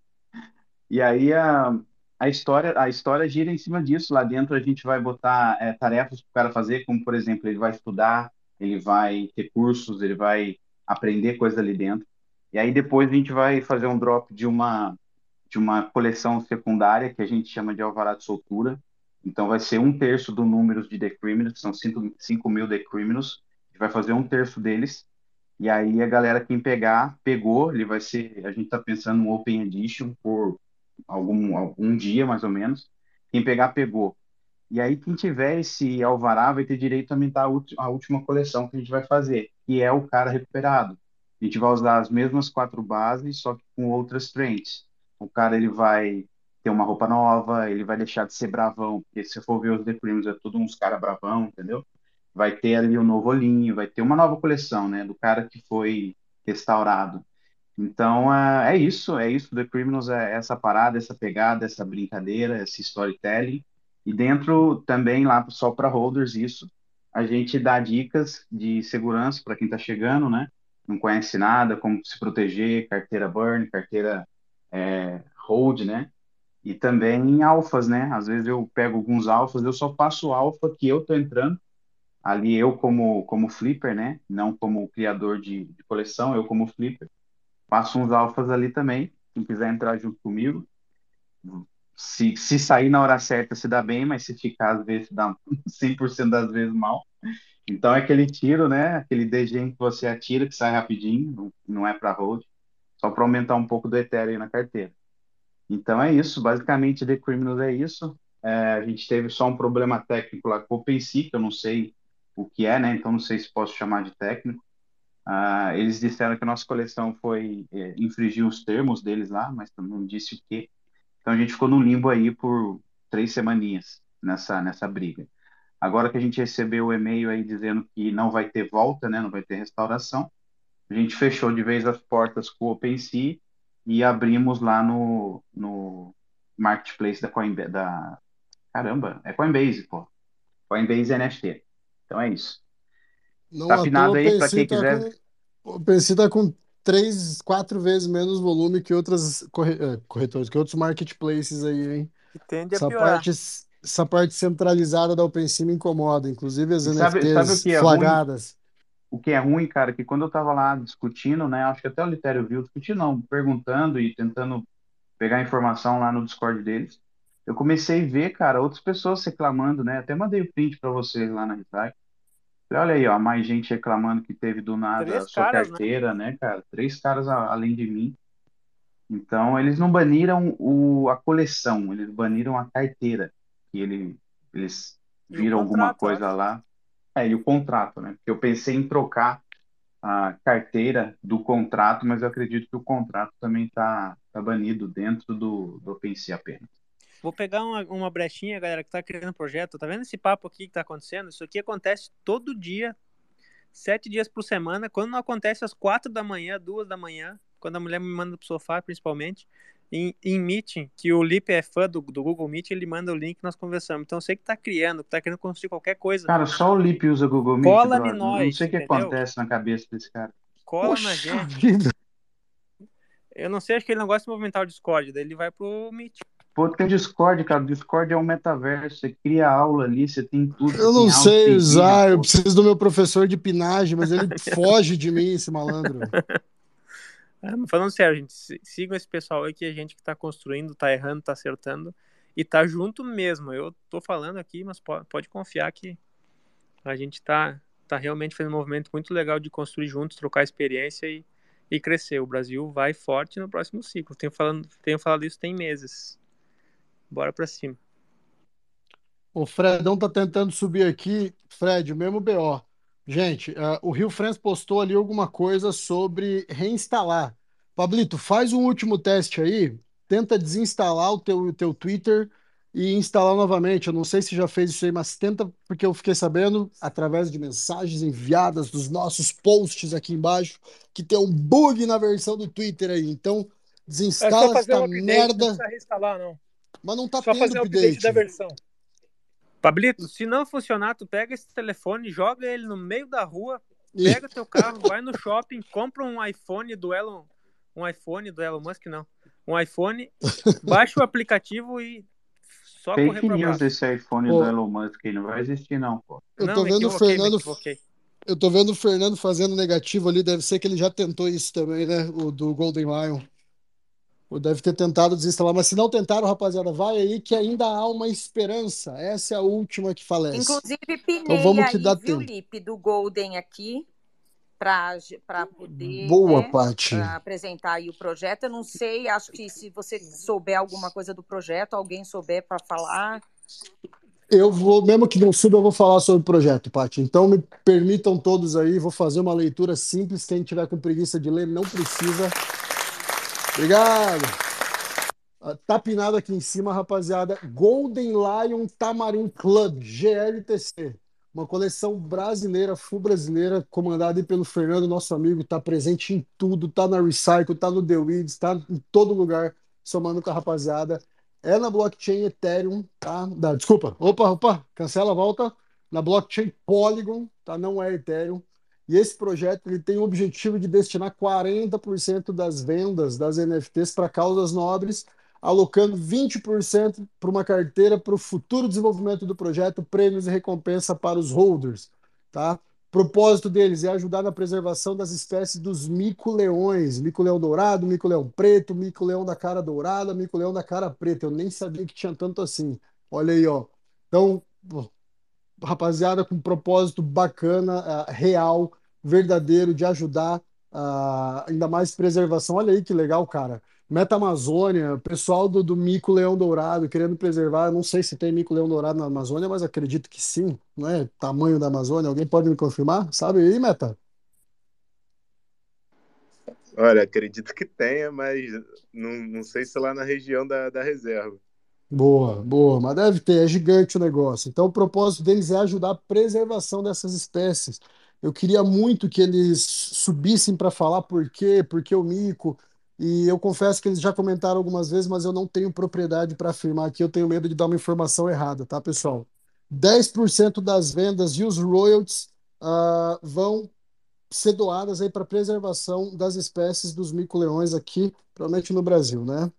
Speaker 8: E aí a, a história a história gira em cima disso. Lá dentro a gente vai botar é, tarefas para o cara fazer, como por exemplo, ele vai estudar, ele vai ter cursos, ele vai aprender coisas ali dentro. E aí depois a gente vai fazer um drop de uma de uma coleção secundária que a gente chama de alvará de soltura. Então vai ser um terço do número de The Criminals, são 5 mil The Criminals. A gente vai fazer um terço deles. E aí a galera, quem pegar, pegou, ele vai ser, a gente está pensando um Open Edition por algum, algum dia, mais ou menos. Quem pegar, pegou. E aí, quem tiver esse alvará vai ter direito a mintar a, última coleção que a gente vai fazer, que é o cara recuperado. A gente vai usar as mesmas quatro bases, só que com outras trends. O cara, ele vai ter uma roupa nova, ele vai deixar de ser bravão, porque se for ver os The Criminals, é tudo uns cara bravão, entendeu? Vai ter ali um novo olhinho, vai ter uma nova coleção, né, do cara que foi restaurado. Então, é, é isso, é isso. The Criminals é essa parada, essa pegada, essa brincadeira, esse storytelling. E dentro também, lá só para holders, isso. A gente dá dicas de segurança para quem está chegando, né? Não conhece nada, como se proteger, carteira burn, carteira é, hold, né? E também alfas, né? Às vezes eu pego alguns alfas, eu só faço alfa que eu tô entrando. Ali eu como, como flipper, né? Não como criador de, de coleção, eu como flipper. Faço uns alfas ali também. Quem quiser entrar junto comigo. Se, se sair na hora certa, se dá bem, mas se ficar, às vezes, dá [LAUGHS] 100% das vezes mal. Então é aquele tiro, né? Aquele DG que você atira, que sai rapidinho, não, não é para hold, só para aumentar um pouco do Ethereum na carteira. Então é isso, basicamente The Criminals é isso. É, a gente teve só um problema técnico lá com o OpenSea, que eu não sei o que é, né? Então não sei se posso chamar de técnico. Ah, eles disseram que a nossa coleção foi é, infringir os termos deles lá, mas não disse o quê. Então a gente ficou no limbo aí por três semaninhas nessa nessa briga. Agora que a gente recebeu o e-mail aí dizendo que não vai ter volta, né, não vai ter restauração, a gente fechou de vez as portas com o OpenSea e abrimos lá no, no marketplace da Coinbase, da caramba, é Coinbase, pô. Coinbase NFT. Então é isso.
Speaker 1: Não tá pinado aí para quem tá quiser. Com, o OpenSea tá com três, quatro vezes menos volume que outras é, corretores, que outros marketplaces aí, hein?
Speaker 3: Que tende a Essa piorar.
Speaker 1: parte essa parte centralizada da OpenSea me incomoda, inclusive as sabe, NFTs sabe o que é flagradas.
Speaker 8: Ruim? O que é ruim, cara, que quando eu estava lá discutindo, né, acho que até o Litério viu, discutindo não, perguntando e tentando pegar informação lá no Discord deles, eu comecei a ver, cara, outras pessoas reclamando, né, até mandei o print para vocês lá na Retype. Olha aí, ó, mais gente reclamando que teve do nada Três a sua caras, né? carteira, né? né, cara? Três caras além de mim. Então, eles não baniram o, a coleção, eles baniram a carteira que ele, eles viram alguma coisa lá. É, e o contrato, né? Eu pensei em trocar a carteira do contrato, mas eu acredito que o contrato também está tá banido dentro do, do OpenSea apenas.
Speaker 3: Vou pegar uma, uma brechinha, galera, que está criando projeto. Tá vendo esse papo aqui que está acontecendo? Isso aqui acontece todo dia, sete dias por semana. Quando não acontece às quatro da manhã, duas da manhã, quando a mulher me manda pro sofá, principalmente, em, em Meeting, que o Lipe é fã do, do Google Meet, ele manda o link e nós conversamos. Então, você que tá criando, que tá querendo construir qualquer coisa.
Speaker 8: Cara, só o Lipe usa Google Meet.
Speaker 3: Cola em nós.
Speaker 8: Não sei o que acontece na cabeça desse cara.
Speaker 3: Cola Poxa na gente. Vida. Eu não sei, acho que ele não gosta de movimentar o Discord, daí ele vai pro Meet.
Speaker 8: Pô, tem Discord, cara. O Discord é um metaverso. Você cria aula ali, você tem tudo.
Speaker 1: Eu não sei usar, eu preciso do meu professor de pinagem, mas ele foge de mim, esse malandro. [LAUGHS]
Speaker 3: É, falando sério, gente, sigam esse pessoal aí que a gente que tá construindo, tá errando, tá acertando e tá junto mesmo. Eu tô falando aqui, mas pode, pode confiar que a gente tá, tá realmente fazendo um movimento muito legal de construir juntos, trocar experiência e, e crescer. O Brasil vai forte no próximo ciclo. Tenho, falando, tenho falado isso tem meses. Bora pra cima.
Speaker 1: O Fredão tá tentando subir aqui. Fred, o mesmo BO. Gente, uh, o Rio France postou ali alguma coisa sobre reinstalar. Pablito, faz um último teste aí, tenta desinstalar o teu, o teu Twitter e instalar novamente. Eu não sei se já fez isso aí, mas tenta, porque eu fiquei sabendo, através de mensagens enviadas dos nossos posts aqui embaixo, que tem um bug na versão do Twitter aí. Então, desinstala é essa um merda. Não
Speaker 10: reinstalar, não.
Speaker 1: Mas não tá só tendo fazer update. update
Speaker 10: da versão.
Speaker 3: Pablito, se não funcionar, tu pega esse telefone, joga ele no meio da rua, pega teu carro, vai no shopping, compra um iPhone do Elon, um iPhone do Elon Musk, não, um iPhone, [LAUGHS] baixa o aplicativo e só
Speaker 8: Fake correr pra news desse iPhone pô. do Elon Musk aí, não vai existir não, pô.
Speaker 1: Eu tô não, vendo o Fernando... Eu tô vendo o Fernando fazendo negativo ali, deve ser que ele já tentou isso também, né? O do Golden Lion. Ou deve ter tentado desinstalar, mas se não tentaram, rapaziada, vai aí que ainda há uma esperança. Essa é a última que falece.
Speaker 2: Inclusive, pinei então, vamos aí, que dá viu, tempo. Lipe, do Golden aqui, para poder
Speaker 1: Boa, né, Paty.
Speaker 2: apresentar aí o projeto. Eu não sei, acho que se você souber alguma coisa do projeto, alguém souber para falar.
Speaker 1: Eu vou, mesmo que não suba, eu vou falar sobre o projeto, Paty. Então me permitam todos aí, vou fazer uma leitura simples. Quem tiver com preguiça de ler, não precisa. Obrigado. Ah, tá pinado aqui em cima, rapaziada. Golden Lion Tamarin Club, GLTC. Uma coleção brasileira, full brasileira, comandada pelo Fernando, nosso amigo. Tá presente em tudo. Tá na Recycle, tá no The Weeds, tá em todo lugar, somando com a rapaziada. É na blockchain Ethereum, tá? Da, desculpa. Opa, opa, cancela, volta. Na blockchain Polygon, tá? Não é Ethereum. E esse projeto ele tem o objetivo de destinar 40% das vendas das NFTs para causas nobres, alocando 20% para uma carteira para o futuro desenvolvimento do projeto, prêmios e recompensa para os holders. Tá? propósito deles é ajudar na preservação das espécies dos mico-leões, mico-leão dourado, mico-leão preto, mico-leão da cara dourada, mico-leão da cara preta. Eu nem sabia que tinha tanto assim. Olha aí, ó. Então, rapaziada, com um propósito bacana, uh, real, verdadeiro, de ajudar, uh, ainda mais preservação. Olha aí que legal, cara. Meta Amazônia, pessoal do, do Mico Leão Dourado querendo preservar. Não sei se tem Mico Leão Dourado na Amazônia, mas acredito que sim, não é? Tamanho da Amazônia. Alguém pode me confirmar? Sabe aí, Meta?
Speaker 5: Olha, acredito que tenha, mas não, não sei se lá na região da, da reserva.
Speaker 1: Boa, boa, mas deve ter, é gigante o negócio. Então, o propósito deles é ajudar a preservação dessas espécies. Eu queria muito que eles subissem para falar por quê, por que o mico. E eu confesso que eles já comentaram algumas vezes, mas eu não tenho propriedade para afirmar aqui, eu tenho medo de dar uma informação errada, tá, pessoal? 10% das vendas e os royalties uh, vão ser doadas aí para preservação das espécies dos mico-leões aqui, provavelmente no Brasil, né?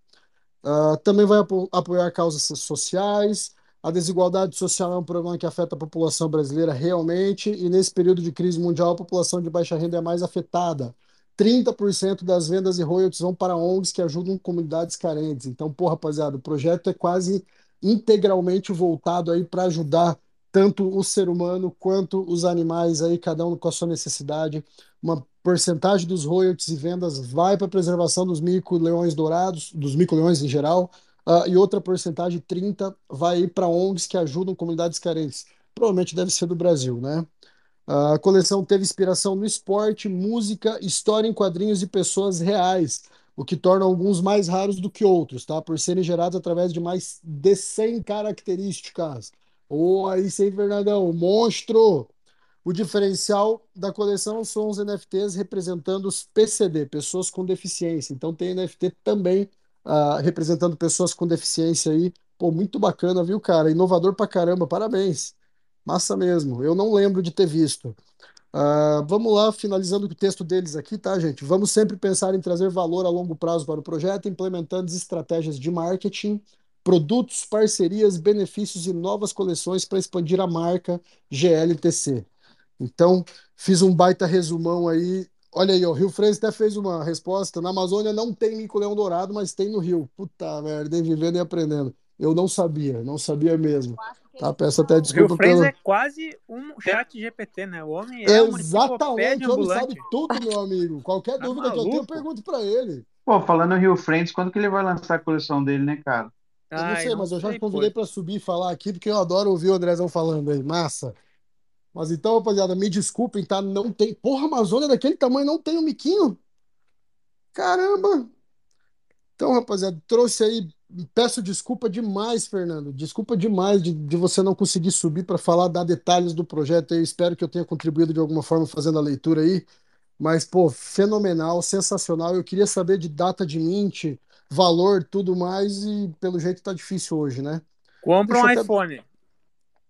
Speaker 1: Uh, também vai apo apoiar causas sociais. A desigualdade social é um problema que afeta a população brasileira realmente, e nesse período de crise mundial, a população de baixa renda é mais afetada. 30% das vendas e royalties vão para ONGs que ajudam comunidades carentes. Então, pô, rapaziada, o projeto é quase integralmente voltado aí para ajudar tanto o ser humano quanto os animais aí, cada um com a sua necessidade. Uma porcentagem dos royalties e vendas vai para preservação dos mico-leões dourados, dos mico-leões em geral, uh, e outra porcentagem, 30, vai para ONGs que ajudam comunidades carentes. Provavelmente deve ser do Brasil, né? A coleção teve inspiração no esporte, música, história em quadrinhos e pessoas reais, o que torna alguns mais raros do que outros, tá? Por serem gerados através de mais de 100 características. Ô, oh, aí sim, Fernandão, monstro! O diferencial da coleção são os NFTs representando os PCD, pessoas com deficiência. Então tem NFT também uh, representando pessoas com deficiência aí. Pô, muito bacana, viu, cara? Inovador pra caramba, parabéns. Massa mesmo. Eu não lembro de ter visto. Uh, vamos lá, finalizando o texto deles aqui, tá, gente? Vamos sempre pensar em trazer valor a longo prazo para o projeto, implementando estratégias de marketing, produtos, parcerias, benefícios e novas coleções para expandir a marca GLTC. Então, fiz um baita resumão aí. Olha aí, o Rio Frenz até fez uma resposta. Na Amazônia não tem mico-leão dourado, mas tem no Rio. Puta merda, vivendo e aprendendo. Eu não sabia, não sabia mesmo. Tá, peço até desculpa.
Speaker 3: O pelo... é quase um chat GPT, né? O homem é
Speaker 1: Exatamente, o homem sabe tudo, meu amigo. Qualquer tá dúvida maluco? que eu tenho, eu pergunto pra ele.
Speaker 8: Pô, falando no Rio Friends, quando que ele vai lançar a coleção dele, né, cara?
Speaker 1: Eu não sei, mas eu já convidei para subir e falar aqui, porque eu adoro ouvir o Andrezão falando aí. Massa. Mas então, rapaziada, me desculpem, tá? Não tem. Porra, Amazônia daquele tamanho não tem um miquinho? Caramba! Então, rapaziada, trouxe aí Peço desculpa demais, Fernando. Desculpa demais de, de você não conseguir subir para falar, dar detalhes do projeto. Eu espero que eu tenha contribuído de alguma forma fazendo a leitura aí. Mas, pô, fenomenal, sensacional. Eu queria saber de data de mint, valor, tudo mais, e pelo jeito tá difícil hoje, né?
Speaker 3: Compra Deixa um até... iPhone.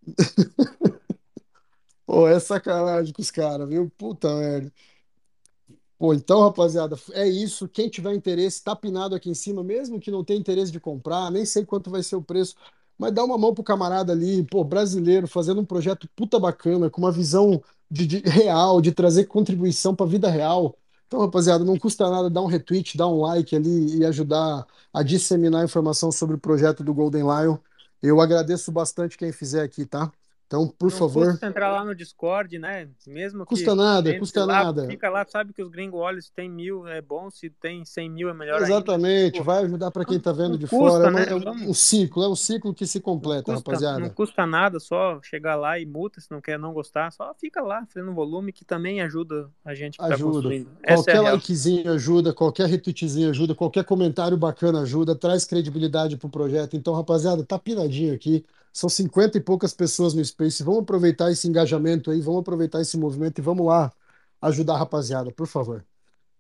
Speaker 3: [LAUGHS]
Speaker 1: pô, é sacanagem com os caras, viu? Puta merda. Pô, então, rapaziada, é isso. Quem tiver interesse, tá pinado aqui em cima, mesmo que não tenha interesse de comprar, nem sei quanto vai ser o preço, mas dá uma mão pro camarada ali, pô, brasileiro, fazendo um projeto puta bacana, com uma visão de, de real, de trazer contribuição para a vida real. Então, rapaziada, não custa nada dar um retweet, dar um like ali e ajudar a disseminar informação sobre o projeto do Golden Lion. Eu agradeço bastante quem fizer aqui, tá? Então, por
Speaker 3: não
Speaker 1: favor.
Speaker 3: Custa entrar lá no Discord, né? Mesmo.
Speaker 1: Custa nada, custa
Speaker 3: lá,
Speaker 1: nada.
Speaker 3: Fica lá, sabe que os gringos olham se tem mil é bom, se tem cem mil é melhor
Speaker 1: Exatamente,
Speaker 3: ainda.
Speaker 1: vai ajudar para quem está vendo de custa, fora. Né? É um, um, ciclo, é um ciclo que se completa,
Speaker 3: não custa,
Speaker 1: rapaziada.
Speaker 3: Não custa nada, só chegar lá e multa se não quer não gostar, só fica lá fazendo volume que também ajuda a gente tá
Speaker 1: ajuda.
Speaker 3: Construindo.
Speaker 1: Qualquer é likezinho ajuda, qualquer retweetzinho ajuda, qualquer comentário bacana ajuda, traz credibilidade pro projeto. Então, rapaziada, tá pinadinho aqui. São 50 e poucas pessoas no Space. Vamos aproveitar esse engajamento aí, vamos aproveitar esse movimento e vamos lá ajudar a rapaziada, por favor.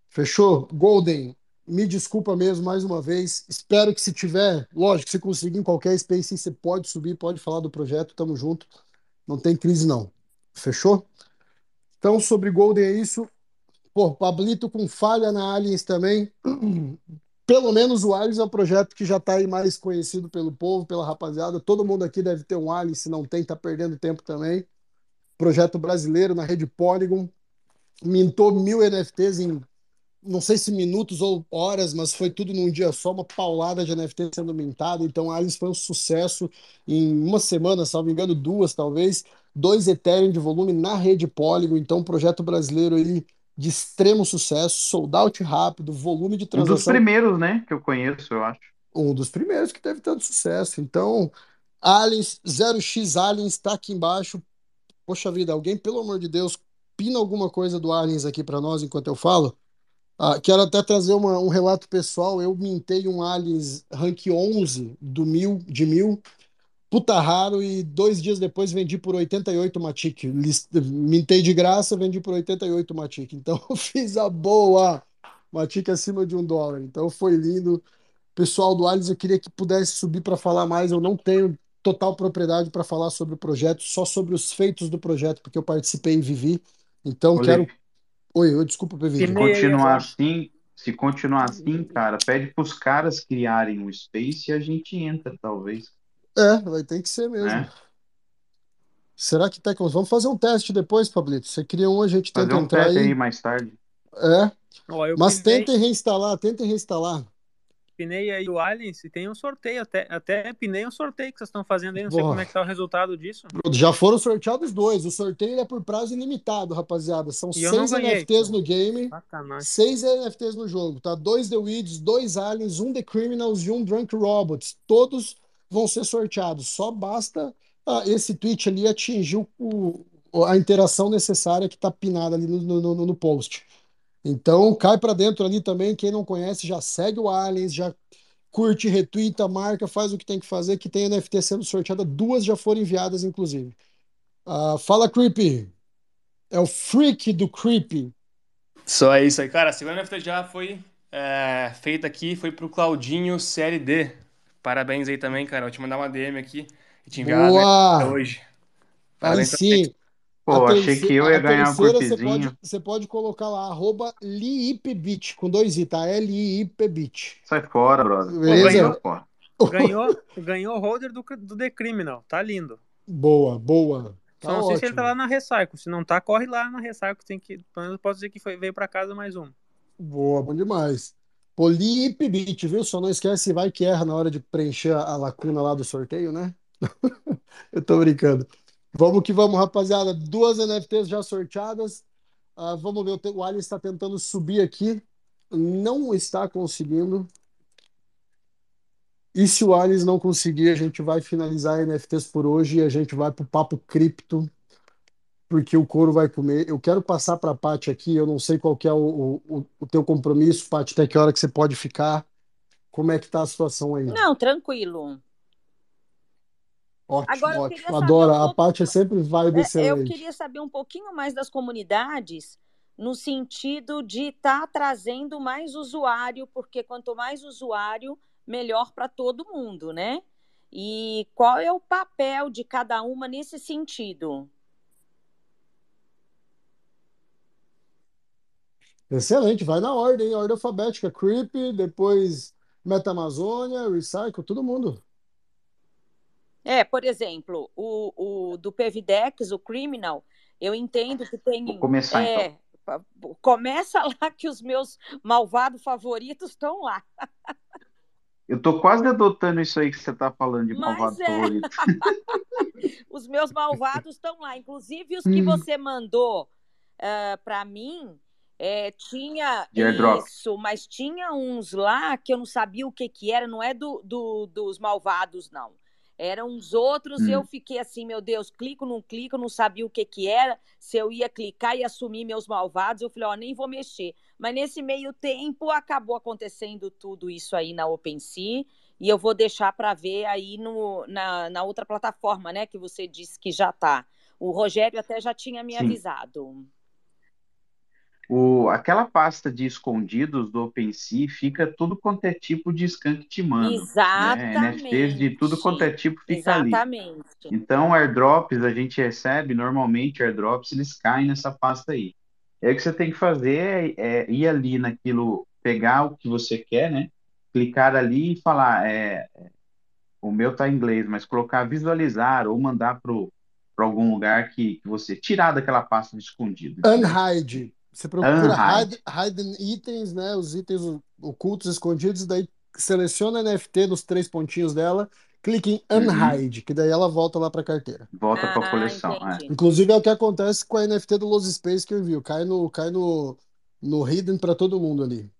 Speaker 1: Fechou? Golden, me desculpa mesmo mais uma vez. Espero que se tiver, lógico, se conseguir em qualquer Space, você pode subir, pode falar do projeto, tamo junto. Não tem crise, não. Fechou? Então, sobre Golden é isso. Pô, Pablito com falha na Aliens também. [CLEARS THROAT] pelo menos o Alice é um projeto que já está aí mais conhecido pelo povo, pela rapaziada. Todo mundo aqui deve ter um Alice, se não tem, tá perdendo tempo também. projeto brasileiro na rede Polygon. Mintou mil NFTs em não sei se minutos ou horas, mas foi tudo num dia só, uma paulada de NFT sendo mintada. Então, Alice foi um sucesso em uma semana, me engano, duas talvez. Dois Ethereum de volume na rede Polygon. Então, projeto brasileiro aí de extremo sucesso, sold out rápido, volume de transação. Um
Speaker 8: dos primeiros, né, que eu conheço, eu acho.
Speaker 1: Um dos primeiros que teve tanto sucesso. Então, Aliens, 0x Aliens está aqui embaixo. Poxa vida, alguém, pelo amor de Deus, pina alguma coisa do Aliens aqui para nós enquanto eu falo. Ah, quero até trazer uma, um relato pessoal. Eu mintei um Aliens rank 11 do mil, de mil, puta raro, e dois dias depois vendi por 88 Matic. Mintei de graça, vendi por 88 Matic. Então [LAUGHS] fiz a boa Matic acima de um dólar. Então foi lindo. Pessoal do Aliens, eu queria que pudesse subir para falar mais. Eu não tenho total propriedade para falar sobre o projeto, só sobre os feitos do projeto, porque eu participei e vivi. Então
Speaker 8: Olê.
Speaker 1: quero Oi, eu desculpa, PV.
Speaker 8: Se continuar assim, se continuar assim, cara, pede para os caras criarem um space e a gente entra, talvez.
Speaker 1: É, vai ter que ser mesmo. É. Será que Tecnos? Vamos fazer um teste depois, Pablito. Você cria um, a gente tenta fazer um entrar
Speaker 8: teste
Speaker 1: aí.
Speaker 8: aí mais tarde.
Speaker 1: É. Mas tentem reinstalar, tentem reinstalar
Speaker 3: pinei aí o Aliens e tem um sorteio, até, até pinei um sorteio que vocês estão fazendo aí, não sei como é que tá o resultado disso.
Speaker 1: Já foram sorteados dois, o sorteio é por prazo ilimitado, rapaziada, são e seis NFTs no game, Sacanagem. seis NFTs no jogo, tá? Dois The Weeds, dois Aliens, um The Criminals e um Drunk Robots, todos vão ser sorteados, só basta ah, esse tweet ali atingir o, a interação necessária que tá pinada ali no, no, no, post. Então, cai para dentro ali também. Quem não conhece, já segue o Aliens, já curte, retuita, marca, faz o que tem que fazer, que tem NFT sendo sorteada. Duas já foram enviadas, inclusive. Uh, fala, Creepy. É o freak do Creepy.
Speaker 4: Só isso aí. Cara, a segunda NFT já foi é, feita aqui, foi pro Claudinho CLD. Parabéns aí também, cara. Vou te mandar uma DM aqui e te enviar
Speaker 1: Boa!
Speaker 4: hoje.
Speaker 1: Parabéns aí sim.
Speaker 8: Pô, a achei que eu ia ganhar um curtizinho.
Speaker 1: Você pode, você pode colocar lá, arroba LIIPBIT, com dois I, tá? L-I-I-P-BIT.
Speaker 8: Sai fora, brother.
Speaker 1: Beleza?
Speaker 3: Pô, [LAUGHS] ganhou, ganhou o holder do, do The Criminal, tá lindo.
Speaker 1: Boa, boa.
Speaker 3: Tá Só não ótimo. sei se ele tá lá na Recycle. Se não tá, corre lá na Recycle. Tem que, pelo menos posso dizer que foi, veio pra casa mais um.
Speaker 1: Boa, bom demais. Polipbit, viu? Só não esquece, vai que erra na hora de preencher a lacuna lá do sorteio, né? [LAUGHS] Eu tô brincando. Vamos que vamos, rapaziada. Duas NFTs já sorteadas. Uh, vamos ver, o Alien está tentando subir aqui. Não está conseguindo. E se o Aliens não conseguir, a gente vai finalizar NFTs por hoje e a gente vai para o papo cripto, porque o couro vai comer. Eu quero passar para a Paty aqui, eu não sei qual é o, o, o teu compromisso, Paty, até que hora que você pode ficar. Como é que tá a situação aí?
Speaker 2: Não, tranquilo.
Speaker 1: Ótimo, Agora, ótimo. Adoro. Um a Paty sempre vai
Speaker 2: desse é, Eu queria saber um pouquinho mais das comunidades, no sentido de estar tá trazendo mais usuário, porque quanto mais usuário, melhor para todo mundo, né? E qual é o papel de cada uma nesse sentido?
Speaker 1: Excelente, vai na ordem, ordem alfabética. Creep, depois Meta Amazônia, Recycle, todo mundo.
Speaker 2: É, por exemplo, o, o do PVDEX, o Criminal, eu entendo que tem.
Speaker 8: Vou começar
Speaker 2: é, então. Começa lá [LAUGHS] que os meus malvados favoritos estão lá. [LAUGHS]
Speaker 8: Eu tô quase adotando isso aí que você tá falando de malvado é. favorito. [LAUGHS]
Speaker 2: os meus malvados estão lá, inclusive os que hum. você mandou uh, eh, para mim. É, tinha isso, mas tinha uns lá que eu não sabia o que que era, não é do, do dos malvados, não. Eram os outros, hum. eu fiquei assim, meu Deus, clico, não clico, não sabia o que que era, se eu ia clicar e assumir meus malvados, eu falei, ó, nem vou mexer. Mas nesse meio tempo acabou acontecendo tudo isso aí na OpenSea, e eu vou deixar para ver aí no, na, na outra plataforma, né, que você disse que já está. O Rogério até já tinha me Sim. avisado.
Speaker 8: O, aquela pasta de escondidos do OpenSea fica tudo quanto é tipo de skunk te manda.
Speaker 2: Exatamente.
Speaker 8: Né? NFTs de tudo quanto é tipo fica
Speaker 2: Exatamente.
Speaker 8: ali. Então, airdrops a gente recebe, normalmente airdrops eles caem nessa pasta aí. E aí o que você tem que fazer é, é, ir ali naquilo, pegar o que você quer, né? Clicar ali e falar, é, o meu tá em inglês, mas colocar visualizar ou mandar pro para algum lugar que, que, você tirar daquela pasta de escondido.
Speaker 1: Unhide. Você procura hide. hidden itens, né? Os itens ocultos, escondidos, daí seleciona NFT nos três pontinhos dela, clique em uhum. Unhide, uhum. que daí ela volta lá para a carteira.
Speaker 8: Volta ah, para a coleção. É.
Speaker 1: Inclusive é o que acontece com a NFT do Los Space que eu vi. Cai no, cai no, no Hidden para todo mundo ali.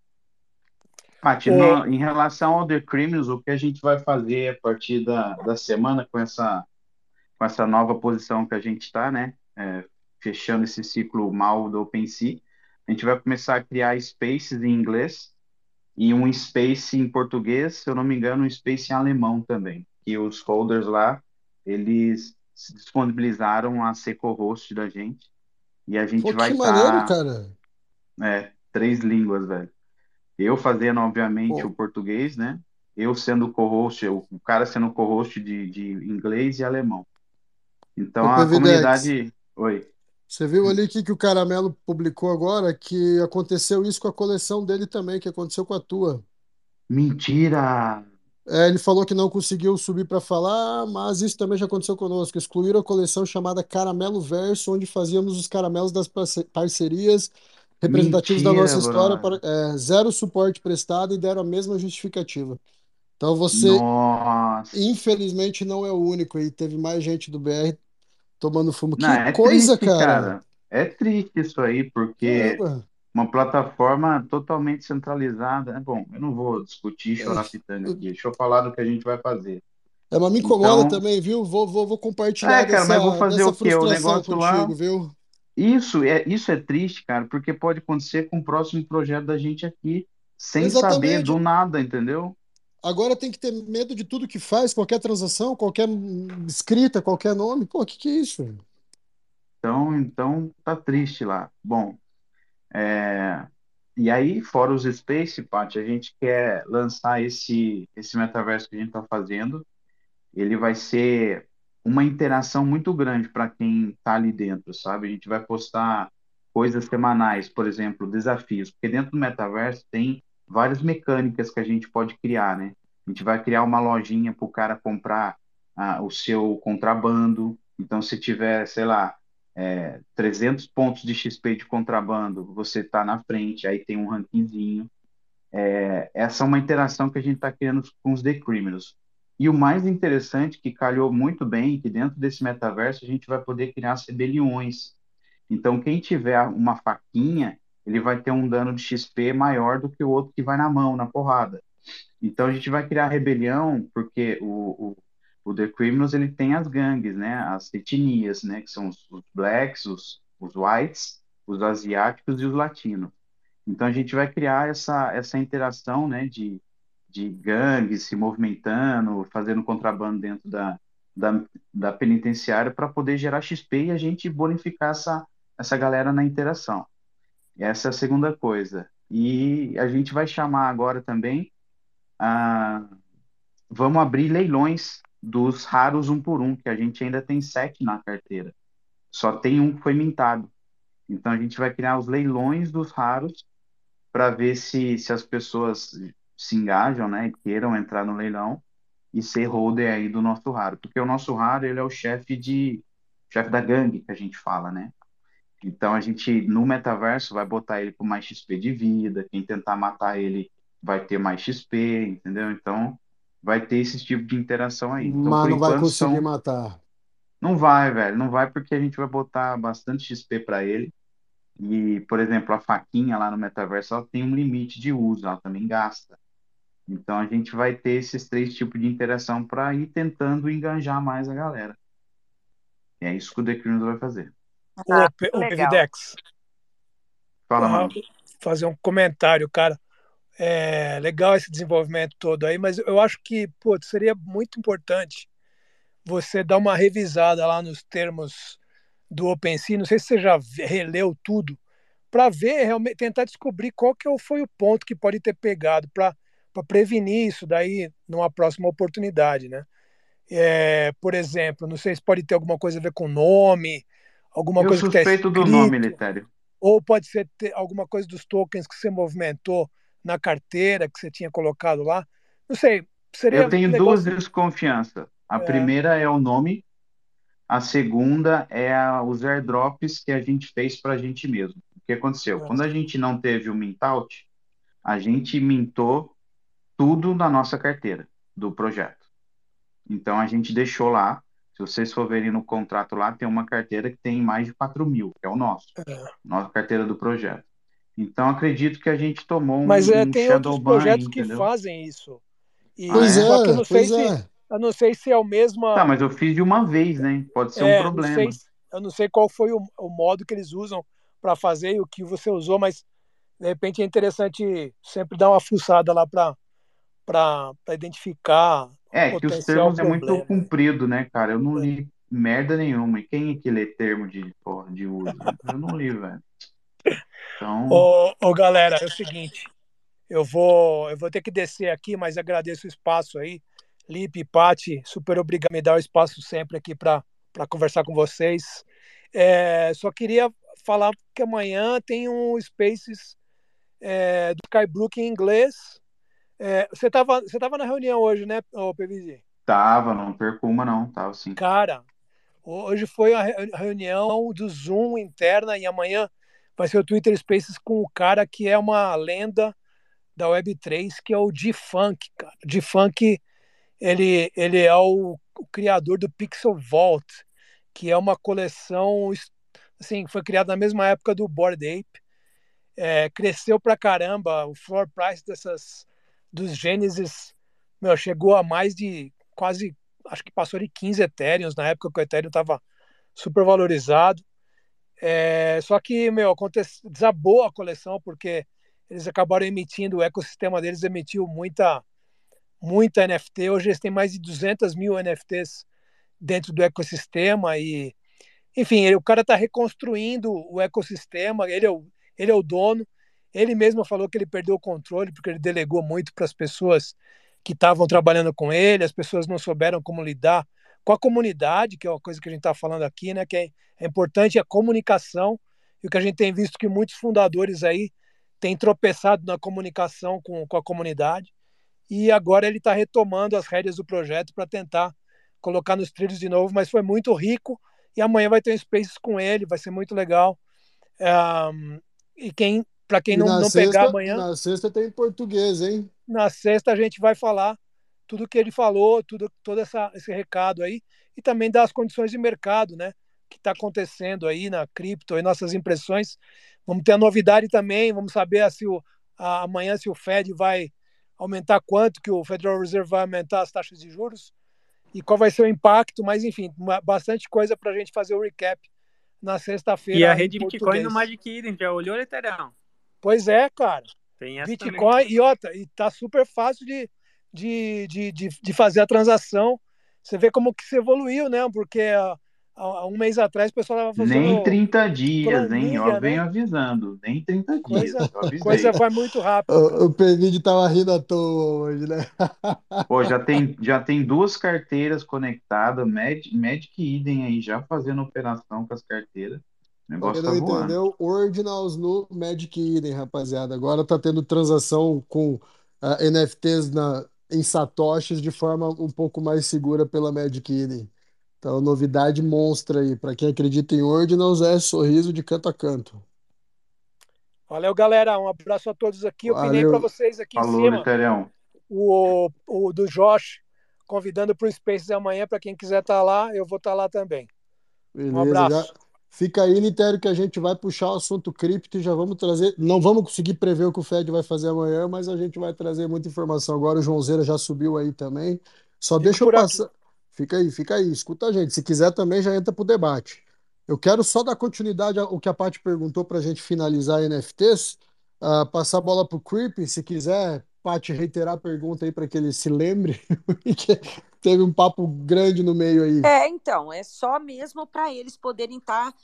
Speaker 8: Paty, é. em relação ao The Criminals, o que a gente vai fazer a partir da, da semana com essa, com essa nova posição que a gente está, né? É, fechando esse ciclo mal do OpenSea, a gente vai começar a criar spaces em inglês e um space em português, se eu não me engano, um space em alemão também. E os holders lá, eles se disponibilizaram a ser co-host da gente. E a gente Pô, vai estar. Tá, cara. É, três línguas, velho. Eu fazendo, obviamente, Pô. o português, né? Eu sendo co-host, o cara sendo co-host de, de inglês e alemão. Então a comunidade. Oi.
Speaker 1: Você viu ali que, que o Caramelo publicou agora que aconteceu isso com a coleção dele também, que aconteceu com a tua.
Speaker 8: Mentira!
Speaker 1: É, ele falou que não conseguiu subir para falar, mas isso também já aconteceu conosco. Excluíram a coleção chamada Caramelo Verso, onde fazíamos os caramelos das parcerias representativos Mentira, da nossa história, para, é, zero suporte prestado e deram a mesma justificativa. Então você,
Speaker 8: Nossa.
Speaker 1: infelizmente, não é o único aí. Teve mais gente do BR tomando fumo. Não, que é coisa, triste, cara. cara.
Speaker 8: É triste isso aí, porque uma plataforma totalmente centralizada. É bom, eu não vou discutir chorar é. pitanga aqui. Deixa eu falar do que a gente vai fazer.
Speaker 1: É, mas me incomoda então... também, viu? Vou, vou, vou compartilhar é, cara, dessa, mas vou fazer o quê? O negócio contigo, lá... viu?
Speaker 8: Isso é, isso é triste, cara, porque pode acontecer com o próximo projeto da gente aqui, sem Exatamente. saber do nada, entendeu?
Speaker 1: Agora tem que ter medo de tudo que faz, qualquer transação, qualquer escrita, qualquer nome. Pô, o que, que é isso?
Speaker 8: Então, então tá triste lá. Bom, é... e aí, fora os Space, Pat, a gente quer lançar esse, esse metaverso que a gente está fazendo. Ele vai ser uma interação muito grande para quem está ali dentro, sabe? A gente vai postar coisas semanais, por exemplo, desafios, porque dentro do metaverso tem várias mecânicas que a gente pode criar, né? A gente vai criar uma lojinha para o cara comprar ah, o seu contrabando. Então, se tiver, sei lá, é, 300 pontos de XP de contrabando, você está na frente, aí tem um rankingzinho. É, essa é uma interação que a gente está criando com os The Criminals. E o mais interessante, que calhou muito bem, que dentro desse metaverso a gente vai poder criar as rebeliões. Então, quem tiver uma faquinha, ele vai ter um dano de XP maior do que o outro que vai na mão, na porrada. Então, a gente vai criar rebelião, porque o, o, o The Criminals ele tem as gangues, né? as etnias, né? que são os, os blacks, os, os whites, os asiáticos e os latinos. Então, a gente vai criar essa, essa interação né? de, de gangues se movimentando, fazendo contrabando dentro da, da, da penitenciária para poder gerar XP e a gente bonificar essa, essa galera na interação. Essa é a segunda coisa. E a gente vai chamar agora também, a, vamos abrir leilões dos raros um por um, que a gente ainda tem sete na carteira. Só tem um que foi mintado. Então a gente vai criar os leilões dos raros para ver se, se as pessoas se engajam, né, queiram entrar no leilão e ser holder aí do nosso raro, porque o nosso raro ele é o chefe de chefe da gangue que a gente fala, né? Então a gente no metaverso vai botar ele com mais XP de vida, quem tentar matar ele vai ter mais XP, entendeu? Então vai ter esse tipo de interação aí. Então,
Speaker 1: Mas não vai conseguir são... matar.
Speaker 8: Não vai, velho, não vai porque a gente vai botar bastante XP para ele. E, por exemplo, a faquinha lá no metaverso ela tem um limite de uso, ela também gasta. Então a gente vai ter esses três tipos de interação para ir tentando enganjar mais a galera. E é isso que o The vai fazer.
Speaker 10: Ah, o, o PVDex.
Speaker 8: Fala, mano.
Speaker 10: Fazer um comentário, cara. É legal esse desenvolvimento todo aí, mas eu acho que pô, seria muito importante você dar uma revisada lá nos termos do OpenSea. Não sei se você já releu tudo, para ver realmente, tentar descobrir qual que foi o ponto que pode ter pegado para para prevenir isso daí numa próxima oportunidade, né? É, por exemplo, não sei se pode ter alguma coisa a ver com nome, alguma Eu coisa que está
Speaker 8: escrito, do nome, Litério.
Speaker 10: Ou pode ser alguma coisa dos tokens que você movimentou na carteira que você tinha colocado lá. Não sei, seria
Speaker 8: Eu tenho duas desconfianças. A é... primeira é o nome, A segunda é a, os airdrops que a gente fez para a gente mesmo. O que aconteceu? Quando a gente não teve o mintout, a gente mintou tudo na nossa carteira do projeto. Então a gente deixou lá. Se vocês for verem no contrato lá, tem uma carteira que tem mais de 4 mil, que é o nosso, é. nossa carteira do projeto. Então acredito que a gente tomou um,
Speaker 10: Mas é,
Speaker 8: um
Speaker 10: tem outros projetos aí, que fazem isso.
Speaker 1: E, pois é, eu não sei se,
Speaker 10: é. Eu não sei se é o mesmo.
Speaker 8: Tá, mas eu fiz de uma vez, né? Pode ser é, um problema.
Speaker 10: Não sei, eu não sei qual foi o, o modo que eles usam para fazer e o que você usou, mas de repente é interessante sempre dar uma fuçada lá para identificar.
Speaker 8: É, que os termos problema. é muito comprido, né, cara? Eu não li merda nenhuma. E quem é que lê termo de, porra, de uso? Eu não li, velho.
Speaker 10: Então... Ô, ô, galera, é o seguinte. Eu vou, eu vou ter que descer aqui, mas agradeço o espaço aí. Lipe, Pati, super obrigado me dar o espaço sempre aqui para conversar com vocês. É, só queria falar que amanhã tem um Spaces é, do Skybrook em inglês. É, você estava você tava na reunião hoje, né, PVZ?
Speaker 8: Tava, não perco uma não, tava sim.
Speaker 10: Cara, hoje foi a reunião do Zoom interna e amanhã vai ser o Twitter Spaces com o cara que é uma lenda da Web3, que é o D-Funk, cara. D-Funk ele, ele é o, o, criador do Pixel Vault, que é uma coleção, assim, foi criada na mesma época do Bored Ape, é, cresceu pra caramba, o floor price dessas, dos Genesis, meu, chegou a mais de quase, acho que passou de 15 Ethereum, na época que o Ethereum estava super valorizado, é, só que, meu, desabou a coleção, porque eles acabaram emitindo, o ecossistema deles emitiu muita muita NFT. Hoje eles têm mais de 200 mil NFTs dentro do ecossistema e, enfim, ele, o cara está reconstruindo o ecossistema. Ele é o, ele é o dono. Ele mesmo falou que ele perdeu o controle porque ele delegou muito para as pessoas que estavam trabalhando com ele. As pessoas não souberam como lidar com a comunidade, que é uma coisa que a gente está falando aqui, né? Que é, é importante a comunicação e o que a gente tem visto que muitos fundadores aí têm tropeçado na comunicação com, com a comunidade e agora ele está retomando as rédeas do projeto para tentar colocar nos trilhos de novo, mas foi muito rico e amanhã vai ter um Spaces com ele, vai ser muito legal. Um, e quem, para quem não, não sexta, pegar amanhã.
Speaker 1: Na sexta tem português, hein?
Speaker 10: Na sexta a gente vai falar tudo que ele falou, tudo, todo essa, esse recado aí, e também das condições de mercado, né? Que está acontecendo aí na cripto e nossas impressões. Vamos ter a novidade também, vamos saber se o, a, amanhã se o Fed vai aumentar quanto que o Federal Reserve vai aumentar as taxas de juros e qual vai ser o impacto, mas enfim, bastante coisa para a gente fazer o recap na sexta-feira.
Speaker 3: E a rede Bitcoin no Magic Eden, já olhou, Ethereum?
Speaker 10: Pois é, cara. Bitcoin, também. e outra, e tá super fácil de, de, de, de, de fazer a transação. Você vê como que se evoluiu, né? Porque há um mês atrás o pessoal estava
Speaker 8: fazendo. Nem 30 dias, planilha, hein? Eu né? venho avisando. Nem 30 coisa,
Speaker 10: dias. Coisa vai muito rápido.
Speaker 1: O, o PVD tava rindo à toa hoje, né?
Speaker 8: Pô, já tem, já tem duas carteiras conectadas, Magic, Magic Eden aí já fazendo operação com as carteiras. O negócio tá voando. entendeu?
Speaker 1: Ordinals no Magic Eden, rapaziada. Agora tá tendo transação com uh, ah, NFTs na, em satoshis de forma um pouco mais segura pela Magic Eden. Então, novidade monstra aí. Para quem acredita em Ordinals, é sorriso de canto a canto.
Speaker 10: Valeu, galera. Um abraço a todos aqui. Eu pinei para vocês aqui
Speaker 8: Falou,
Speaker 10: em cima. O, o do Josh, convidando para o Spaces amanhã. Para quem quiser estar tá lá, eu vou estar tá lá também.
Speaker 1: Beleza, um abraço. Já... Fica aí, Litério, que a gente vai puxar o assunto cripto e já vamos trazer. Não vamos conseguir prever o que o Fed vai fazer amanhã, mas a gente vai trazer muita informação agora. O Joãozeira já subiu aí também. Só Fico deixa eu passar. Aqui. Fica aí, fica aí, escuta a gente. Se quiser também, já entra para o debate. Eu quero só dar continuidade ao que a Paty perguntou para a gente finalizar NFTs, uh, ah, passar a bola para o Creep, se quiser, Paty, reiterar a pergunta aí para que ele se lembre, [LAUGHS] teve um papo grande no meio aí.
Speaker 2: É, então, é só mesmo para eles poderem estar tá,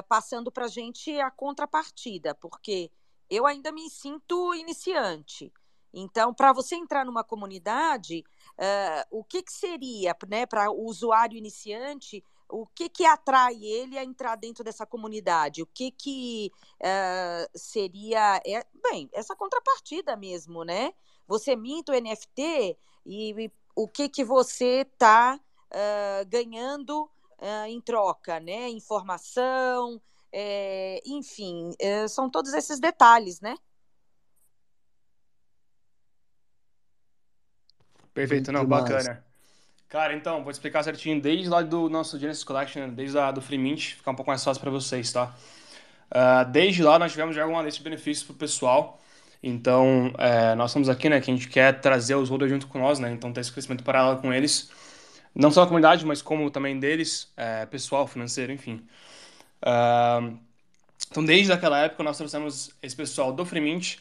Speaker 2: uh, passando para a gente a contrapartida, porque eu ainda me sinto iniciante. Então, para você entrar numa comunidade, uh, o que, que seria, né, para o usuário iniciante, o que, que atrai ele a entrar dentro dessa comunidade? O que, que uh, seria, é, bem, essa contrapartida mesmo, né? Você minta o NFT e, e o que, que você está uh, ganhando uh, em troca, né? Informação, é, enfim, é, são todos esses detalhes, né?
Speaker 4: Perfeito, não, bacana. Cara, então, vou explicar certinho desde lá do nosso Genesis Collection, desde a do Free Mint, ficar um pouco mais fácil para vocês, tá? Uh, desde lá nós tivemos já alguma lista de benefícios para o pessoal. Então, é, nós estamos aqui, né, que a gente quer trazer os holders junto com nós, né? Então, ter esse crescimento paralelo com eles. Não só a comunidade, mas como também deles, é, pessoal, financeiro, enfim. Uh, então, desde aquela época, nós trouxemos esse pessoal do Fremint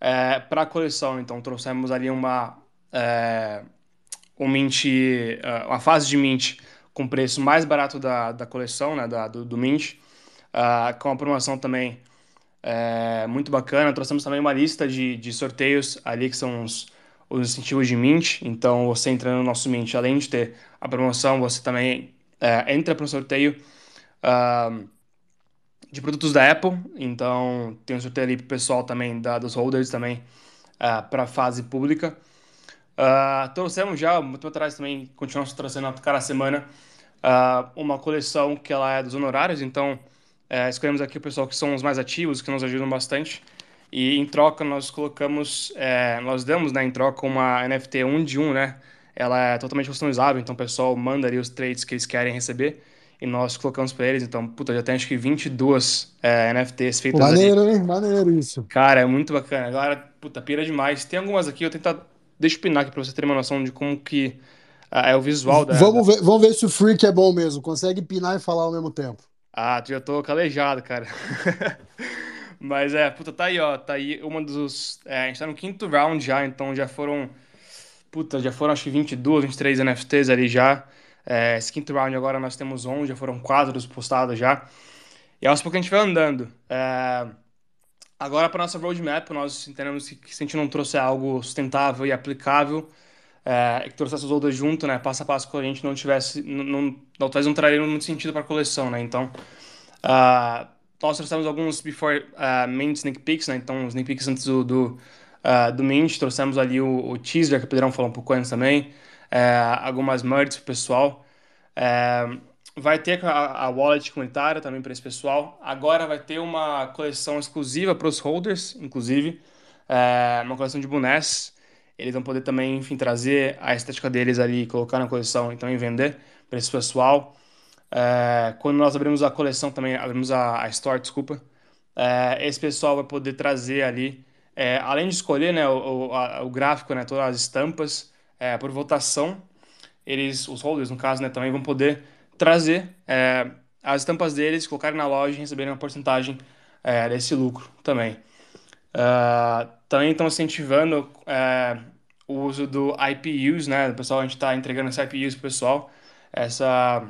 Speaker 4: é, para a coleção. Então, trouxemos ali uma, é, um mint, uh, uma fase de mint com preço mais barato da, da coleção, né, da, do, do mint, uh, com a promoção também é, muito bacana. Trouxemos também uma lista de, de sorteios ali que são os, os incentivos de Mint. Então, você entrando no nosso Mint, além de ter a promoção, você também é, entra para o sorteio uh, de produtos da Apple. Então, tem um sorteio ali para o pessoal também, da, dos holders também, uh, é, para a fase pública. Uh, trouxemos já, muito atrás também, continuamos trazendo a cada semana, uh, uma coleção que ela é dos honorários. Então, é, escolhemos aqui o pessoal que são os mais ativos, que nos ajudam bastante. E em troca nós colocamos, é, nós damos né, em troca uma NFT 1 de 1, né? Ela é totalmente customizável, então o pessoal manda ali os trades que eles querem receber e nós colocamos para eles. Então, puta, já tem acho que 22 é, NFTs feitas
Speaker 1: Maneiro,
Speaker 4: ali.
Speaker 1: hein? Maneiro isso.
Speaker 4: Cara, é muito bacana. A galera, puta, pira demais. Tem algumas aqui, eu tentar. Deixa eu pinar aqui pra você ter uma noção de como que uh, é o visual da.
Speaker 1: Vamos ver, vamos ver se o Freak é bom mesmo. Consegue pinar e falar ao mesmo tempo.
Speaker 4: Ah, já tô calejado, cara. [LAUGHS] Mas é, puta, tá aí, ó. Tá aí uma dos. É, a gente tá no quinto round já, então já foram. Puta, já foram acho que 22, 23 NFTs ali já. É, esse quinto round agora nós temos 11, já foram quadros postados já. E aos poucos a gente vai andando. É, agora, para nossa roadmap, nós entendemos que se a gente não trouxer algo sustentável e aplicável, é, que trouxesse os outros junto, né, passo a passo, que a gente não tivesse, não, não, talvez não traria muito sentido para a coleção, né, então, uh, nós trouxemos alguns before uh, mint sneak peeks, né, então, sneak peeks antes do, do, uh, do mint, trouxemos ali o, o teaser, que o Pedrão falou um pouco antes também, algumas merds pro pessoal, vai ter a, a wallet comunitária também para esse pessoal, agora vai ter uma coleção exclusiva para os holders, inclusive, uma coleção de bonés, eles vão poder também, enfim, trazer a estética deles ali, colocar na coleção e também vender para esse pessoal. É, quando nós abrimos a coleção também, abrimos a, a store, desculpa, é, esse pessoal vai poder trazer ali, é, além de escolher né, o, o, a, o, gráfico, né, todas as estampas, é, por votação, eles, os holders no caso, né, também vão poder trazer é, as estampas deles, colocarem na loja e receberem uma porcentagem é, desse lucro também. Também estão incentivando o uso do IPUs, né? Pessoal, a gente está entregando esse IPUs pro pessoal, essa,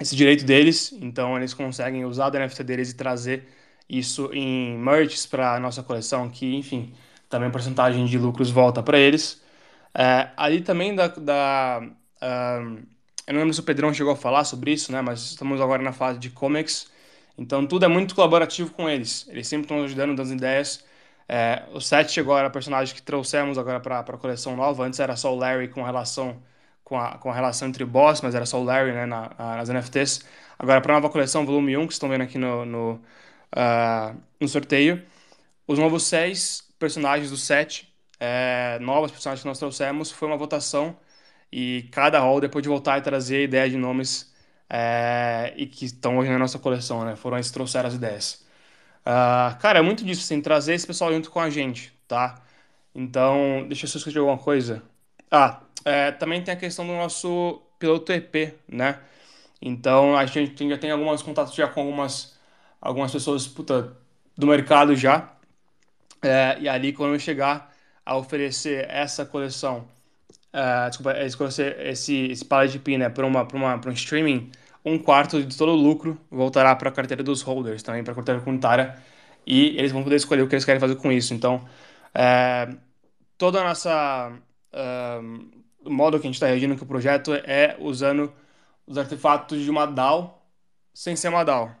Speaker 4: esse direito deles. Então, eles conseguem usar o NFT deles e trazer isso em merches para nossa coleção, que, enfim, também a porcentagem de lucros volta para eles. Uh, ali também da... da eu não lembro se o Pedrão chegou a falar sobre isso, né? Mas estamos agora na fase de comics. Então tudo é muito colaborativo com eles. Eles sempre estão ajudando, dando ideias. É, o Seth era personagem que trouxemos agora para a coleção nova. Antes era só o Larry com relação com a, com a relação entre boss, mas era só o Larry né, na, nas NFTs. Agora para a nova coleção, volume 1, que estão vendo aqui no, no, uh, no sorteio. Os novos seis personagens do set, é, novos personagens que nós trouxemos, foi uma votação e cada hall depois de voltar e trazer a ideia de nomes é, e que estão hoje na nossa coleção, né? Foram eles que trouxeram as ideias. Uh, cara, é muito disso, assim, trazer esse pessoal junto com a gente, tá? Então, deixa eu só escrever alguma coisa. Ah, é, também tem a questão do nosso piloto EP, né? Então, a gente já tem alguns contatos já com algumas, algumas pessoas, puta, do mercado já. É, e ali, quando eu chegar a oferecer essa coleção, uh, desculpa, esse, esse, esse pallet de pin, né, para uma, uma, um streaming, um quarto de todo o lucro voltará para a carteira dos holders, também para a carteira comunitária, e eles vão poder escolher o que eles querem fazer com isso. Então, é, toda a nossa. O modo que a gente está reagindo com o projeto é usando os artefatos de uma DAO sem ser uma DAO,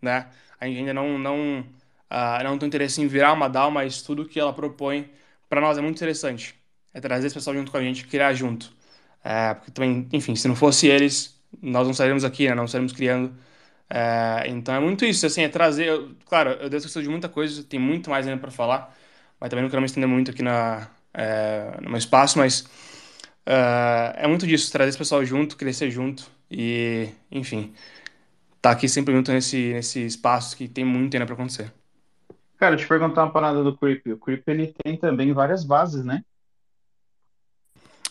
Speaker 4: né? A gente ainda não, não, uh, não tem interesse em virar uma DAO, mas tudo que ela propõe para nós é muito interessante. É trazer esse pessoal junto com a gente, criar junto. É, porque também, enfim, se não fosse eles, nós não estaremos aqui, né? Não estaremos criando. É, então é muito isso, assim, é trazer. Claro, eu devo de muita coisa, tem muito mais ainda para falar, mas também não quero me estender muito aqui na, é, no meu espaço, mas é, é muito disso, trazer esse pessoal junto, crescer junto e, enfim, tá aqui sempre junto nesse, nesse espaço que tem muito ainda para acontecer.
Speaker 8: Cara, te perguntar uma parada do Creep. O Creep ele tem também várias bases, né?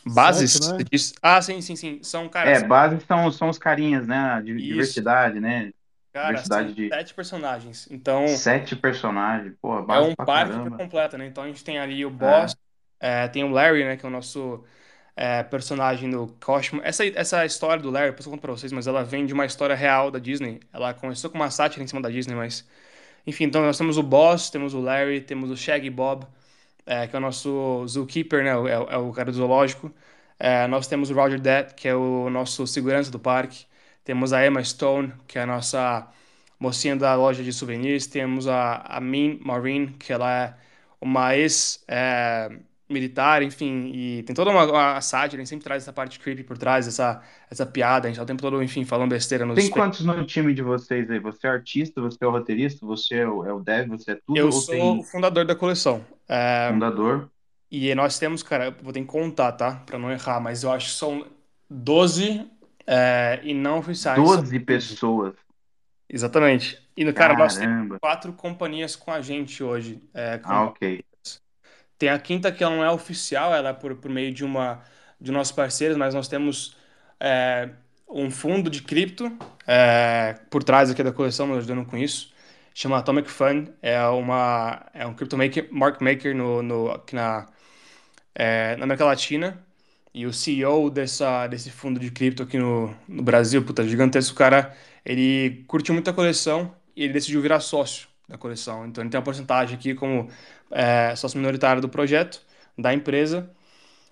Speaker 4: Bases? Certo, né? Ah, sim, sim, sim. São caras.
Speaker 8: É, bases são, são os carinhas, né? De diversidade, né?
Speaker 4: Cara, diversidade de sete personagens. Então.
Speaker 8: Sete personagens, pô, base
Speaker 4: É um parque completo, né? Então a gente tem ali o boss, é. É, tem o Larry, né? Que é o nosso é, personagem do Cosmo. Essa, essa história do Larry, depois eu conto pra vocês, mas ela vem de uma história real da Disney. Ela começou com uma sátira em cima da Disney, mas enfim, então nós temos o Boss, temos o Larry, temos o Shaggy Bob, é, que é o nosso zookeeper, né? É, é o cara do zoológico. É, nós temos o Roger Dead, que é o nosso segurança do parque. Temos a Emma Stone, que é a nossa mocinha da loja de souvenirs. Temos a, a Min Maureen, que ela é uma ex... É, militar, enfim, e tem toda uma, uma sátira, a gente sempre traz essa parte creepy por trás, essa, essa piada, a gente tá o tempo todo, enfim, falando besteira nos
Speaker 8: Tem quantos no time de vocês aí? Você é artista, você é o roteirista, você é o, é o dev, você é tudo?
Speaker 4: Eu sou tem... o fundador da coleção.
Speaker 8: É... Fundador.
Speaker 4: E nós temos, cara, vou ter que contar, tá? Pra não errar, mas eu acho que são 12 é, e não oficiais.
Speaker 8: 12 pessoas.
Speaker 4: Exatamente. E, cara, Caramba. nós temos quatro companhias com a gente hoje. É, com...
Speaker 8: Ah, ok.
Speaker 4: Tem a quinta que ela não é oficial, ela é por, por meio de uma de nossos parceiros, mas nós temos é, um fundo de cripto é, por trás aqui da coleção, nos ajudando com isso. Chama Atomic Fund, é, uma, é um crypto maker, market maker no, no, aqui na, é, na América Latina. E o CEO dessa, desse fundo de cripto aqui no, no Brasil, puta, gigantesco cara, ele curtiu muito a coleção e ele decidiu virar sócio da coleção. Então ele tem uma porcentagem aqui como é, sócio minoritário do projeto, da empresa.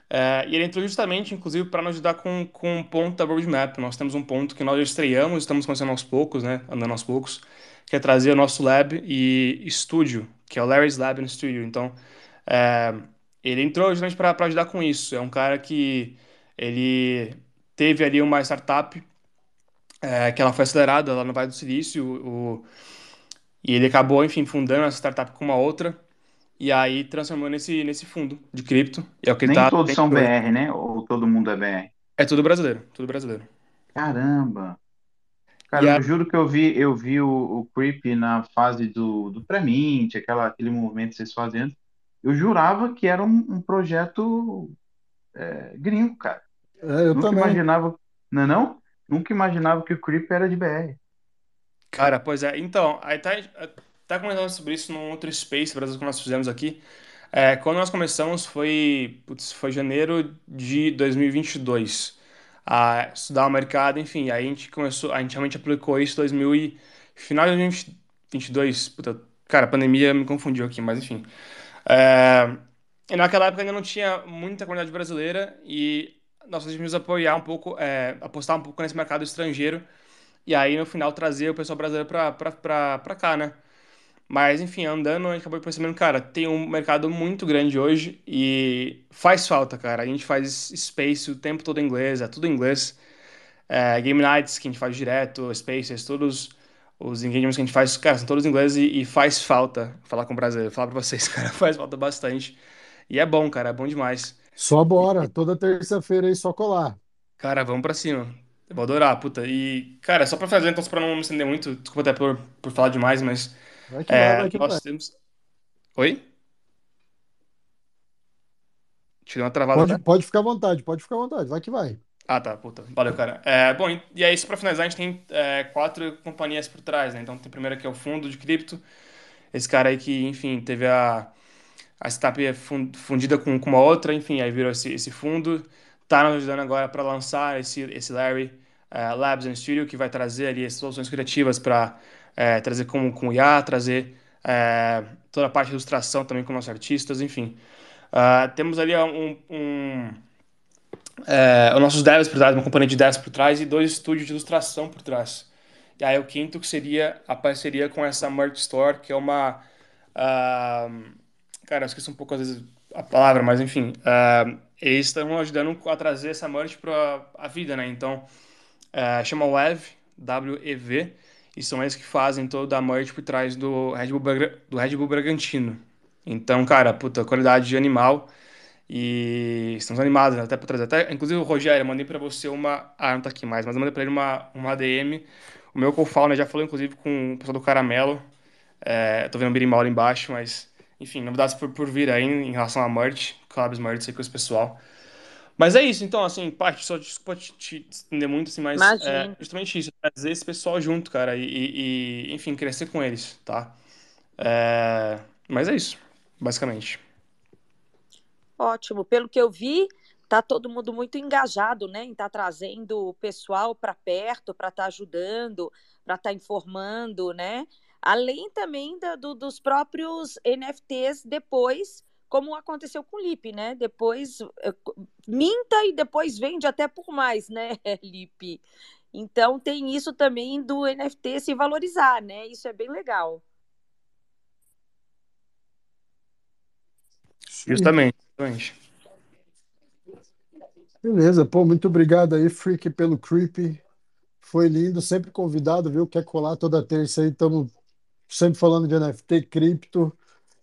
Speaker 4: É, e ele entrou justamente, inclusive, para nos ajudar com, com um ponto da roadmap. Nós temos um ponto que nós já estreamos, estamos começando aos poucos, né, andando aos poucos, que é trazer o nosso lab e estúdio, que é o Larry's Lab and Studio. Então, é, ele entrou justamente para ajudar com isso. É um cara que ele teve ali uma startup é, que ela foi acelerada lá no Vale do Silício, o, e ele acabou, enfim, fundando essa startup com uma outra e aí transformou nesse, nesse fundo de cripto. E é o que
Speaker 8: Nem
Speaker 4: tá,
Speaker 8: todos são BR, né? Ou todo mundo é BR?
Speaker 4: É tudo brasileiro, tudo brasileiro.
Speaker 8: Caramba! Cara, a... eu juro que eu vi, eu vi o, o Creep na fase do, do pré-mint, aquela, aquele movimento que vocês fazendo. Eu jurava que era um, um projeto é, gringo, cara.
Speaker 1: É, eu
Speaker 8: Nunca
Speaker 1: também.
Speaker 8: imaginava. Não, é não? Nunca imaginava que o Creep era de BR.
Speaker 4: Cara, pois é. Então, aí tá, tá comentando sobre isso num outro Space Brasil que nós fizemos aqui. É, quando nós começamos foi, putz, foi janeiro de 2022 a estudar o mercado, enfim, aí a gente começou, a gente realmente aplicou isso em 2000 e final de 2022, puta, cara, a pandemia me confundiu aqui, mas enfim. É, e naquela época ainda não tinha muita comunidade brasileira e nós decidimos apoiar um pouco, é, apostar um pouco nesse mercado estrangeiro e aí, no final, trazer o pessoal brasileiro pra cá, né? Mas, enfim, andando, a gente acabou percebendo, cara, tem um mercado muito grande hoje e faz falta, cara. A gente faz space o tempo todo em inglês, é tudo em inglês. É, game nights que a gente faz direto, spaces, todos os engagements que a gente faz, cara, são todos em inglês e, e faz falta falar com o brasileiro. Falar pra vocês, [LAUGHS] cara, faz falta bastante. E é bom, cara, é bom demais.
Speaker 1: Só bora, toda terça-feira aí, só colar.
Speaker 4: Cara, vamos pra cima. Eu vou adorar, puta. E, cara, só pra fazer, então, pra não me estender muito, desculpa até por, por falar demais, mas.
Speaker 1: Vai que é, vai, vai que
Speaker 4: nós
Speaker 1: vai.
Speaker 4: temos. Oi? Deu uma travada.
Speaker 1: Pode,
Speaker 4: né?
Speaker 1: pode ficar à vontade, pode ficar à vontade, vai que vai.
Speaker 4: Ah, tá, puta. Valeu, cara. É, bom, e aí, só pra finalizar, a gente tem é, quatro companhias por trás, né? Então, tem a primeira que é o fundo de cripto. Esse cara aí que, enfim, teve a, a startup é fundida com, com uma outra, enfim, aí virou esse, esse fundo está nos ajudando agora para lançar esse, esse Larry uh, Labs and Studio, que vai trazer ali as soluções criativas para uh, trazer com, com IA, trazer uh, toda a parte de ilustração também com nossos artistas, enfim. temos ali um, um os nossos devs por trás, uma companhia de devs por trás e dois estúdios de ilustração por trás. E aí o quinto que seria a parceria com essa Merch Store, que é uma... cara, eu esqueci um pouco às vezes a palavra, mas enfim, uh, eles estão ajudando a trazer essa merch para a vida, né? Então, é, chama WEV, W-E-V, e são eles que fazem toda a merch por trás do Red Bull, do Red Bull Bragantino. Então, cara, puta, qualidade de animal. E estamos animados né, até para trazer. Até, inclusive, Rogério, eu mandei para você uma. Ah, não tá aqui mais, mas eu mandei para ele uma, uma DM. O meu co-founder já falou, inclusive, com o pessoal do Caramelo. É, tô vendo o Birimbau ali embaixo, mas, enfim, novidades por, por vir aí em relação a merch, collabs aí com esse pessoal. Mas é isso, então, assim, parte, só desculpa te, te estender muito, assim, mas é justamente isso, trazer esse pessoal junto, cara, e, e, enfim, crescer com eles, tá? É, mas é isso, basicamente.
Speaker 2: Ótimo. Pelo que eu vi, tá todo mundo muito engajado, né, em estar tá trazendo o pessoal para perto, para estar tá ajudando, para estar tá informando, né? Além também da, do, dos próprios NFTs depois como aconteceu com o Lip, né? Depois eh, minta e depois vende até por mais, né, [LAUGHS] Lip? Então tem isso também do NFT se valorizar, né? Isso é bem legal.
Speaker 4: Justamente, justamente.
Speaker 1: Beleza, pô, muito obrigado aí, Freak, pelo Creepy. Foi lindo, sempre convidado, viu? Quer colar toda terça aí, estamos sempre falando de NFT, cripto.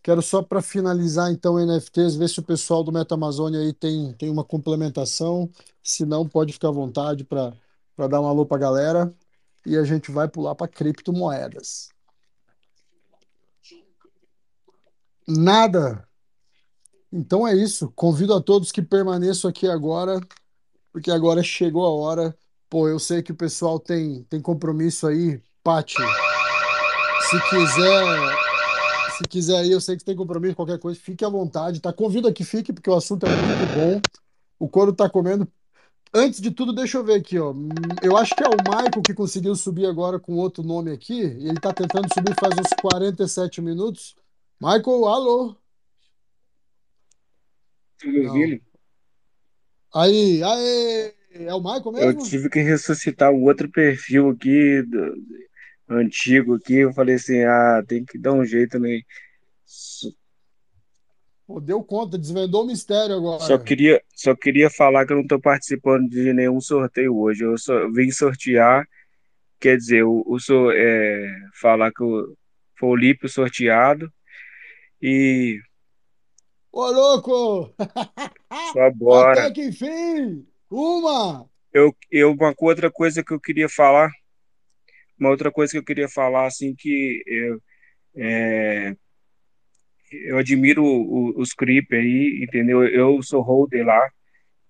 Speaker 1: Quero só para finalizar então NFTs, ver se o pessoal do MetaAmazônia aí tem, tem uma complementação. Se não, pode ficar à vontade para dar um alô para a galera. E a gente vai pular para criptomoedas. Nada. Então é isso. Convido a todos que permaneçam aqui agora, porque agora chegou a hora. Pô, eu sei que o pessoal tem, tem compromisso aí. Pati, se quiser se quiser ir, eu sei que você tem compromisso, qualquer coisa, fique à vontade, tá? Convido que fique, porque o assunto é muito bom. O couro tá comendo. Antes de tudo, deixa eu ver aqui, ó. Eu acho que é o Michael que conseguiu subir agora com outro nome aqui. Ele tá tentando subir faz uns 47 minutos. Michael, alô?
Speaker 11: Tá me ouvindo?
Speaker 1: Aí, aí, é o Michael mesmo?
Speaker 11: Eu tive que ressuscitar o outro perfil aqui do, antigo aqui, eu falei assim, ah, tem que dar um jeito né?
Speaker 1: Pô, deu conta, desvendou o mistério agora.
Speaker 11: Só queria, só queria falar que eu não estou participando de nenhum sorteio hoje. Eu só vim sortear, quer dizer, o, o é, falar que o, foi o Lípio sorteado e.
Speaker 1: Ô, louco! [LAUGHS]
Speaker 11: Só bora.
Speaker 1: Até que enfim! Uma!
Speaker 11: Eu, eu, uma outra coisa que eu queria falar uma outra coisa que eu queria falar, assim, que eu, é, eu admiro os Creep aí, entendeu? Eu sou holder lá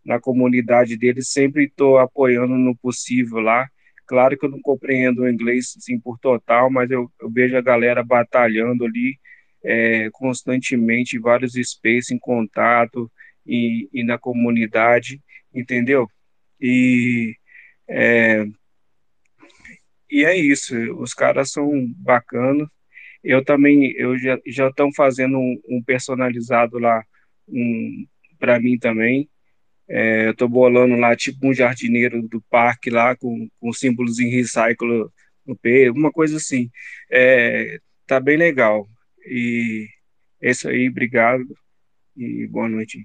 Speaker 11: na comunidade deles, sempre estou apoiando no possível lá. Claro que eu não compreendo o inglês assim, por total, mas eu, eu vejo a galera batalhando ali é, constantemente, vários spaces em contato e, e na comunidade, entendeu? E é, e é isso, os caras são bacanas. Eu também, eu já já estão fazendo um, um, personalizado lá, um para mim também. É, eu estou bolando lá tipo um jardineiro do parque lá com, com símbolos em recycle no peito, alguma coisa assim. É, tá bem legal. E é isso aí, obrigado e boa noite.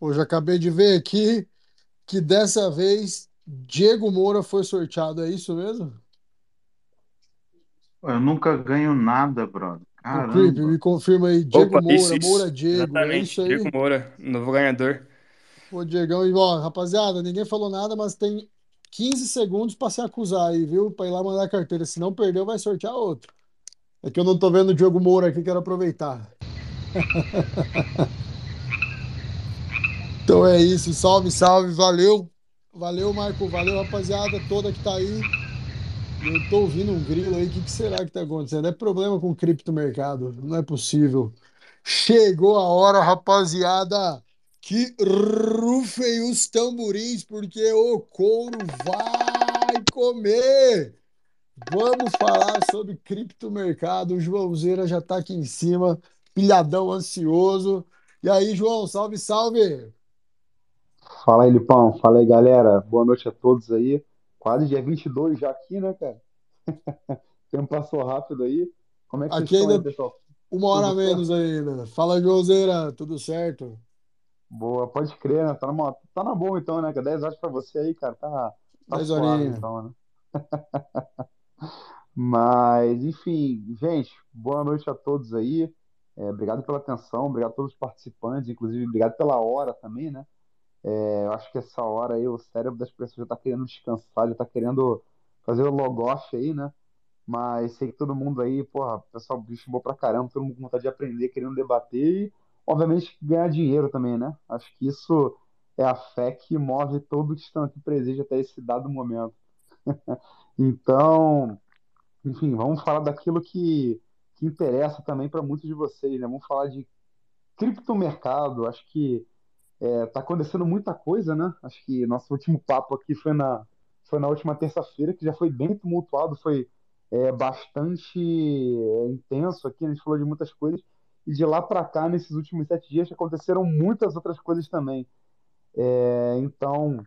Speaker 1: Hoje acabei de ver aqui que dessa vez Diego Moura foi sorteado, é isso mesmo?
Speaker 8: Eu nunca ganho nada, brother.
Speaker 1: Caramba. Creep, me confirma aí. Diego Opa, Moura, isso, isso. Moura Diego. É
Speaker 4: Exatamente. É
Speaker 1: isso aí.
Speaker 4: Diego Moura, novo ganhador.
Speaker 1: Pô, Diegão, e ó, rapaziada, ninguém falou nada, mas tem 15 segundos para se acusar aí, viu? Para ir lá mandar a carteira. Se não perdeu, vai sortear outro. É que eu não tô vendo o Diego Moura aqui, quero aproveitar. [LAUGHS] então é isso. Salve, salve, valeu. Valeu, Marco. Valeu, rapaziada toda que tá aí. Eu tô ouvindo um grilo aí. O que, que será que tá acontecendo? É problema com o criptomercado. Não é possível. Chegou a hora, rapaziada, que rufem os tamborins, porque o couro vai comer. Vamos falar sobre criptomercado. O Joãozeira já tá aqui em cima, pilhadão ansioso. E aí, João, salve, salve!
Speaker 12: Fala aí, Lipão. Fala aí, galera. Boa noite a todos aí. Quase dia 22 já aqui, né, cara? [LAUGHS] o tempo passou rápido aí. Como é que
Speaker 1: aqui
Speaker 12: vocês
Speaker 1: ainda
Speaker 12: estão aí, pessoal?
Speaker 1: Uma hora tudo menos certo? ainda. Fala, Joseira. Tudo certo?
Speaker 12: Boa, pode crer, né? Tá, numa, tá na boa então, né? 10 horas pra você aí, cara. Tá, tá
Speaker 1: 10
Speaker 12: suave
Speaker 1: horinhas.
Speaker 12: então, né? [LAUGHS] Mas, enfim, gente, boa noite a todos aí. É, obrigado pela atenção, obrigado a todos os participantes, inclusive obrigado pela hora também, né? É, eu acho que essa hora aí o cérebro das pessoas já tá querendo descansar, já tá querendo fazer o logoff aí, né? Mas sei que todo mundo aí, porra, o pessoal bicho bom pra caramba, todo mundo com vontade de aprender, querendo debater e, obviamente, ganhar dinheiro também, né? Acho que isso é a fé que move todos que estão aqui presentes até esse dado momento. [LAUGHS] Então, enfim, vamos falar daquilo que, que interessa também para muitos de vocês, né? Vamos falar de criptomercado. Acho que é, tá acontecendo muita coisa, né? Acho que nosso último papo aqui foi na, foi na última terça-feira, que já foi bem tumultuado, foi é, bastante é, intenso aqui, a gente falou de muitas coisas. E de lá para cá, nesses últimos sete dias, aconteceram muitas outras coisas também. É, então,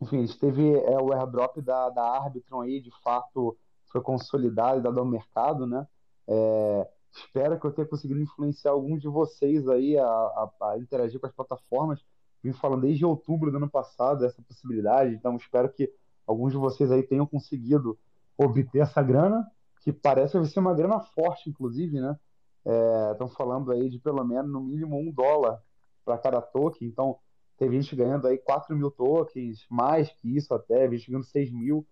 Speaker 12: enfim, a gente teve é, o airdrop da, da Arbitron aí, de fato, foi consolidado e dado ao mercado, né? É, espero que eu tenha conseguido influenciar alguns de vocês aí a, a, a, interagir com as plataformas. Vim falando desde outubro do ano passado essa possibilidade, então espero que alguns de vocês aí tenham conseguido obter essa grana, que parece ser uma grana forte, inclusive, né? Estão é, falando aí de pelo menos no mínimo um dólar para cada token, então teve gente ganhando aí 4 mil tokens, mais que isso até, gente ganhando 6 mil.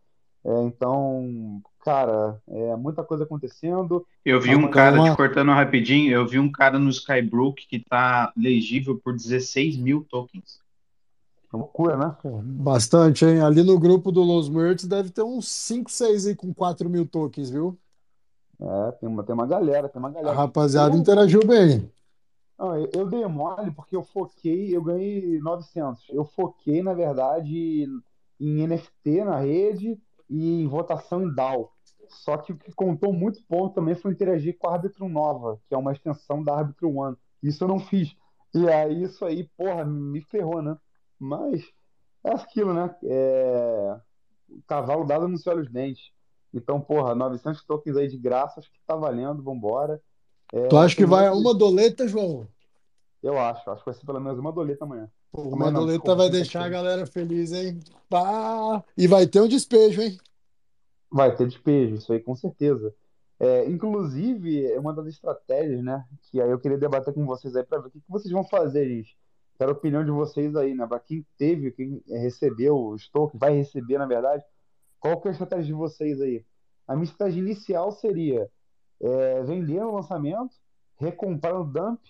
Speaker 12: É, então, cara, é muita coisa acontecendo.
Speaker 8: Eu vi um cara, uma... te cortando rapidinho, eu vi um cara no Skybrook que tá legível por 16 mil tokens.
Speaker 12: É loucura, né?
Speaker 1: Bastante, hein? Ali no grupo do Los Merts deve ter uns 5, 6 aí com 4 mil tokens, viu?
Speaker 12: É, tem uma, tem uma galera, tem uma galera.
Speaker 1: A rapaziada eu, interagiu bem.
Speaker 12: Não, eu, eu dei mole porque eu foquei, eu ganhei 900. Eu foquei, na verdade, em NFT na rede e votação em DAO. Só que o que contou muito ponto também foi interagir com a Arbitrum Nova, que é uma extensão da Arbitrum One. Isso eu não fiz. E aí isso aí, porra, me ferrou, né? Mas é aquilo, né? É... O cavalo dado não se olha os dentes. Então, porra, 900 tokens aí de graça, acho que tá valendo, vambora.
Speaker 1: É, tu acha que vai muito... uma doleta, João?
Speaker 12: Eu acho, acho que vai ser pelo menos uma doleta amanhã.
Speaker 1: Pô, doleta vai deixar a galera feliz, hein? E vai ter um despejo, hein?
Speaker 12: Vai ter despejo, isso aí com certeza. É, inclusive, é uma das estratégias, né? Que aí eu queria debater com vocês aí para ver o que, que vocês vão fazer, gente. Quero a opinião de vocês aí, né? Para quem teve, quem recebeu o estoque, vai receber, na verdade, qual que é a estratégia de vocês aí? A minha estratégia inicial seria é, vender no lançamento, recomprar no dump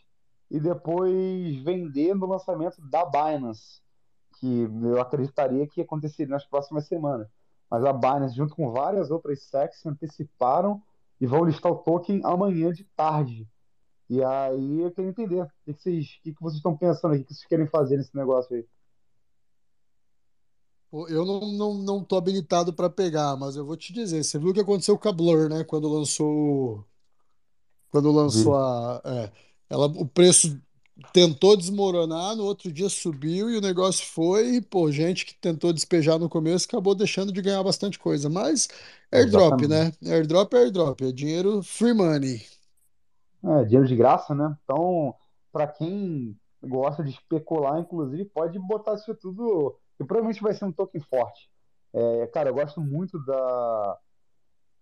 Speaker 12: e depois vender no lançamento da Binance, que eu acreditaria que aconteceria nas próximas semanas. Mas a Binance, junto com várias outras SECs, se anteciparam e vão listar o token amanhã de tarde. E aí eu queria entender o que, vocês, o que, vocês estão pensando aqui, o que vocês querem fazer nesse negócio aí.
Speaker 1: Eu não, não, não tô habilitado para pegar, mas eu vou te dizer, você viu o que aconteceu com a Blur, né? Quando lançou quando lançou a, é, ela, o preço tentou desmoronar, no outro dia subiu e o negócio foi, e, pô, gente que tentou despejar no começo acabou deixando de ganhar bastante coisa. Mas airdrop, né? Airdrop é airdrop, é dinheiro free money.
Speaker 12: É, dinheiro de graça, né? Então, para quem gosta de especular, inclusive, pode botar isso tudo. E provavelmente vai ser um token forte. É, cara, eu gosto muito da,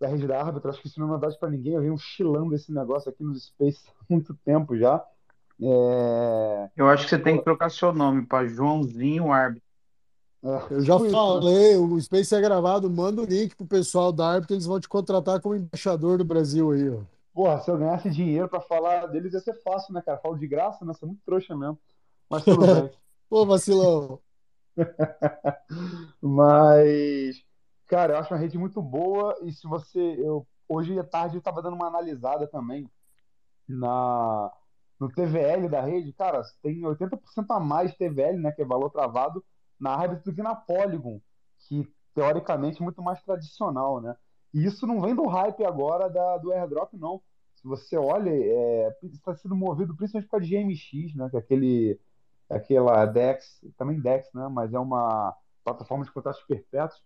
Speaker 12: da rede da árbitra, acho que isso não é novidade para ninguém. Eu venho chilando esse negócio aqui nos Space há muito tempo já. É...
Speaker 8: Eu acho que você tem que trocar seu nome para Joãozinho Árbitro.
Speaker 1: É, eu já falei, o Space é gravado, manda o link pro pessoal da árbitra, eles vão te contratar como embaixador do Brasil aí, ó.
Speaker 12: Porra, se eu ganhasse dinheiro para falar deles ia ser fácil, né, cara? Falo de graça, né? Sou muito trouxa mesmo. Mas tudo [LAUGHS] bem.
Speaker 1: Pô, vacilão. [LAUGHS]
Speaker 12: Mas, cara, eu acho uma rede muito boa e se você. Eu, hoje à tarde eu tava dando uma analisada também na no TVL da rede, cara, tem 80% a mais TVL, né, que é valor travado, na Arbit do que na Polygon, que teoricamente é muito mais tradicional, né? E isso não vem do hype agora da, do airdrop, não. Se você olha, é, está sendo movido principalmente para GMX, né, que é aquele, aquela DEX, também DEX, né, mas é uma plataforma de contratos perpétuos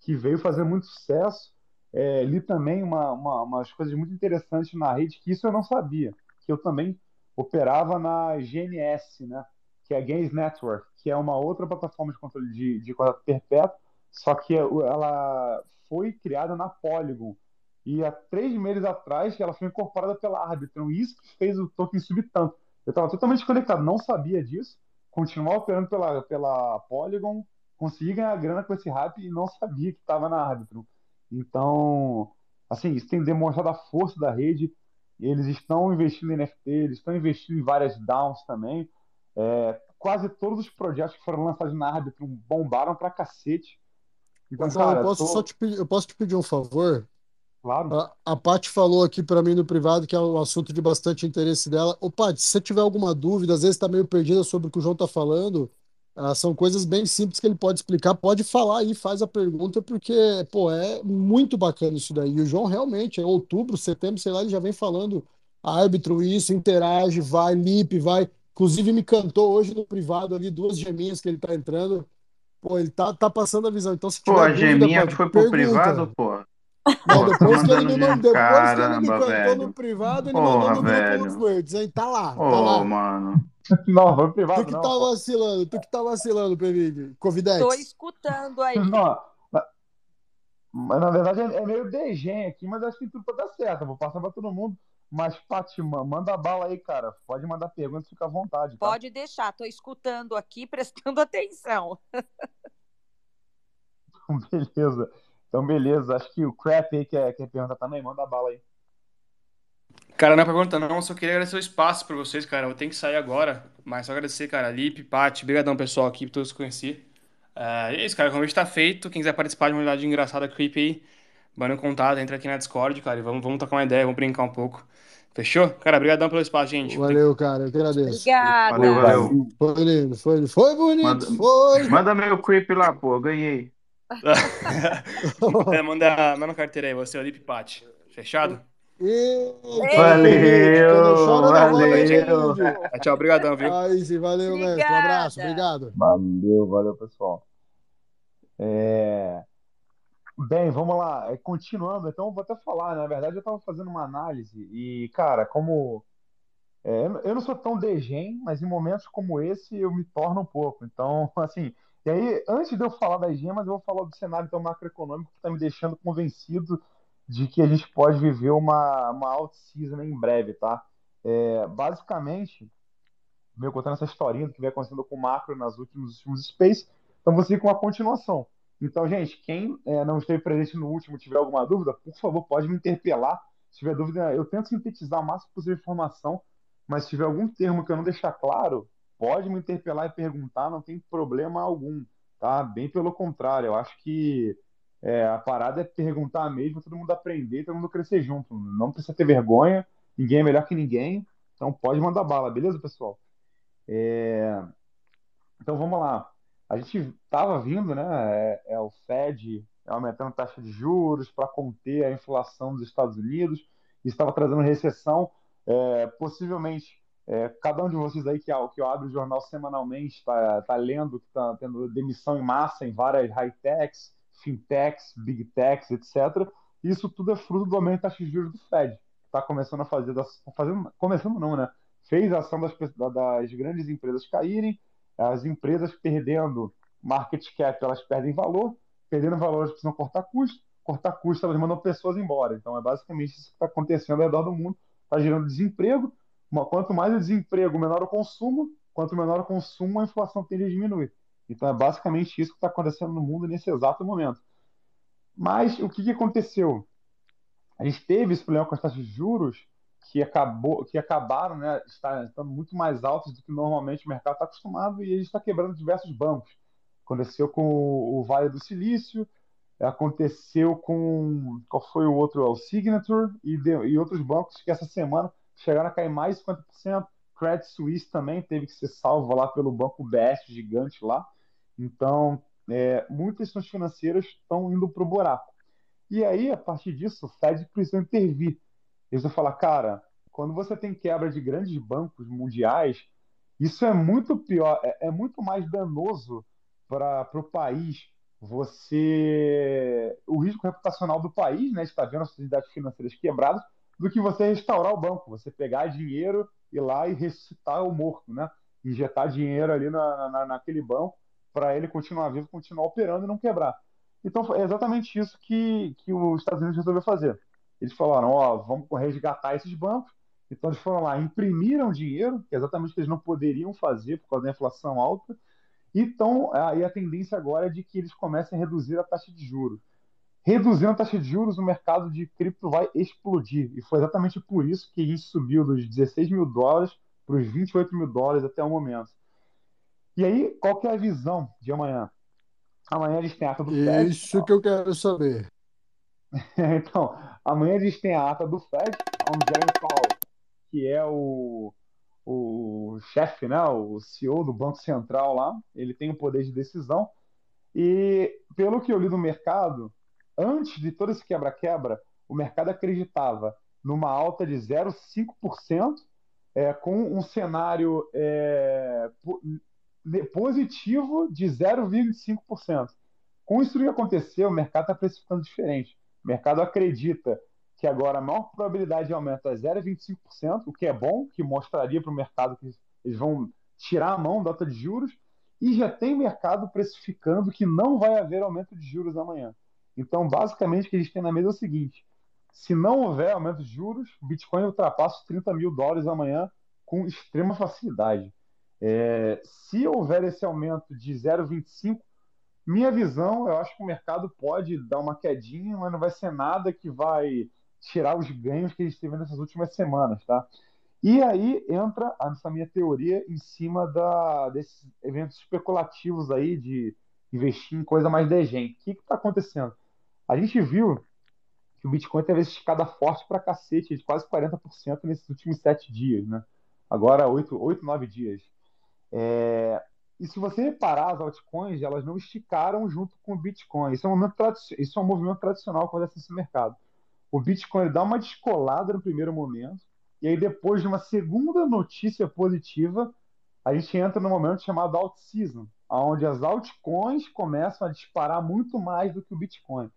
Speaker 12: que veio fazer muito sucesso. É, li também uma, uma, umas coisas muito interessantes na rede que isso eu não sabia, que eu também operava na GNS, né? que é a Games Network, que é uma outra plataforma de controle de, de contrato perpétuo, só que ela foi criada na Polygon. E há três meses atrás ela foi incorporada pela Arbitrum. E isso que fez o token subir tanto. Eu estava totalmente conectado, não sabia disso. Continuava operando pela, pela Polygon, consegui ganhar grana com esse hype e não sabia que estava na Arbitrum. Então, assim, isso tem demonstrado a força da rede. Eles estão investindo em NFT, eles estão investindo em várias downs também. É, quase todos os projetos que foram lançados na Arbitrum bombaram pra cacete.
Speaker 1: Então, então cara, eu posso tô... só te pedir, eu posso te pedir um favor?
Speaker 12: Claro.
Speaker 1: A, a Paty falou aqui para mim no privado que é um assunto de bastante interesse dela. Ô, Paty, se você tiver alguma dúvida, às vezes está meio perdida sobre o que o João está falando, ah, são coisas bem simples que ele pode explicar. Pode falar aí, faz a pergunta, porque, pô, é muito bacana isso daí. E o João realmente, em outubro, setembro, sei lá, ele já vem falando árbitro, isso, interage, vai, lip, vai. Inclusive, me cantou hoje no privado ali duas geminhas que ele tá entrando. Pô, ele tá, tá passando a visão. Então, se
Speaker 8: Pô, a geminha pode, foi pro pergunta. privado, pô.
Speaker 1: Não, depois, que ele, me, mandou, depois que ele me cantou velho. no privado, ele Porra, mandou no velho. grupo dos verdes, hein? Tá lá,
Speaker 8: Ô,
Speaker 1: tá lá.
Speaker 8: mano. [LAUGHS]
Speaker 12: Não, foi privado,
Speaker 1: Tu que
Speaker 12: não,
Speaker 1: tá
Speaker 12: pô.
Speaker 1: vacilando, tu que tá vacilando, Pevig. Covidex.
Speaker 2: Tô escutando aí.
Speaker 12: Não, mas na verdade é é meio degen aqui, mas acho que tudo pode dar certo. Eu vou passar pra todo mundo. Mas, Fátima, manda bala aí, cara. Pode mandar perguntas, fica à vontade. Tá?
Speaker 2: Pode deixar, tô escutando aqui, [LAUGHS] prestando atenção.
Speaker 12: Beleza. Então, beleza. Acho que o Crap aí quer, quer perguntar também. Manda bala aí.
Speaker 4: Cara, não é pergunta não, só queria agradecer o espaço pra vocês, cara. Eu tenho que sair agora, mas só agradecer, cara. Lipe, Paty, brigadão, pessoal, aqui, todos que conheci. É, e é isso, cara, o convite tá feito. Quem quiser participar de uma unidade engraçada, creep aí, manda um contato, entra aqui na Discord, cara, e vamos, vamos tocar uma ideia, vamos brincar um pouco. Fechou? Cara, brigadão pelo espaço, gente.
Speaker 1: Valeu, cara, eu que agradeço.
Speaker 2: Obrigada.
Speaker 8: Valeu, valeu.
Speaker 1: Foi lindo, foi, foi bonito,
Speaker 8: Manda-
Speaker 1: foi.
Speaker 8: Manda meu creep lá, pô. Ganhei. [LAUGHS] [LAUGHS]
Speaker 4: É, manda, manda uma carteira aí, você, é o Lipe Paty. Fechado?
Speaker 1: Eita,
Speaker 8: Valeu, valeu.
Speaker 1: gente.
Speaker 4: É, tchau, brigadão, viu?
Speaker 1: Aí sim, valeu, mestre. Um abraço, obrigado.
Speaker 12: Valeu, valeu, pessoal. É, Bem, vamos lá. É, Continuando, então, eu vou até falar. né? Na verdade, eu estava fazendo uma análise e, cara, como. é, eu não sou tão degen, mas em momentos como esse eu me torno um pouco. Então, [LAUGHS] assim. E aí, antes de eu falar das gemas, eu vou falar do cenário então, macroeconômico que está me deixando convencido de que a gente pode viver uma, uma out-season em breve, tá? É, basicamente, meio contando essa historinha do que vem acontecendo com o macro nas últimos, últimos space, então seguir com a continuação. Então, gente, quem é, não esteve presente no último tiver alguma dúvida, por favor, pode me interpelar. Se tiver dúvida, eu tento sintetizar o máximo possível informação, mas se tiver algum termo que eu não deixar claro, pode me interpelar e perguntar, não tem problema algum, tá? Bem pelo contrário, eu acho que é, a parada é perguntar mesmo, todo mundo aprender, todo mundo crescer junto. Não precisa ter vergonha, ninguém é melhor que ninguém, então pode mandar bala, beleza, pessoal? É, Então vamos lá. A gente estava vindo, né? É, é o Fed aumentando a taxa de juros para conter a inflação dos Estados Unidos. Isso estava trazendo recessão. É, possivelmente, é, cada um de vocês aí que, que abre o jornal semanalmente está tá lendo que está tendo demissão em massa em várias high-techs, fintechs, big techs, etc. Isso tudo é fruto do aumento da taxa de juros do Fed. Está começando a fazer, das, fazendo, começando não, né? Fez a ação das, das grandes empresas caírem, as empresas perdendo market cap, elas perdem valor, perdendo valor, elas precisam cortar custo, cortar custo, elas mandam pessoas embora. Então é basicamente isso que está acontecendo ao redor do mundo, está gerando desemprego. Quanto mais o desemprego, menor o consumo, quanto menor o consumo, a inflação tende a diminuir. Então é basicamente isso que está acontecendo no mundo nesse exato momento. Mas o que, que aconteceu? A gente teve esse problema com as taxas de juros que acabou, que acabaram, né, estando muito mais altas do que normalmente o mercado está acostumado e a gente está quebrando diversos bancos. Aconteceu com o, Vale do Silício, aconteceu com qual foi o outro, o Signature e, de- e outros bancos que essa semana chegaram a cair mais de 50%. Credit Suisse também teve que ser salvo lá pelo banco BS gigante lá. Então, é, muitas instituições financeiras estão indo para o buraco. E aí, a partir disso, o Fed precisa intervir. Eles vão falar, cara, quando você tem quebra de grandes bancos mundiais, isso é muito pior, é, é muito mais danoso para o país. Você. O risco reputacional do país, né? Está vendo as sociedades financeiras quebradas, do que você restaurar o banco, você pegar dinheiro, ir lá e ressuscitar o morto, né? injetar dinheiro ali na, na, naquele banco para ele continuar vivo, continuar operando e não quebrar. Então é exatamente isso que, que os Estados Unidos resolveu fazer. Eles falaram, ó, vamos resgatar esses bancos. Então eles foram lá, imprimiram dinheiro, que é exatamente o que eles não poderiam fazer por causa da inflação alta. Então, aí a tendência agora é de que eles comecem a reduzir a taxa de juros. Reduzindo a taxa de juros, o mercado de cripto vai explodir. E foi exatamente por isso que isso subiu dos 16 mil dólares para os 28 mil dólares até o momento. E aí, qual que é a visão de amanhã? Amanhã eles têm a ata do
Speaker 1: FED. Isso que eu quero saber. [LAUGHS]
Speaker 12: então, amanhã eles têm a ata do FED, onde Jeremy Powell, que é o, o chefe, né, o CEO do Banco Central lá, ele tem o poder de decisão. E pelo que eu li no mercado, antes de todo esse quebra-quebra, o mercado acreditava numa alta de 0,5%, é, com um cenário é, positivo de 0,25%. Com isso que aconteceu, o mercado está precificando diferente. O mercado acredita que agora a maior probabilidade de aumento é 0,25%, o que é bom, que mostraria para o mercado que eles vão tirar a mão da nota de juros, e já tem mercado precificando que não vai haver aumento de juros amanhã. Então, basicamente, o que a gente tem na mesa é o seguinte: se não houver aumento de juros, o Bitcoin ultrapassa os 30 mil dólares amanhã com extrema facilidade. É, se houver esse aumento de 0,25, minha visão, eu acho que o mercado pode dar uma quedinha, mas não vai ser nada que vai tirar os ganhos que a gente teve nessas últimas semanas, tá? E aí entra essa minha teoria em cima da, desses eventos especulativos aí de investir em coisa mais degente. O que está acontecendo? A gente viu que o Bitcoin teve essa escada forte para cacete, de quase 40% nesses últimos sete dias, né? Agora, oito, oito nove dias. É... E se você reparar, as altcoins elas não esticaram junto com o Bitcoin. Isso é um, Isso é um movimento tradicional que acontece nesse mercado. O Bitcoin dá uma descolada no primeiro momento, e aí depois de uma segunda notícia positiva, a gente entra no momento chamado alt season, onde as altcoins começam a disparar muito mais do que o Bitcoin.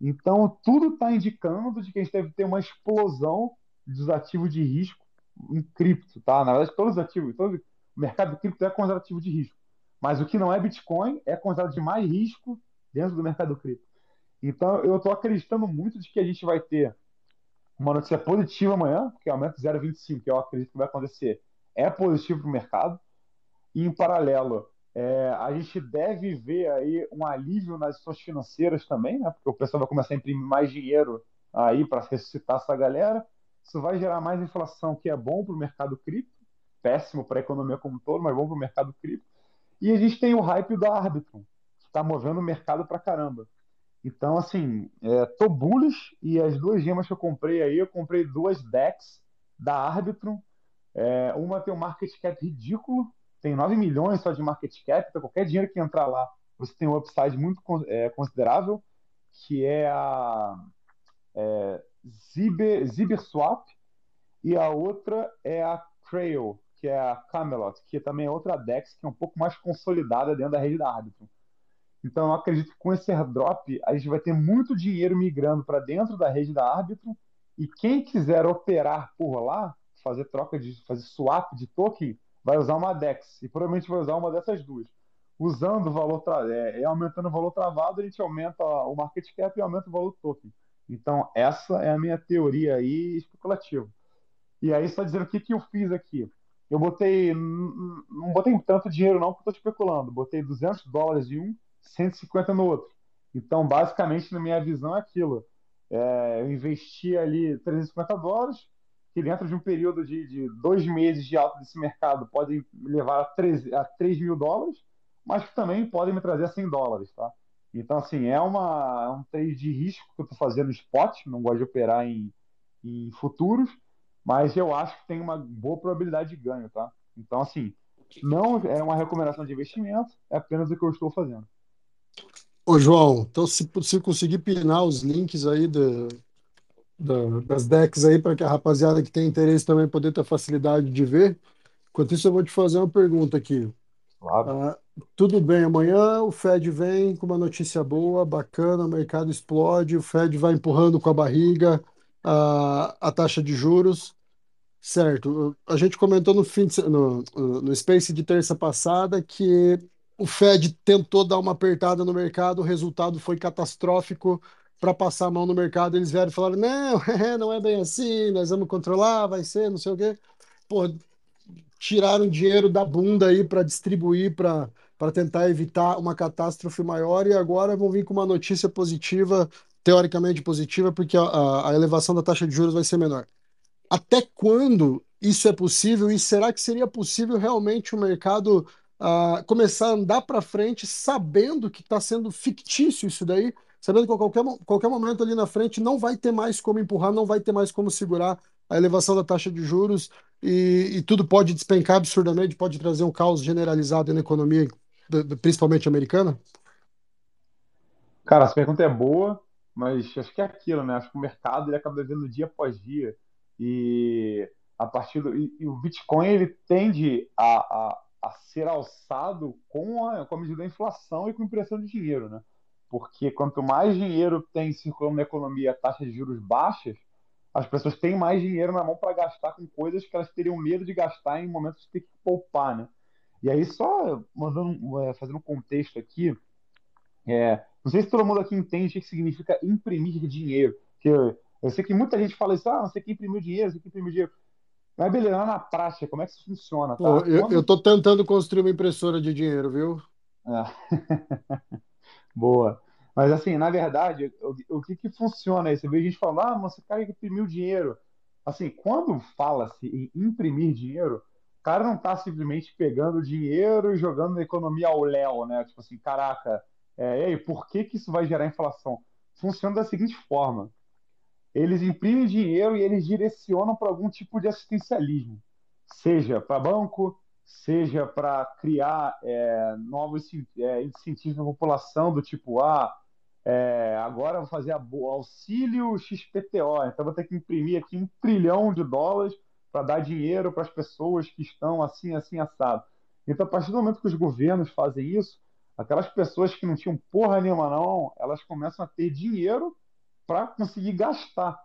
Speaker 12: Então, tudo está indicando de que a gente deve ter uma explosão dos ativos de risco em cripto, tá? Na verdade, todos os ativos, todo o mercado cripto é considerado ativo de risco. Mas o que não é Bitcoin é considerado de mais risco dentro do mercado cripto. Então, eu estou acreditando muito de que a gente vai ter uma notícia positiva amanhã, que é aumento 0,25, que eu acredito que vai acontecer, é positivo para o mercado. E, em paralelo, é, a gente deve ver aí um alívio nas situações financeiras também, né? Porque o pessoal vai começar a imprimir mais dinheiro aí para ressuscitar essa galera. Isso vai gerar mais inflação, que é bom para o mercado cripto, péssimo para a economia como um todo, mas bom para o mercado cripto. E a gente tem o hype da Arbitrum, que está movendo o mercado para caramba. Então, assim, é, tô bullish e as duas gemas que eu comprei aí, eu comprei duas decks da Arbitrum. É, uma tem um market cap ridículo, tem 9 milhões só de market cap, então qualquer dinheiro que entrar lá, você tem um upside muito é, considerável, que é a é, Ziber, Ziber Swap, e a outra é a Trail, que é a Camelot, que também é outra DEX que é um pouco mais consolidada dentro da rede da Arbitrum. Então, eu acredito que com esse airdrop, a gente vai ter muito dinheiro migrando para dentro da rede da Arbitrum, e quem quiser operar por lá, fazer troca de fazer swap de token, vai usar uma DEX, e provavelmente vai usar uma dessas duas. Usando o valor, é, é, aumentando o valor travado, a gente aumenta o market cap e aumenta o valor token. Então, essa é a minha teoria aí especulativa. E aí, só dizendo o que, que eu fiz aqui. Eu botei, não botei tanto dinheiro não, porque estou especulando. Botei 200 dólares em um, 150 no outro. Então, basicamente, na minha visão, é aquilo. É, eu investi ali 350 dólares, que dentro de um período de, de dois meses de alta desse mercado podem levar a 3, a 3 mil dólares, mas que também podem me trazer a 100 dólares, tá? Então, assim, é uma, é um trade de risco que eu estou fazendo no spot, não gosto de operar em, em futuros, mas eu acho que tem uma boa probabilidade de ganho, tá? Então, assim, não é uma recomendação de investimento, é apenas o que eu estou fazendo.
Speaker 1: Ô, João, então se, se conseguir pinar os links aí do, do, das decks aí para que a rapaziada que tem interesse também poder ter facilidade de ver. Enquanto isso, eu vou te fazer uma pergunta aqui.
Speaker 12: Claro.
Speaker 1: Ah, tudo bem, amanhã o Fed vem com uma notícia boa, bacana, o mercado explode, o Fed vai empurrando com a barriga a, a taxa de juros. Certo. A gente comentou no, fim de, no, no Space de terça passada que o Fed tentou dar uma apertada no mercado, o resultado foi catastrófico para passar a mão no mercado. Eles vieram e falaram: não, [LAUGHS] não é bem assim, nós vamos controlar, vai ser, não sei o quê. Pô, tiraram dinheiro da bunda aí para distribuir, para tentar evitar uma catástrofe maior, e agora vão vir com uma notícia positiva, teoricamente positiva, porque a, a elevação da taxa de juros vai ser menor até quando isso é possível e será que seria possível realmente o mercado uh, começar a andar para frente sabendo que está sendo fictício isso daí, sabendo que a qualquer, qualquer momento ali na frente não vai ter mais como empurrar, não vai ter mais como segurar a elevação da taxa de juros e, e tudo pode despencar absurdamente, pode trazer um caos generalizado na economia, principalmente americana?
Speaker 12: Cara, essa pergunta é boa, mas acho que é aquilo, né? Acho que o mercado ele acaba devendo dia após dia e a partir do, e, e o Bitcoin ele tende a, a, a ser alçado com a, com a medida da inflação e com a impressão de dinheiro, né? Porque quanto mais dinheiro tem circulando na economia, taxas de juros baixas, as pessoas têm mais dinheiro na mão para gastar com coisas que elas teriam medo de gastar em momentos de ter que poupar, né? E aí só mandando, é, fazendo um contexto aqui, é, não sei se todo mundo aqui entende o que significa imprimir dinheiro, que eu sei que muita gente fala isso, ah, não sei quem imprimiu dinheiro, sei quem imprimiu dinheiro. Mas beleza, lá na prática, como é que isso funciona? Tá?
Speaker 1: Pô, eu, Quando... eu tô tentando construir uma impressora de dinheiro, viu?
Speaker 12: Ah. [LAUGHS] Boa. Mas assim, na verdade, o, o que que funciona aí? Você vê gente falando, ah, mas esse cara que imprimiu dinheiro. Assim, quando fala-se em imprimir dinheiro, o cara não está simplesmente pegando dinheiro e jogando na economia ao léu, né? Tipo assim, caraca, é, e aí, por que que isso vai gerar inflação? Funciona da seguinte forma eles imprimem dinheiro e eles direcionam para algum tipo de assistencialismo, seja para banco, seja para criar é, novos é, incentivos na população, do tipo, ah, é, agora vou fazer auxílio XPTO, então vou ter que imprimir aqui um trilhão de dólares para dar dinheiro para as pessoas que estão assim, assim, assado. Então, a partir do momento que os governos fazem isso, aquelas pessoas que não tinham porra nenhuma não, elas começam a ter dinheiro para conseguir gastar.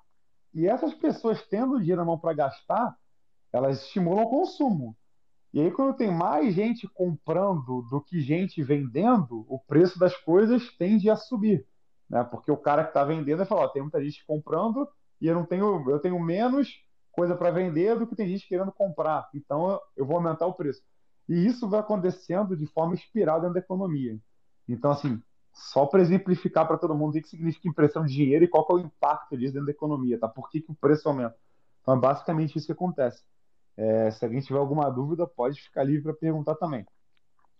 Speaker 12: E essas pessoas tendo dinheiro na mão para gastar, elas estimulam o consumo. E aí, quando tem mais gente comprando do que gente vendendo, o preço das coisas tende a subir. Né? Porque o cara que está vendendo vai falar: tem muita gente comprando e eu não tenho, eu tenho menos coisa para vender do que tem gente querendo comprar. Então eu vou aumentar o preço. E isso vai acontecendo de forma espiral dentro da economia. Então, assim, só para exemplificar para todo mundo o que significa impressão de dinheiro e qual é o impacto disso dentro da economia, tá? Por que, que o preço aumenta? Então, é basicamente isso que acontece. É, se alguém tiver alguma dúvida, pode ficar livre para perguntar também.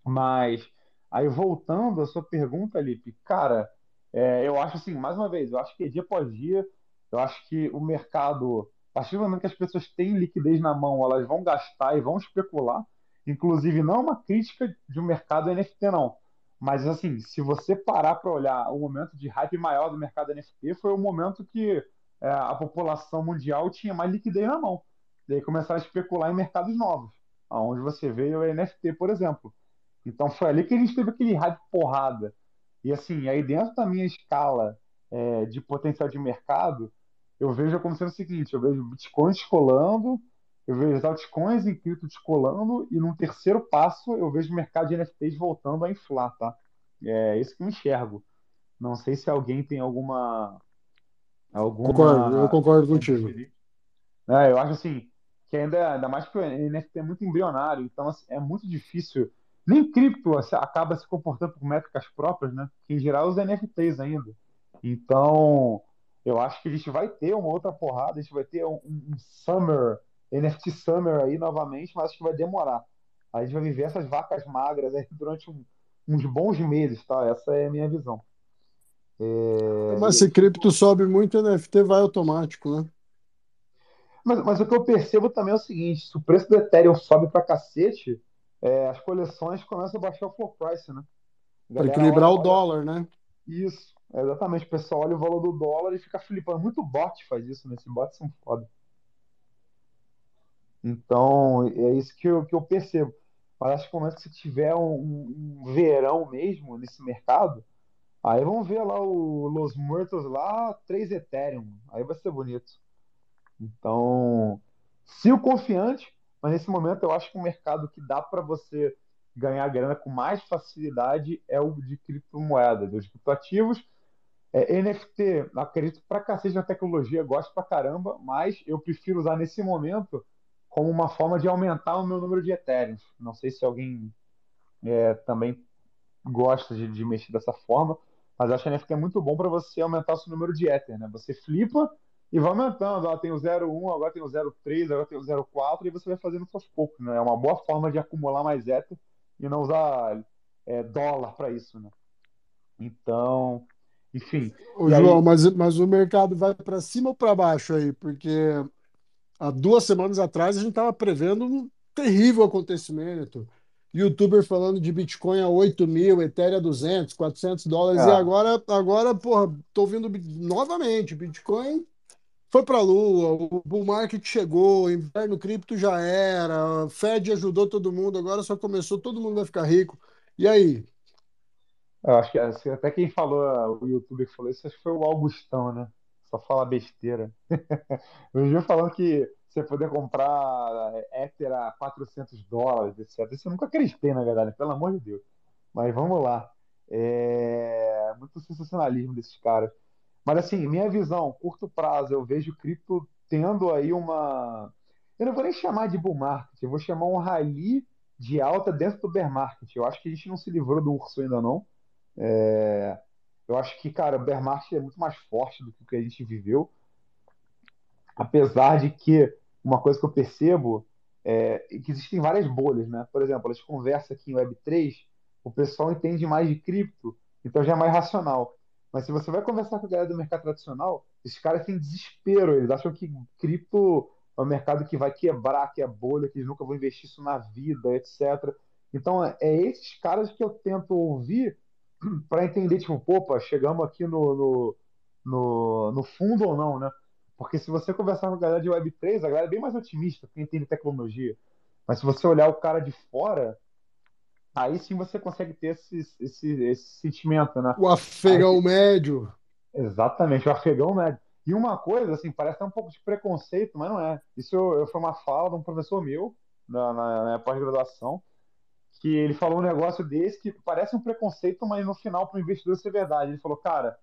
Speaker 12: Mas, aí voltando à sua pergunta, Lipe, cara, é, eu acho assim, mais uma vez, eu acho que dia após dia, eu acho que o mercado, a partir do momento que as pessoas têm liquidez na mão, elas vão gastar e vão especular. Inclusive, não é uma crítica de um mercado NFT, não mas, assim, se você parar para olhar o momento de hype maior do mercado NFT, foi o momento que é, a população mundial tinha mais liquidez na mão. Daí começaram a especular em mercados novos, aonde você vê o NFT, por exemplo. Então foi ali que a gente teve aquele hype porrada. E assim, aí dentro da minha escala é, de potencial de mercado, eu vejo acontecendo o seguinte: eu vejo Bitcoin descolando, eu vejo as altcoins em cripto descolando e num terceiro passo eu vejo o mercado de NFTs voltando a inflar, tá? É isso que eu enxergo. Não sei se alguém tem alguma. alguma...
Speaker 1: Concordo, eu concordo contigo.
Speaker 12: É, eu acho assim, que ainda, ainda mais que o NFT é muito embrionário, então assim, é muito difícil. Nem cripto assim, acaba se comportando por métricas próprias, né? Em geral os NFTs ainda. Então, eu acho que a gente vai ter uma outra porrada, a gente vai ter um, um summer NFT Summer aí novamente, mas acho que vai demorar. A gente vai viver essas vacas magras aí [LAUGHS] durante um, uns bons meses, tá? Essa é a minha visão.
Speaker 1: É... Mas se cripto sobe muito, NFT vai automático, né?
Speaker 12: Mas, mas o que eu percebo também é o seguinte: se o preço do Ethereum sobe pra cacete, é, as coleções começam a baixar o floor price, né?
Speaker 1: Para equilibrar olha, o dólar, né?
Speaker 12: Isso, exatamente. O pessoal olha o valor do dólar e fica flipando. Muito bot faz isso, né? Esses bots são foda. Então, é isso que eu, que eu percebo. Acho que momento que você tiver um, um verão mesmo nesse mercado, aí vamos ver lá o Los Muertos lá, 3 Ethereum. Aí vai ser bonito. Então, Sigo confiante, mas nesse momento eu acho que um mercado que dá para você ganhar grana com mais facilidade é o de criptomoedas, os criptoativos. É, NFT, acredito pra cacete na tecnologia, gosto pra caramba, mas eu prefiro usar nesse momento como uma forma de aumentar o meu número de Ethereum. Não sei se alguém é, também gosta de, de, mexer dessa forma, mas acho que a NFT é muito bom para você aumentar o seu número de Ether, né? Você flipa e vai aumentando. Ó, tem o 0,1, agora tem o 0,3, agora tem o 0,4 e você vai fazendo aos poucos, né? É uma boa forma de acumular mais Ether e não usar é, dólar para isso, né? Então, enfim.
Speaker 1: Ô, João, aí... mas, mas o mercado vai para cima ou para baixo aí? Porque há duas semanas atrás a gente estava prevendo um terrível acontecimento. Youtuber falando de Bitcoin a 8 mil, Ethereum a 200, 400 dólares, é. e agora, agora, porra, tô vendo novamente, Bitcoin foi para a lua, o bull market chegou, o inverno cripto já era, Fed ajudou todo mundo, agora só começou, todo mundo vai ficar rico. E aí?
Speaker 12: Eu acho que até quem falou, o youtuber que falou isso, acho que foi o Augustão, né? Só fala besteira. [LAUGHS] Eu vi falando que você poder comprar Ether a 400 dólares, etc. Isso eu nunca acreditei, na verdade, pelo amor de Deus. Mas vamos lá. É muito sensacionalismo desses caras. Mas assim, minha visão, curto prazo, eu vejo cripto tendo aí uma. Eu não vou nem chamar de bull market, eu vou chamar um rally de alta dentro do bear market. Eu acho que a gente não se livrou do urso ainda não. É... Eu acho que, cara, o bear market é muito mais forte do que o que a gente viveu. Apesar de que uma coisa que eu percebo é que existem várias bolhas, né? Por exemplo, elas conversam aqui em Web3, o pessoal entende mais de cripto, então já é mais racional. Mas se você vai conversar com a galera do mercado tradicional, esses caras têm desespero. Eles acham que cripto é um mercado que vai quebrar, que é bolha, que eles nunca vão investir isso na vida, etc. Então, é esses caras que eu tento ouvir [CLEARS THROAT] para entender, tipo, opa, chegamos aqui no, no, no, no, fundo ou não, né? Porque se você conversar com a galera de Web3, a galera é bem mais otimista, porque entende tecnologia. Mas se você olhar o cara de fora, aí sim você consegue ter esse, esse, esse sentimento, né?
Speaker 1: O afegão aí, médio.
Speaker 12: Exatamente, o afegão médio. E uma coisa, assim, parece um pouco de preconceito, mas não é. Isso eu, eu foi uma fala de um professor meu na, na, na pós-graduação, que ele falou um negócio desse que parece um preconceito, mas no final, para o investidor, isso é verdade. Ele falou, cara,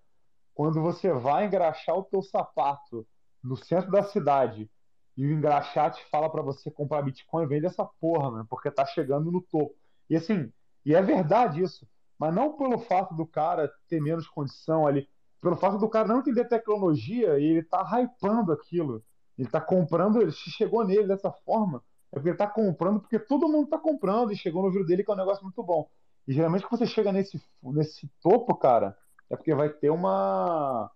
Speaker 12: quando você vai engraxar o teu sapato no centro da cidade e o engraxate fala para você comprar Bitcoin, vende essa porra, mano, porque tá chegando no topo. E assim, e é verdade isso. Mas não pelo fato do cara ter menos condição ali, pelo fato do cara não entender tecnologia e ele tá hypando aquilo. Ele tá comprando, ele chegou nele dessa forma. É porque ele tá comprando, porque todo mundo tá comprando e chegou no vídeo dele que é um negócio muito bom. E geralmente quando você chega nesse, nesse topo, cara, é porque vai ter uma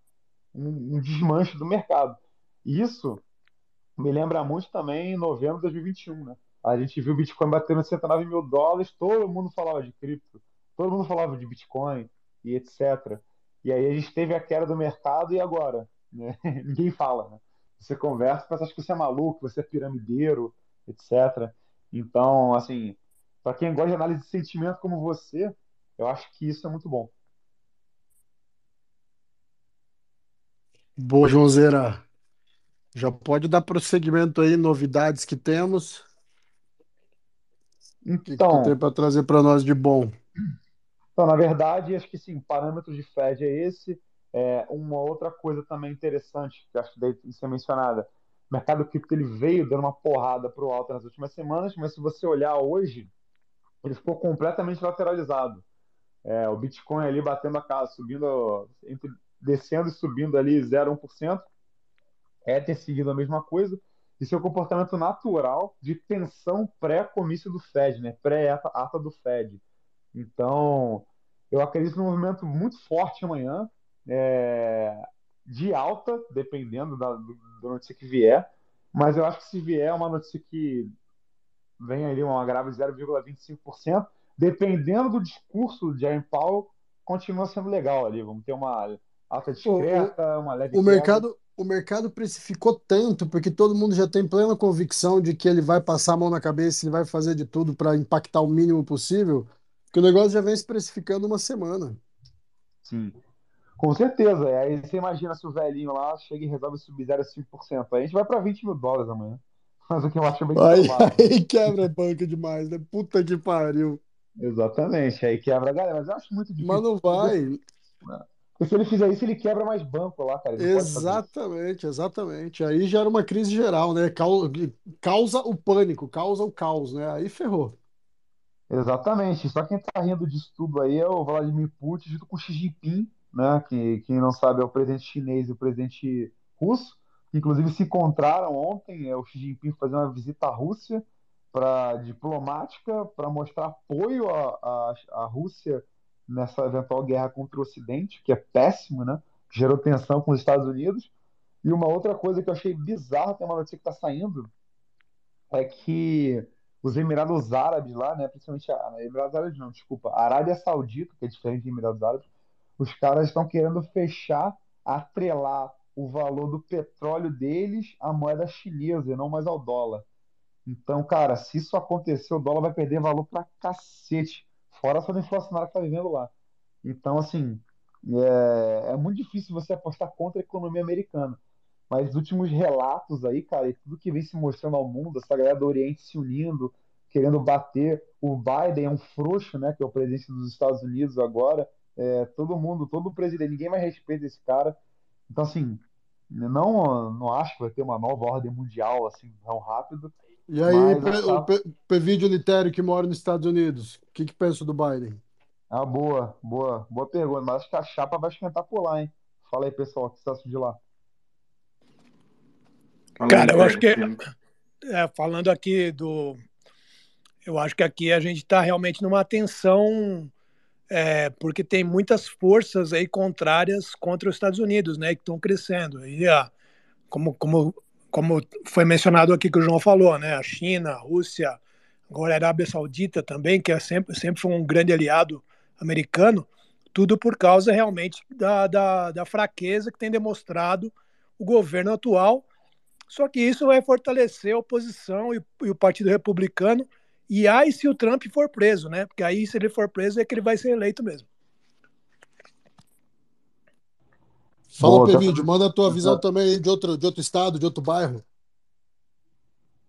Speaker 12: um, um desmanche do mercado. E isso me lembra muito também em novembro de 2021, né? A gente viu o Bitcoin batendo 109 mil dólares, todo mundo falava de cripto, todo mundo falava de Bitcoin e etc. E aí a gente teve a queda do mercado e agora? Né? [LAUGHS] Ninguém fala, né? Você conversa, acha que você é maluco, você é piramideiro, etc. Então, assim, para quem gosta de análise de sentimento como você, eu acho que isso é muito bom.
Speaker 1: Boa, Joãozeira. Já pode dar prosseguimento aí, novidades que temos. O que, então, que tem para trazer para nós de bom?
Speaker 12: Então, na verdade, acho que sim, parâmetro de Fed é esse. É, uma outra coisa também interessante, que acho que deve ser mencionada, o mercado cripto ele veio dando uma porrada para o alto nas últimas semanas, mas se você olhar hoje, ele ficou completamente lateralizado. É, o Bitcoin ali batendo a casa, subindo, entre, descendo e subindo ali 0,1%. É ter seguido a mesma coisa. Isso é o comportamento natural de tensão pré-comício do Fed, né? pré-ata do Fed. Então, eu acredito num movimento muito forte amanhã, é, de alta, dependendo da, da notícia que vier, mas eu acho que se vier uma notícia que vem ali uma grave de 0,25%, dependendo do discurso de Jerome Powell, continua sendo legal ali. Vamos ter uma alta discreta, uma leve.
Speaker 1: O mercado, o mercado precificou tanto, porque todo mundo já tem plena convicção de que ele vai passar a mão na cabeça, ele vai fazer de tudo para impactar o mínimo possível, que o negócio já vem se precificando uma semana.
Speaker 12: Sim, com certeza. Aí você imagina se o velhinho lá chega e resolve subir 0,5%. Aí a gente vai para 20 mil dólares amanhã. [LAUGHS] Mas o que eu acho bem
Speaker 1: aí, [LAUGHS] aí quebra banca demais, né? Puta que pariu.
Speaker 12: Exatamente, aí quebra a galera. Mas eu acho muito difícil.
Speaker 1: Mas não vai.
Speaker 12: Porque se ele fizer isso, ele quebra mais banco lá, cara.
Speaker 1: Exatamente, exatamente. Aí gera uma crise geral, né? Causa o pânico, causa o caos, né? Aí ferrou.
Speaker 12: Exatamente. Só quem tá rindo disso tudo aí é o Vladimir Putin junto com o Xi Jinping, né? Que quem não sabe é o presidente chinês e o presidente russo, que inclusive se encontraram ontem. É o Xi Jinping fazer uma visita à Rússia para diplomática para mostrar apoio à, Rússia nessa eventual guerra contra o Ocidente, que é péssimo, né? Gerou tensão com os Estados Unidos. E uma outra coisa que eu achei bizarra, tem uma notícia que está saindo, é que os Emirados Árabes lá, né, principalmente a Emirados Árabes não, desculpa, a Arábia Saudita, que é diferente de Emirados Árabes, os caras estão querendo fechar, atrelar o valor do petróleo deles à moeda chinesa e não mais ao dólar. Então, cara, se isso acontecer, o dólar vai perder valor pra cacete. Fora essa inflacionária que tá vivendo lá. Então, assim, é, é muito difícil você apostar contra a economia americana. Mas os últimos relatos aí, cara, e tudo que vem se mostrando ao mundo, essa galera do Oriente se unindo, querendo bater. O Biden é um frouxo, né? Que é o presidente dos Estados Unidos agora. É, todo mundo, todo presidente, ninguém mais respeita esse cara. Então, assim, não, não acho que vai ter uma nova ordem mundial assim tão rápido.
Speaker 1: E aí, mas, o Pevídio Litério, que mora nos Estados Unidos, o que, que pensa do Biden?
Speaker 12: Ah, boa, boa, boa pergunta. Mas acho que a chapa vai esquentar por lá, hein? Fala aí, pessoal, o que você acha de lá?
Speaker 10: Cara, eu acho que, é, falando aqui do. Eu acho que aqui a gente está realmente numa tensão, é, porque tem muitas forças aí contrárias contra os Estados Unidos, né, que estão crescendo. E, ah, como, como como foi mencionado aqui que o João falou, né? A China, a Rússia, agora a Arábia Saudita também, que é sempre, sempre foi um grande aliado americano, tudo por causa realmente da, da, da fraqueza que tem demonstrado o governo atual. Só que isso vai fortalecer a oposição e, e o Partido Republicano. E aí, se o Trump for preso, né? Porque aí, se ele for preso, é que ele vai ser eleito mesmo.
Speaker 1: Fala, Pevídio, manda a tua visão também de outro, de outro estado, de outro bairro.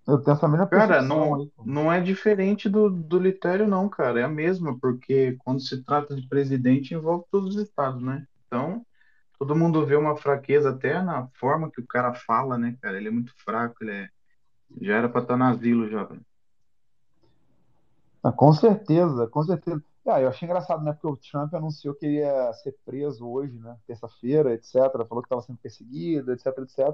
Speaker 12: Eu tenho essa mesma
Speaker 8: Cara, não, não é diferente do, do Litério, não, cara. É a mesma, porque quando se trata de presidente, envolve todos os estados, né? Então, todo mundo vê uma fraqueza até na forma que o cara fala, né, cara? Ele é muito fraco, ele é... já era pra estar no asilo já, velho.
Speaker 12: Ah, com certeza, com certeza. Ah, eu achei engraçado, né? Porque o Trump anunciou que ia ser preso hoje, né? Terça-feira, etc. Falou que estava sendo perseguido, etc, etc.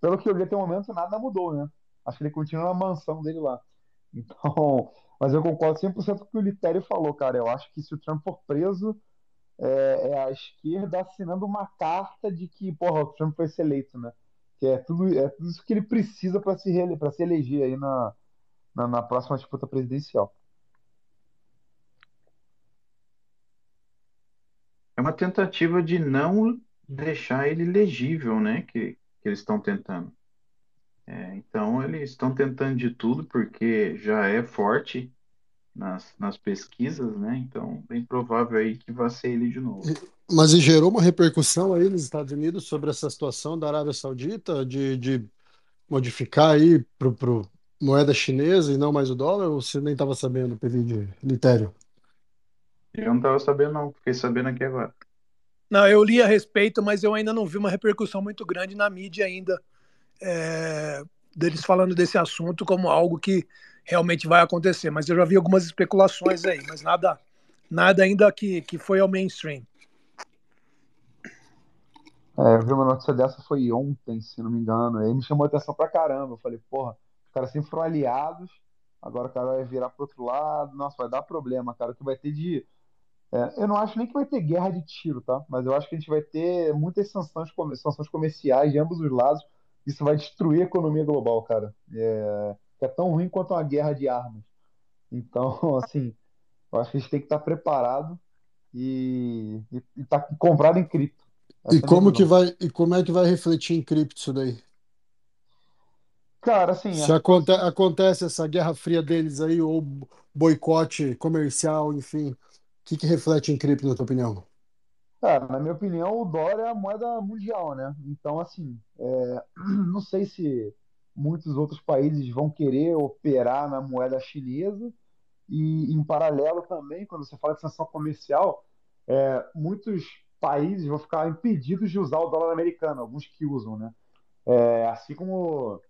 Speaker 12: Pelo que eu vi até o momento, nada mudou, né? Acho que ele continua na mansão dele lá. [LAUGHS] Então, mas eu concordo 100% com o que o Litério falou, cara. Eu acho que se o Trump for preso, é, é, a esquerda assinando uma carta de que, porra, o Trump foi ser eleito, né? Que é tudo, é tudo isso que ele precisa para se, se eleger aí na, na, na próxima disputa presidencial.
Speaker 8: Uma tentativa de não deixar ele legível, né? Que, que eles estão tentando. É, então, eles estão tentando de tudo, porque já é forte nas, nas pesquisas, né? Então, bem provável aí que vá ser ele de novo.
Speaker 1: Mas gerou uma repercussão aí nos Estados Unidos sobre essa situação da Arábia Saudita de, de modificar aí para moeda chinesa e não mais o dólar? Ou você nem estava sabendo, pedido de Litério?
Speaker 8: Eu não estava sabendo, não. Fiquei sabendo aqui agora.
Speaker 10: Não, eu li a respeito, mas eu ainda não vi uma repercussão muito grande na mídia ainda. É, deles falando desse assunto como algo que realmente vai acontecer. Mas eu já vi algumas especulações aí, mas nada, nada ainda que, que foi ao mainstream.
Speaker 12: É, eu vi uma notícia dessa foi ontem, se não me engano. Aí me chamou a atenção pra caramba. Eu falei, porra, os caras sempre foram aliados, agora o cara vai virar pro outro lado. Nossa, vai dar problema, cara. O que vai ter de é, eu não acho nem que vai ter guerra de tiro, tá? Mas eu acho que a gente vai ter muitas sanções, sanções comerciais de ambos os lados. Isso vai destruir a economia global, cara. É, é tão ruim quanto uma guerra de armas. Então, [LAUGHS] assim, eu acho que a gente tem que estar preparado e, estar tá comprado em cripto.
Speaker 1: e como que vai e como é que vai refletir em cripto isso daí?
Speaker 12: Cara, assim,
Speaker 1: se aconte, acontece essa guerra fria deles aí ou boicote comercial, enfim, que, que reflete em cripto, na tua opinião?
Speaker 12: Cara, na minha opinião, o dólar é a moeda mundial, né? Então, assim, é, [CLEARS THROAT] não sei se, muitos outros países vão querer operar na moeda chinesa e, em paralelo também, quando você fala de sanção comercial, é, muitos países vão ficar impedidos de usar o dólar americano, alguns que usam, né? É, assim como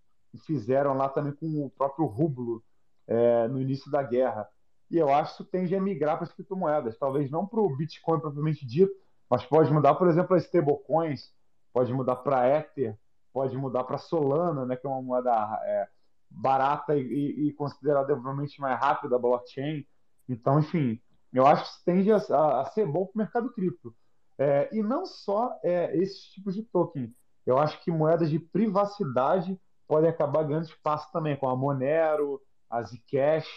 Speaker 12: fizeram lá também com o próprio rublo é, no início da guerra. E eu acho que isso tende a migrar para as criptomoedas. Talvez não para o Bitcoin propriamente dito, mas pode mudar, por exemplo, as stablecoins, pode mudar para Ether, pode mudar para Solana, né, que é uma moeda é, barata e, e consideravelmente mais rápida da blockchain. Então, enfim, eu acho que isso tende a, a, a ser bom para o mercado cripto. É, e não só é, esses tipos de token. Eu acho que moedas de privacidade podem acabar ganhando espaço também, como a Monero, a Zcash,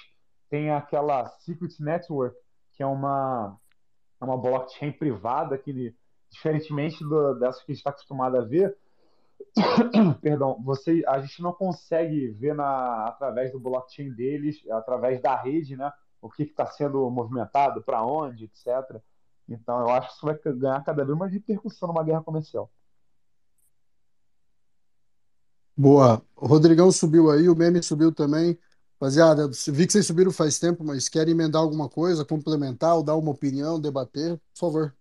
Speaker 12: tem aquela Secret Network, que é uma, é uma blockchain privada que, diferentemente do, dessa que a gente está acostumado a ver, [COUGHS] perdão, você, a gente não consegue ver na, através do blockchain deles, através da rede, né, o que está sendo movimentado, para onde, etc. Então, eu acho que isso vai ganhar cada vez mais repercussão numa guerra comercial.
Speaker 1: Boa. O Rodrigão subiu aí, o meme subiu também. Rapaziada, vi que vocês subiram faz tempo, mas querem emendar alguma coisa, complementar ou dar uma opinião, debater, por favor.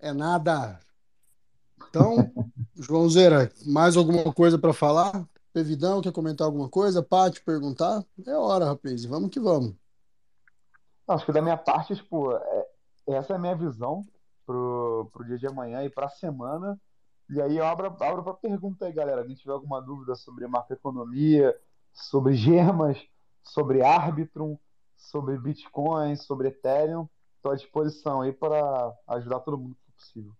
Speaker 1: É nada. Então, [LAUGHS] João Zera, mais alguma coisa para falar? Pevidão, quer comentar alguma coisa? Pati, perguntar? É hora, rapaz. Vamos que vamos.
Speaker 12: Acho que da minha parte, tipo, é, essa é a minha visão pro, pro dia de amanhã e pra semana. E aí eu abro, abro para pergunta aí, galera. Quem tiver alguma dúvida sobre macroeconomia, sobre gemas, sobre Arbitrum, sobre Bitcoin, sobre Ethereum, estou à disposição aí para ajudar todo mundo que possível.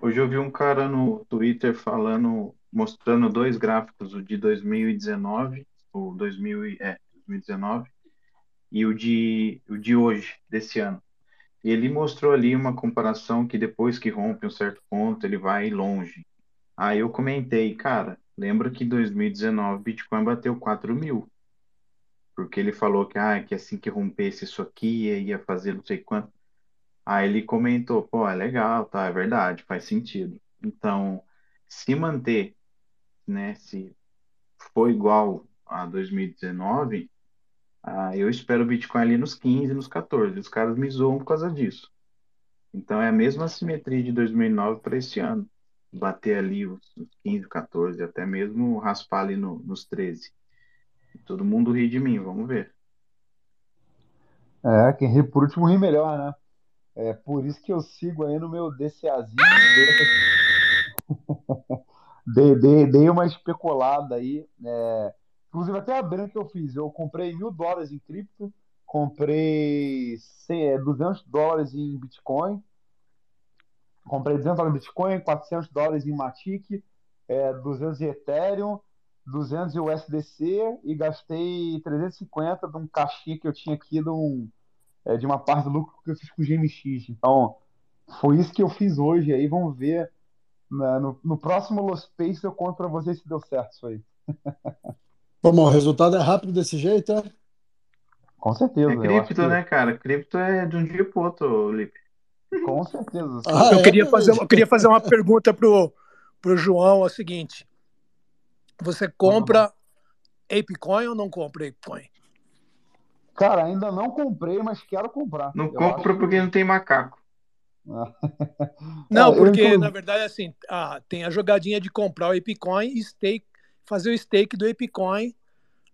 Speaker 8: Hoje eu vi um cara no Twitter falando, mostrando dois gráficos, o de 2019, o 2000, é, 2019 e o de, o de hoje, desse ano. E ele mostrou ali uma comparação que depois que rompe um certo ponto, ele vai longe. Aí eu comentei, cara, lembra que em 2019 Bitcoin bateu 4 mil. Porque ele falou que, ah, que assim que rompesse isso aqui, ia fazer não sei quanto. Aí ele comentou, pô, é legal, tá, é verdade, faz sentido. Então, se manter, né, se for igual a 2019, ah, eu espero o Bitcoin ali nos 15, nos 14. Os caras me zoam por causa disso. Então é a mesma simetria de 2009 para esse ano. Bater ali os 15, 14, até mesmo raspar ali no, nos 13. todo mundo ri de mim, vamos ver.
Speaker 12: É, quem ri por último ri melhor, né? É por isso que eu sigo aí no meu DCAzinho. dei, dei, dei uma especulada aí. É, Inclusive, até a branca que eu fiz, eu comprei mil dólares em cripto, comprei 100, 200 é, dólares em Bitcoin, comprei 200 dólares em Bitcoin, 400 dólares em Matic, é, 200 em Ethereum, 200 em USDC e gastei 350 de um caixinha que eu tinha aqui de, um, é, de uma parte do lucro que eu fiz com o GMX. Então, foi isso que eu fiz hoje. Aí vamos ver. Né, no, no próximo Los Space eu conto para vocês se deu certo isso aí. [LAUGHS]
Speaker 1: Como o resultado é rápido desse jeito, é?
Speaker 12: Com certeza.
Speaker 8: É cripto, que... né, cara? Cripto é de um dia pro outro, Lipe.
Speaker 12: Com certeza. [LAUGHS]
Speaker 10: Ah, eu, é, queria fazer, eu queria fazer uma pergunta pro, pro João, é o seguinte. Você compra ApeCoin ou não compra ApeCoin?
Speaker 12: Cara, ainda não comprei, mas quero comprar.
Speaker 8: Não eu compro acho... porque não tem macaco. [LAUGHS]
Speaker 10: Não, porque na verdade assim, ah, tem a jogadinha de comprar o ApeCoin e stake fazer o stake do ApeCoin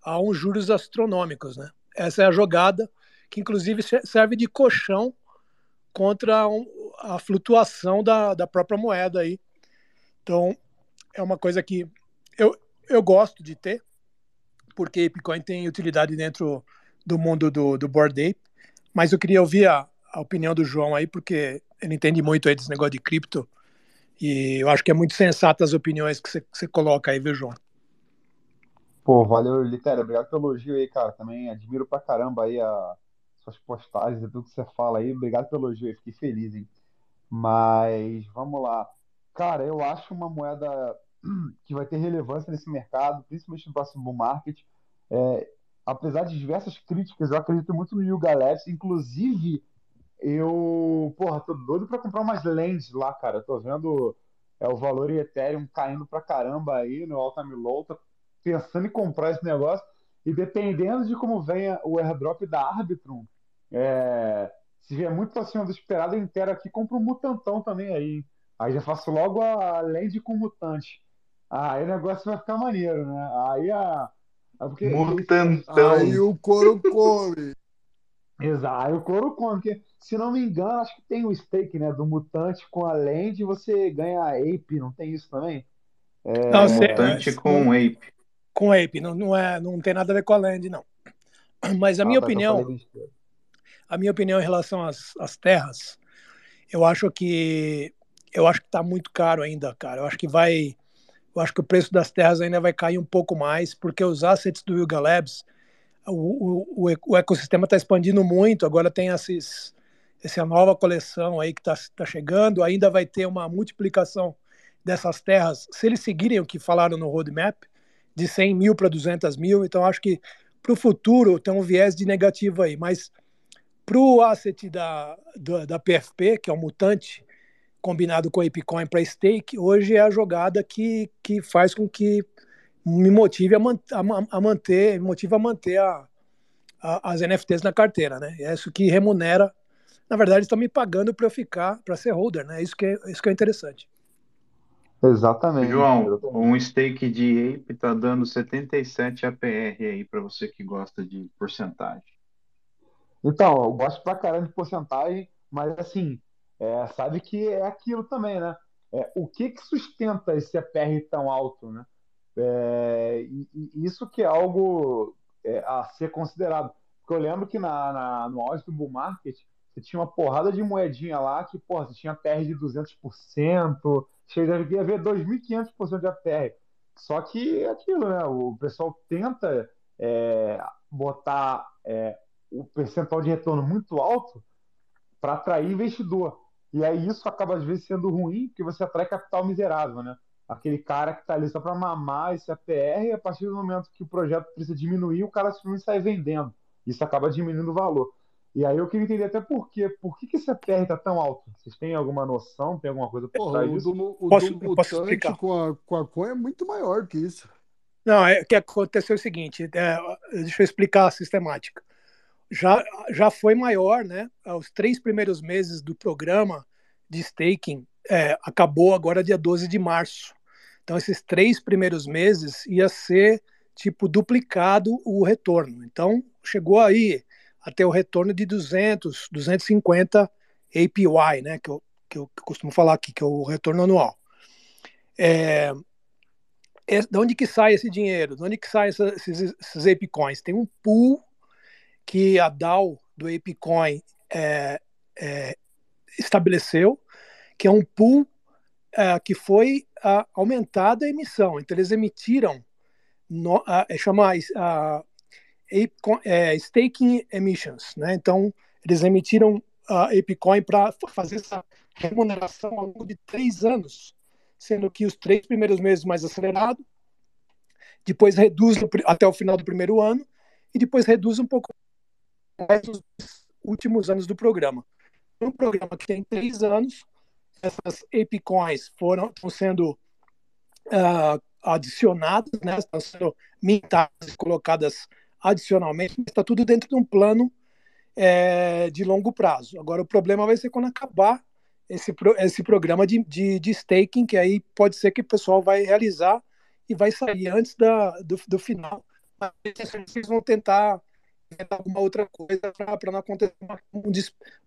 Speaker 10: a uns juros astronômicos, né? Essa é a jogada que inclusive serve de colchão contra a flutuação da, da própria moeda aí. Então, é uma coisa que eu, eu gosto de ter, porque ApeCoin tem utilidade dentro do mundo do, do Board Ape, mas eu queria ouvir a, a opinião do João aí, porque ele entende muito aí desse negócio de cripto, e eu acho que é muito sensato as opiniões que você coloca aí, viu, João?
Speaker 12: Pô, valeu, Litério. Obrigado pelo elogio aí, cara. Também admiro pra caramba aí a suas postagens e tudo que você fala aí. Obrigado pelo elogio aí, fiquei feliz, hein? Mas vamos lá. Cara, eu acho uma moeda [CLEARS THROAT] que vai ter relevância nesse mercado, principalmente no próximo bull market. É, apesar de diversas críticas, eu acredito muito no Yuga Labs. Inclusive, eu, porra, tô doido pra comprar umas lentes lá, cara. Tô vendo é, o valor em Ethereum caindo pra caramba aí no Altame Low. Tô pensando em comprar esse negócio. E dependendo de como venha o airdrop da Arbitrum, é, se vier muito acima do esperado, eu inteiro aqui, compro um mutantão também aí. Aí já faço logo a lente com mutante. Aí o negócio vai ficar maneiro, né? Aí a.
Speaker 8: Porque, Mutantão.
Speaker 1: Aí o couro [LAUGHS] come.
Speaker 12: Exato, aí o couro come. Porque, se não me engano, acho que tem o stake, né? Do mutante com a lente você ganha ape, não tem isso também?
Speaker 8: É... Não, mutante é, com ape.
Speaker 10: Com ape, não, não, é, não tem nada a ver com a land, não. Mas a ah, minha tá, opinião. A minha opinião em relação às, às terras, eu acho que eu acho que está muito caro ainda, cara. Eu acho que vai eu acho que o preço das terras ainda vai cair um pouco mais, porque os assets do Yuga Labs, o, o, o ecossistema está expandindo muito, agora tem esses, essa nova coleção aí que está tá chegando, ainda vai ter uma multiplicação dessas terras, se eles seguirem o que falaram no roadmap, de 100 mil para 200 mil, então acho que para o futuro tem um viés de negativo aí, mas para o asset da, da, da PFP, que é o mutante, combinado com a Apecoin para stake, hoje é a jogada que, que faz com que me motive a, man, a, a manter, me motive a manter a, a, as NFTs na carteira, né? É isso que remunera. Na verdade, estão me pagando para eu ficar, para ser holder, né? Isso que é, isso que é interessante.
Speaker 8: Exatamente. João, um stake de Ape está dando 77 APR aí para você que gosta de porcentagem.
Speaker 12: Então, eu gosto pra caramba de porcentagem, mas assim, é, sabe que é aquilo também, né? É, o que, que sustenta esse APR tão alto, né? É, e, e isso que é algo é, a ser considerado. Porque eu lembro que na, na, no auge do bull market, você tinha uma porrada de moedinha lá que, porra, você tinha APR de 200%, chegaria a ver 2.500% de APR. Só que é aquilo, né? O pessoal tenta é, botar é, o percentual de retorno muito alto para atrair investidor. E aí isso acaba às vezes sendo ruim, porque você atrai capital miserável, né? Aquele cara que está ali só para mamar esse APR, e a partir do momento que o projeto precisa diminuir, o cara simplesmente sai vendendo. Isso acaba diminuindo o valor. E aí eu queria entender até por quê. Por que, que esse APR está tão alto? Vocês têm alguma noção? Tem alguma coisa por trás disso?
Speaker 1: Do, o posso, do posso explicar? Com a, com a coin é muito maior que isso.
Speaker 10: Não, é que aconteceu o seguinte, é, deixa eu explicar a sistemática já, já foi maior, né? Os três primeiros meses do programa de staking é, acabou agora dia 12 de março. Então, esses três primeiros meses ia ser tipo duplicado o retorno. Então, chegou aí até o retorno de 200, 250 APY, né? Que eu, que eu, costumo falar aqui, que é o retorno anual. É, é, de onde que sai esse dinheiro? De onde que saem esses, esses ApeCoins? Tem um pool que a DAO do ApeCoin é, é, estabeleceu, que é um pool é, que foi aumentada a emissão. Então, eles emitiram, no, é, chama staking emissions. Né? Então, eles emitiram a ApeCoin para fazer essa remuneração ao longo de três anos, sendo que os três primeiros meses mais acelerado, depois reduz até o final do primeiro ano, e depois reduz um pouco mais nos últimos anos do programa. Um programa que tem três anos, essas APICoins foram estão sendo uh, adicionadas, né, estão sendo mintadas colocadas adicionalmente, está tudo dentro de um plano é, de longo prazo. Agora, o problema vai ser quando acabar esse, esse programa de, de, de, staking, que aí pode ser que o pessoal vai realizar e vai sair antes da, do, do final. Mas eles vão tentar inventar alguma outra coisa para não acontecer um, o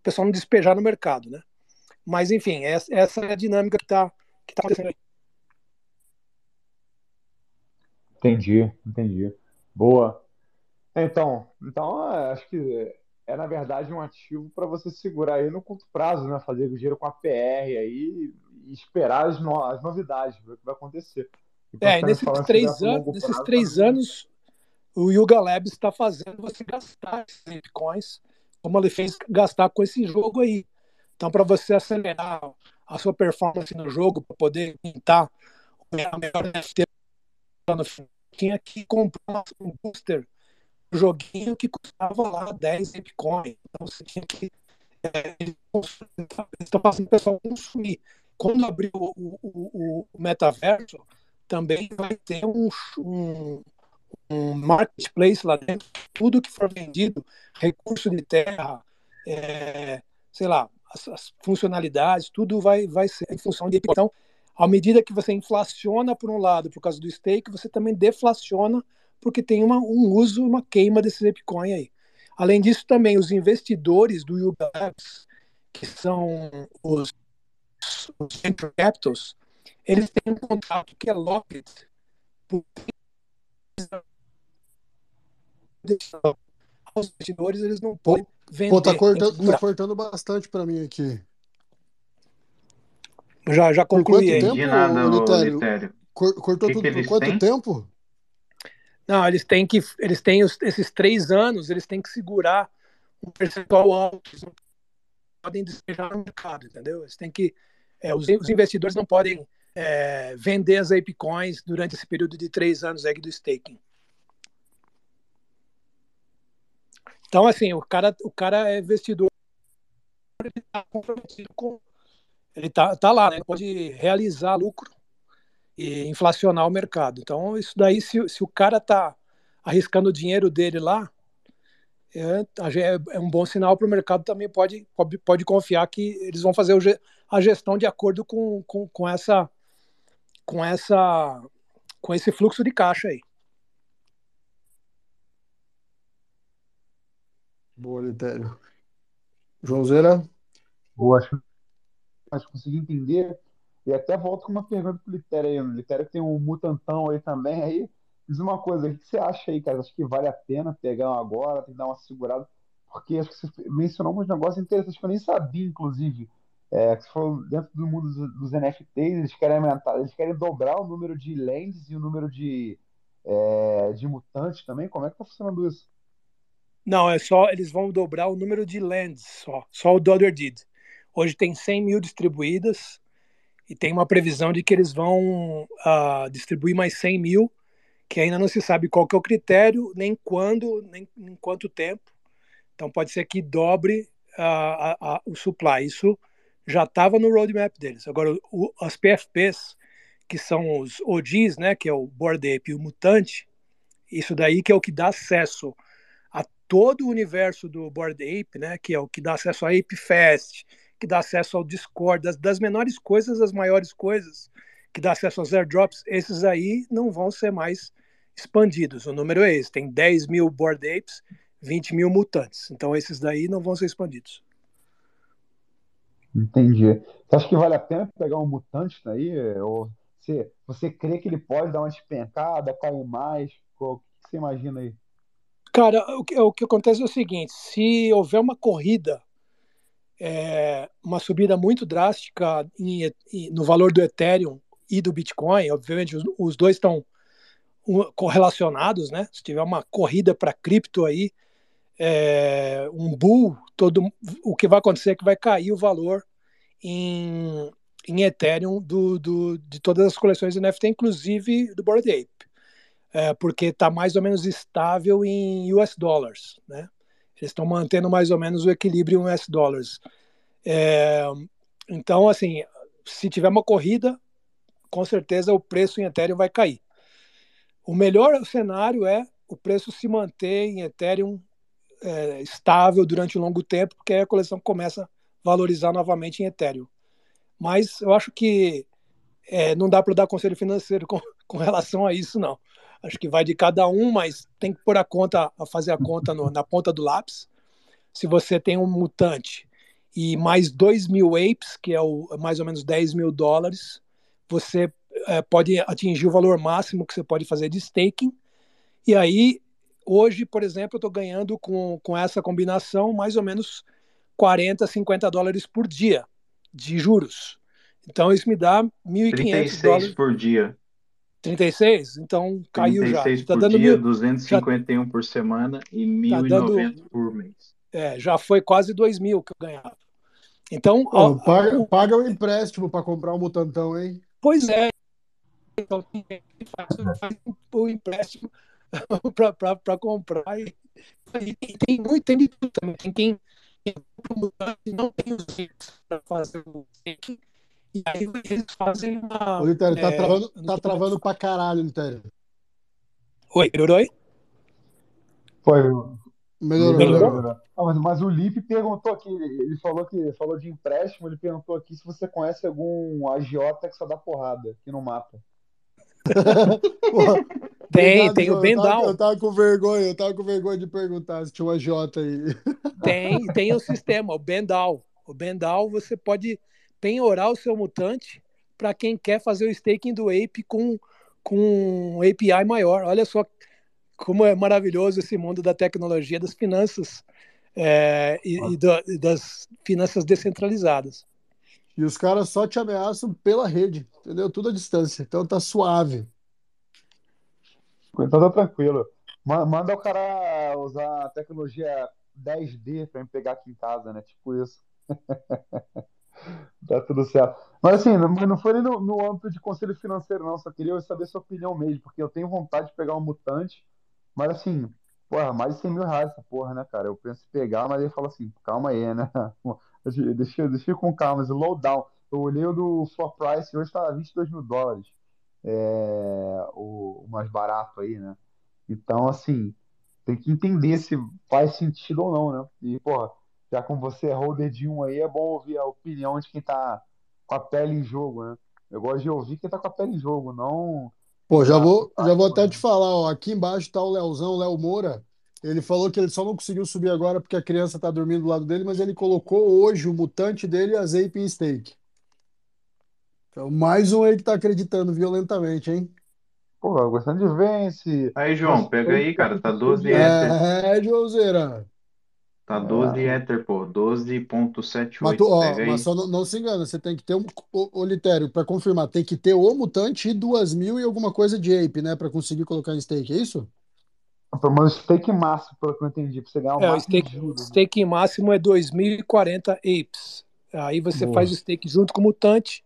Speaker 10: pessoal não despejar no mercado, né? Mas enfim, essa, essa é a dinâmica que está que tá acontecendo aí.
Speaker 12: Entendi, entendi. Boa. Então, então é, acho que é na verdade um ativo para você segurar aí no curto prazo, né? Fazer o giro com a PR aí e esperar as, no, as novidades, ver o que vai acontecer.
Speaker 10: é, nesses três, anos, nesses três anos, o Yuga Labs está fazendo você gastar esses bitcoins, como ele fez gastar com esse jogo aí. Então, para você acelerar a sua performance no jogo, para poder pintar a melhor NFT tinha que comprar um booster joguinho que custava lá 10 bitcoins. Então, você tinha que é, estão fazendo o pessoal consumir. Quando abrir o, o, o, metaverso, também vai ter um, um, um, marketplace lá dentro. Tudo que for vendido, recurso de terra, é, sei lá, as, as, funcionalidades, tudo vai, vai ser em função de. Então, à medida que você inflaciona por um lado por causa do stake, você também deflaciona porque tem uma, um uso, uma queima desse Bitcoin aí. Além disso, também os investidores do Yuga Labs, que são os, os venture capitals, eles têm um contrato que é locked por os investidores eles não podem vender. Pô,
Speaker 1: tá cortando, tá cortando bastante para mim aqui.
Speaker 10: Já, já concluí.
Speaker 1: Por quanto tempo, nada, Litério? Cortou que tudo que por quanto têm? tempo?
Speaker 10: Não, eles têm que, eles têm os, esses três anos, eles têm que segurar um percentual alto, eles não podem despejar no mercado, entendeu? Eles têm que, é, os, os, investidores não podem é, vender as ApeCoins durante esse período de três anos aí do staking. Então, assim, o cara, o cara é investidor, ele está comprometido com, ele tá, tá lá, né? Ele pode realizar lucro e inflacionar o mercado. Então, isso daí, se, se o cara está arriscando o dinheiro dele lá, é, é um bom sinal para o mercado também pode, pode, pode confiar que eles vão fazer a gestão de acordo com, com, com essa com essa com esse fluxo de caixa aí.
Speaker 1: Boa, Litério. Joãozeira?
Speaker 12: Boa, acho que consegui entender e até volto com uma pergunta pro Litério aí. O Litério tem um mutantão aí também. Aí, diz uma coisa, o que você acha aí, cara? Acho que vale a pena pegar um agora, tem que dar uma segurada? Porque acho que você mencionou uns negócios interessantes que eu nem sabia, inclusive. É, que você falou dentro do mundo dos, dos, NFTs, eles querem aumentar, eles querem dobrar o número de lentes e o número de, é, de mutantes também. Como é que tá funcionando isso?
Speaker 10: Não, é só eles vão dobrar o número de lentes, só, só o Dodder Did. Hoje tem 100 mil distribuídas, e tem uma previsão de que eles vão uh, distribuir mais 100 mil, que ainda não se sabe qual que é o critério, nem quando, nem em quanto tempo. Então pode ser que dobre uh, o supply. Isso já estava no roadmap deles. Agora, o, as PFPs, que são os OGs, né, que é o Board Ape e o Mutante, isso daí que é o que dá acesso a todo o universo do Board Ape, né, que é o que dá acesso a Ape Fest, que dá acesso ao Discord, das, das menores coisas às maiores coisas, que dá acesso aos airdrops, esses aí não vão ser mais expandidos. O número é esse: tem 10 mil Board Apes, 20 mil mutantes. Então esses daí não vão ser expandidos.
Speaker 12: Entendi. Você acha que vale a pena pegar um mutante daí? Ou você, você crê que ele pode dar uma despencada, cair mais? O que você imagina aí?
Speaker 10: Cara, o que, o que acontece é o seguinte: se houver uma corrida é, uma subida muito drástica em, em, no valor do Ethereum e do Bitcoin. Obviamente, os, os dois estão correlacionados, né? Se tiver uma corrida para cripto aí, é, um bull, todo, o que vai acontecer é que vai cair o valor em, em Ethereum do, do, de todas as coleções NFT, inclusive do Bored Ape, é, porque está mais ou menos estável em US dollars, né? Eles estão mantendo mais ou menos o equilíbrio em US dólares. É, então, assim, se tiver uma corrida, com certeza o preço em Ethereum vai cair. O melhor cenário é o preço se manter em Ethereum é, estável durante um longo tempo, porque aí a coleção começa a valorizar novamente em Ethereum. Mas eu acho que é, não dá para dar conselho financeiro com, [LAUGHS] com relação a isso, não. Acho que vai de cada um, mas tem que pôr a conta, a fazer a conta no, na ponta do lápis. Se você tem um mutante e mais 2 mil apes, que é o, mais ou menos 10 mil dólares, você é, pode atingir o valor máximo que você pode fazer de staking. E aí, hoje, por exemplo, eu estou ganhando com, com essa combinação mais ou menos 40, 50 dólares por dia de juros. Então, isso me dá 1.500 dólares
Speaker 12: por dia.
Speaker 10: 36? Então caiu
Speaker 12: 36
Speaker 10: já.
Speaker 12: Tá por dando dia, mil, 251 já, por semana e 1.090 tá dando, por mês.
Speaker 10: É, já foi quase 2 mil que eu ganhava. Então.
Speaker 1: Oh, paga, a, paga o empréstimo para comprar um mutantão, hein?
Speaker 10: Pois é. Então faz, faz o empréstimo para [LAUGHS] comprar. E, e, tem muito, tem de tudo também. Tem quem, não tem os para fazer o. E aí eles fazem uma.
Speaker 1: Ô, Litério, tá, é, travando, tá travando pra caralho, Litério.
Speaker 10: Oi, melhorou aí?
Speaker 12: Foi.
Speaker 1: Melhorou, melhorou. melhorou.
Speaker 12: Ah, mas, mas, o Lipe perguntou aqui, ele falou que falou de empréstimo, ele perguntou aqui se você conhece algum agiota que só dá porrada, que não mata.
Speaker 10: tem, tem o Bendal.
Speaker 1: Eu, eu tava com vergonha, eu tava com vergonha de perguntar se tinha um agiota aí.
Speaker 10: Tem, [LAUGHS] tem o sistema, o Bendal. O Bendal você pode penhorar o seu mutante para quem quer fazer o staking do Ape com, com um API maior. Olha só como é maravilhoso esse mundo da tecnologia, das finanças é, e, e, do, e, das finanças descentralizadas.
Speaker 1: E os caras só te ameaçam pela rede, entendeu? Tudo à distância. Então tá suave.
Speaker 12: Então tá tranquilo. Manda o cara usar a tecnologia 10D para me pegar aqui em casa, né? Tipo isso. [LAUGHS] tá tudo certo. Mas assim, não, não foi no, no âmbito de conselho financeiro, não. Só queria saber sua opinião mesmo, porque eu tenho vontade de pegar um mutante, mas assim, porra, mais de 100 mil reais essa porra, né, cara? Eu penso em pegar, mas ele fala assim, calma aí, né? [LAUGHS] Deixa, deixa com calma, slow down. Eu olhei o do floor price, hoje tá 22 mil dólares. É, o, o mais barato aí, né? Então, assim, tem que entender se faz sentido ou não, né? E, porra, já como você é holder de um aí, é bom ouvir a opinião de quem tá com a pele em jogo, né? Eu gosto de ouvir quem tá com a pele em jogo, não
Speaker 1: Pô, já vou, já vou até te falar, ó, aqui embaixo tá o Leozão, o Léo Moura. Ele falou que ele só não conseguiu subir agora porque a criança tá dormindo do lado dele, mas ele colocou hoje o mutante dele a Zape em stake. Então, mais um aí que tá acreditando violentamente, hein?
Speaker 12: Pô, gostando de ver esse.
Speaker 13: Aí, João, pega aí, cara. Tá 12 Ether.
Speaker 1: É, Joãozeira.
Speaker 13: Tá 12 é. Ether, pô. 12.78.
Speaker 1: Mas, tu, ó, mas só não, não, se engana, você tem que ter um. O, o Litério, pra confirmar, tem que ter o mutante e duas mil e alguma coisa de ape, né? Pra conseguir colocar em stake, é isso?
Speaker 12: Pelo menos stake máximo, pelo que eu entendi, pra você ganhar o
Speaker 10: é,
Speaker 12: máximo.
Speaker 10: O stake, juros, né? stake máximo é 2040 apes. Aí você Boa. faz o stake junto com o mutante,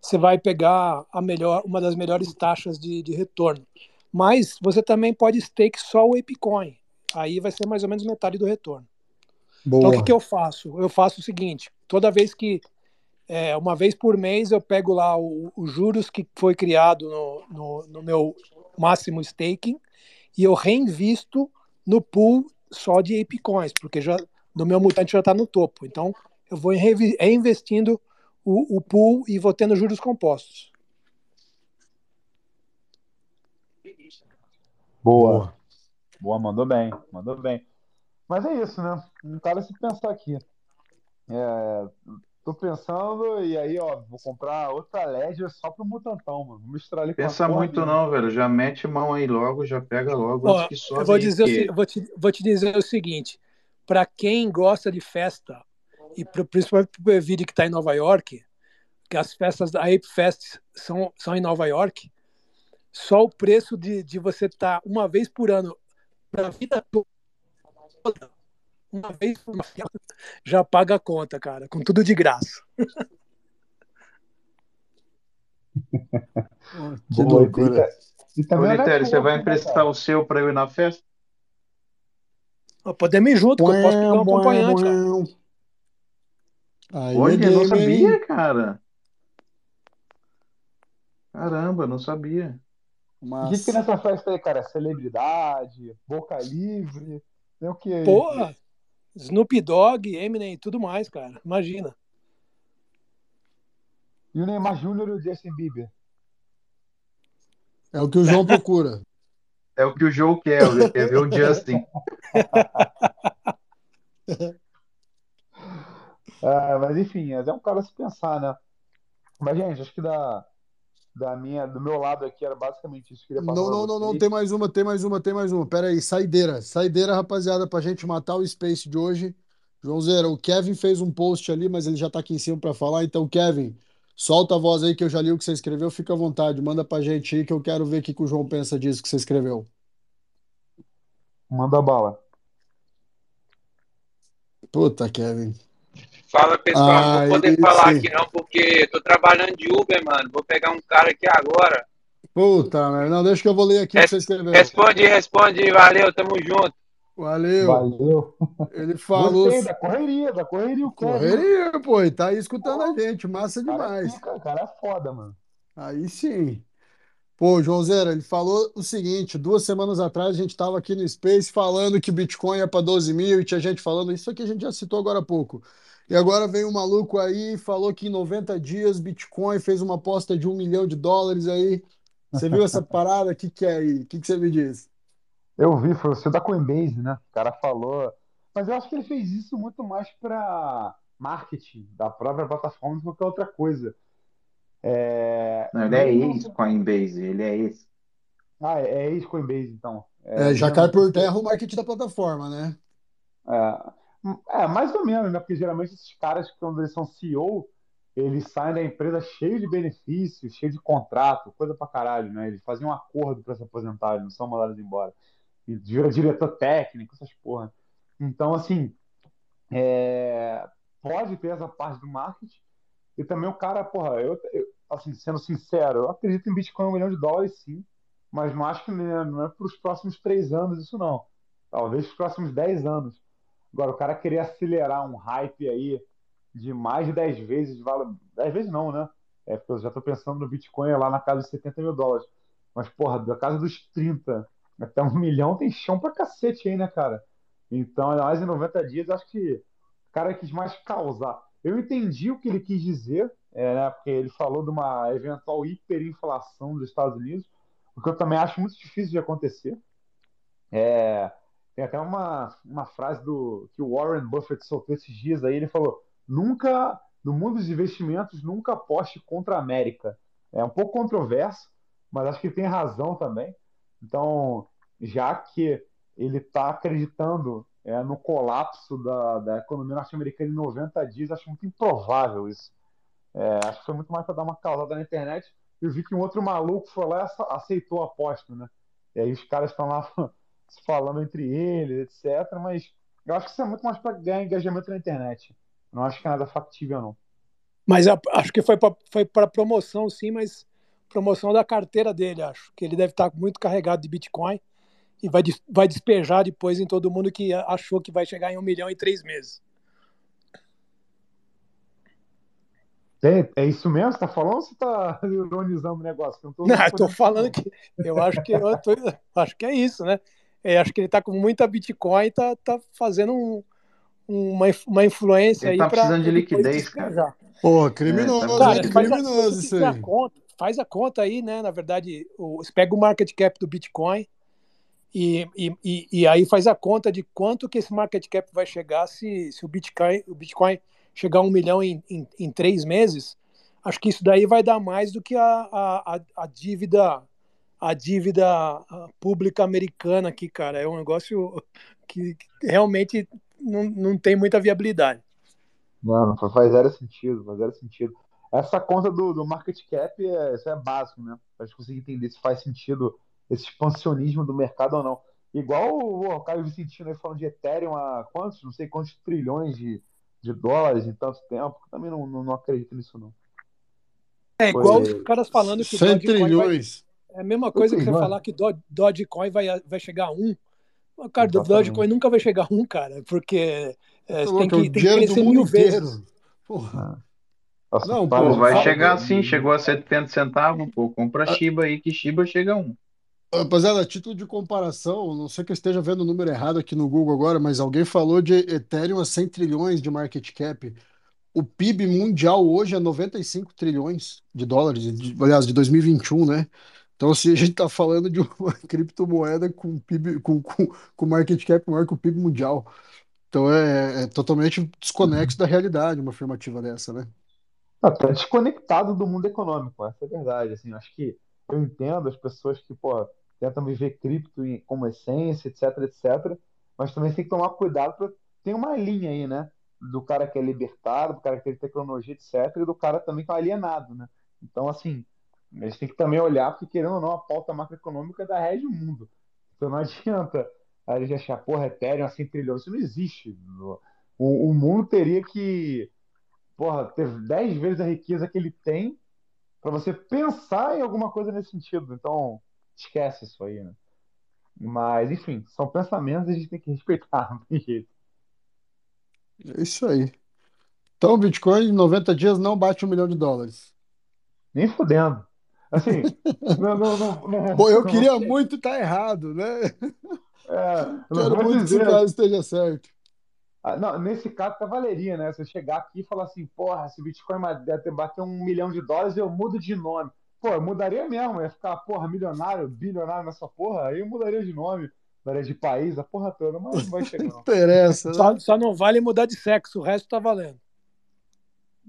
Speaker 10: você vai pegar a melhor, uma das melhores taxas de, de retorno. Mas você também pode stake só o ApeCoin. Aí vai ser mais ou menos metade do retorno. Boa. Então, o que, que eu faço? Eu faço o seguinte: toda vez que, é, uma vez por mês, eu pego lá os juros que foi criado no, no, no, meu máximo staking e eu reinvisto no pool só de ApeCoins, porque já, no meu mutante já está no topo. Então, eu vou reinvestindo o, o pool e vou tendo juros compostos.
Speaker 12: Boa. Boa, mandou bem, mandou bem. Mas é isso, né? Um cara se pensar aqui. É, tô pensando, e aí, ó, vou comprar outra Ledger só pro Mutantão, mano. Vou misturar ali
Speaker 13: com Pensa muito não, velho. Já mete mão aí logo, já pega logo.
Speaker 10: Ó, eu vou, dizer que... o, vou, te, vou te dizer o seguinte: para quem gosta de festa, e pro, principalmente pro Evide que tá em Nova York, que as festas da Ape Fest são, são em Nova York, só o preço de, de você estar tá uma vez por ano para a vida toda uma vez por já paga a conta, cara, com tudo de graça. [LAUGHS]
Speaker 13: que loucura. E também Ô, você vai emprestar o seu para eu ir na festa?
Speaker 10: Podemos ir junto, que eu posso pegar um acompanhante.
Speaker 13: Aí Olha, eu não sabia, cara. Caramba, não sabia.
Speaker 12: Mas... O que nessa festa aí, cara? Celebridade, boca livre. Tem o que
Speaker 10: Porra! Snoop Dogg, Eminem e tudo mais, cara. Imagina.
Speaker 12: E o Neymar Júnior e o Justin Bieber.
Speaker 1: É o que o João procura. [LAUGHS]
Speaker 13: É o que o João quer, ele quer ver o Justin.
Speaker 12: é, [LAUGHS] mas enfim, é um cara a se pensar, né? Mas, gente, acho que dá, da minha, do meu lado aqui era basicamente isso que eu
Speaker 1: queria Não, não, não, não, tem mais uma, tem mais uma, tem mais uma. Pera aí, saideira. Saideira, rapaziada, pra gente matar o Space de hoje. Joãozeira, o Kevin fez um post ali, mas ele já tá aqui em cima para falar. Então, Kevin, solta a voz aí que eu já li o que você escreveu. Fica à vontade, manda pra gente aí que eu quero ver o que, que o João pensa disso que você escreveu.
Speaker 12: Manda bala.
Speaker 1: Puta, Kevin.
Speaker 14: Fala pessoal, ah, não vou poder falar aqui não, porque tô trabalhando de Uber, mano. Vou pegar um cara aqui agora.
Speaker 1: Puta, não, deixa que eu vou ler aqui Res, que você escreveu.
Speaker 14: Responde, responde, valeu, tamo junto.
Speaker 1: Valeu.
Speaker 12: Valeu.
Speaker 1: Ele falou.
Speaker 12: Gostei da correria, da correria o
Speaker 1: cara. Correria, pô, e tá aí escutando a gente, massa
Speaker 12: cara
Speaker 1: demais.
Speaker 12: Fica, cara é foda, mano.
Speaker 1: Aí sim. Pô, João Zera, ele falou o seguinte: duas semanas atrás a gente estava aqui no Space falando que Bitcoin ia para 12 mil e tinha gente falando isso aqui a gente já citou agora há pouco. E agora vem um maluco aí e falou que em 90 dias Bitcoin fez uma aposta de um milhão de dólares aí. Você viu essa [LAUGHS] parada? O que, que é aí? O que, que você me diz?
Speaker 12: Eu vi, foi o seu da Coinbase, né? O cara falou. Mas eu acho que ele fez isso muito mais para marketing da própria plataforma do que qualquer outra coisa. É...
Speaker 15: Não, ele é ex-Coinbase, ele é ex.
Speaker 12: Ah, é, é ex-Coinbase, então.
Speaker 1: É, já cai por terra o marketing da plataforma, né?
Speaker 12: É, é, mais ou menos, né? Porque geralmente esses caras, quando eles são CEO, eles saem da empresa cheio de benefícios, cheio de contrato, coisa pra caralho, né? Eles fazem um acordo para se aposentar, eles não são mandados embora. E vira diretor técnico, essas porra. Então, assim, é... pode ter essa parte do marketing. E também o cara, porra, eu, eu assim, sendo sincero, eu acredito em Bitcoin um milhão de dólares, sim. Mas não acho que não é para os próximos três anos isso, não. Talvez os próximos dez anos. Agora, o cara querer acelerar um hype aí de mais de 10 vezes de valor. 10 vezes não, né? É porque eu já estou pensando no Bitcoin lá na casa de 70 mil dólares. Mas, porra, da casa dos 30 até um milhão tem chão pra cacete aí, né, cara? Então, mais em 90 dias, acho que o cara quis mais causar. Eu entendi o que ele quis dizer, é, né, porque ele falou de uma eventual hiperinflação dos Estados Unidos, o que eu também acho muito difícil de acontecer. É, tem até uma, uma frase do que o Warren Buffett soltou esses dias aí, ele falou: nunca, no mundo dos investimentos, nunca aposte contra a América. É um pouco controverso, mas acho que tem razão também. Então, já que ele está acreditando é, no colapso da, da economia norte-americana em 90 dias, acho muito improvável isso. É, acho que foi muito mais para dar uma causada na internet. Eu vi que um outro maluco foi lá e aceitou a aposta, né? E aí os caras estão lá falando entre eles, etc. Mas eu acho que isso é muito mais para ganhar engajamento na internet. Não acho que é nada factível, não.
Speaker 10: Mas acho que foi para foi promoção, sim, mas promoção da carteira dele, acho. Que ele deve estar muito carregado de Bitcoin e vai, vai despejar depois em todo mundo que achou que vai chegar em um milhão em três meses.
Speaker 12: É, é isso mesmo? Você tá falando ou você tá ironizando o negócio?
Speaker 10: Eu tô, [LAUGHS] não, eu tô falando que eu acho que eu tô, acho que é isso, né? É, acho que ele tá com muita Bitcoin e tá, tá fazendo um, uma, uma influência
Speaker 15: ele
Speaker 10: aí
Speaker 15: tá precisando de liquidez, cara.
Speaker 1: Pô, criminoso, é, tá... cara, criminoso isso aí.
Speaker 10: Conta, faz a conta aí, né? Na verdade, o, você pega o market cap do Bitcoin e, e, e, aí faz a conta de quanto que esse market cap vai chegar se, se o, Bitcoin, o Bitcoin chegar a um milhão em, em, em três meses. Acho que isso daí vai dar mais do que a, a, a dívida a dívida pública americana aqui, cara. É um negócio que realmente não, não tem muita viabilidade.
Speaker 12: Não, não faz zero sentido, faz zero sentido. Essa conta do, do market cap é, isso é básico, né? Para a gente conseguir entender se faz sentido esse expansionismo do mercado ou não. Igual o, o Caio Vicentino aí falando de Ethereum a quantos, não sei quantos trilhões de, de dólares em tanto tempo, também não, não, não acredito nisso, não.
Speaker 10: É igual Foi... os caras falando que
Speaker 1: 100 trilhões.
Speaker 10: Vai... É a mesma coisa que você falar que Dogecoin vai, vai chegar a um. Cara, do Dogecoin nunca vai chegar a um, cara, porque é,
Speaker 1: tem, que, tem que crescer mil vezes. Porra.
Speaker 15: Nossa, não, pô, vai chegar assim, chegou a 70 centavos, pô, compra Shiba aí que Shiba chega a um.
Speaker 1: Rapaziada, a título de comparação, não sei que eu esteja vendo o número errado aqui no Google agora, mas alguém falou de Ethereum a 100 trilhões de market cap. O PIB mundial hoje é 95 trilhões de dólares, de, aliás, de 2021, né? Então, se a gente está falando de uma [LAUGHS] criptomoeda com PIB, com, com, com market cap maior que o PIB mundial. Então, é, é totalmente desconexo da realidade uma afirmativa dessa, né?
Speaker 12: Está desconectado do mundo econômico, essa é a verdade. Assim, acho que eu entendo as pessoas que pô, tentam viver cripto como essência, etc, etc, mas também tem que tomar cuidado para tem uma linha aí, né? Do cara que é libertado, do cara que tem tecnologia, etc, e do cara também que é alienado, né? Então, assim, a gente tem que também olhar, porque querendo ou não, a pauta macroeconômica da rede o mundo. Então não [LAUGHS] adianta a gente achar, porra, Ethereum assim trilhões, isso não existe. O, o mundo teria que porra, ter 10 vezes a riqueza que ele tem para você pensar em alguma coisa nesse sentido. Então, esquece isso aí, né? Mas, enfim, são pensamentos e a gente tem que respeitar, não [LAUGHS] tem jeito.
Speaker 1: É isso aí. Então, o Bitcoin em 90 dias não bate um milhão de dólares.
Speaker 12: Nem fudendo. Assim, não, não, não, não,
Speaker 1: Pô, eu queria muito estar tá errado, né?
Speaker 12: É, [LAUGHS]
Speaker 1: Quero muito dizer... que esse caso esteja certo.
Speaker 12: Ah, não, nesse caso tá valeria, né? Você chegar aqui e falar assim, porra, se o Bitcoin bater um milhão de dólares, eu mudo de nome. Pô, eu mudaria mesmo, ia ficar, porra, milionário, bilionário nessa porra, aí eu mudaria de nome, mudaria de país, a porra toda, mas não vai chegar. Não [LAUGHS]
Speaker 1: interessa. Né?
Speaker 10: Só, só não vale mudar de sexo, o resto tá valendo.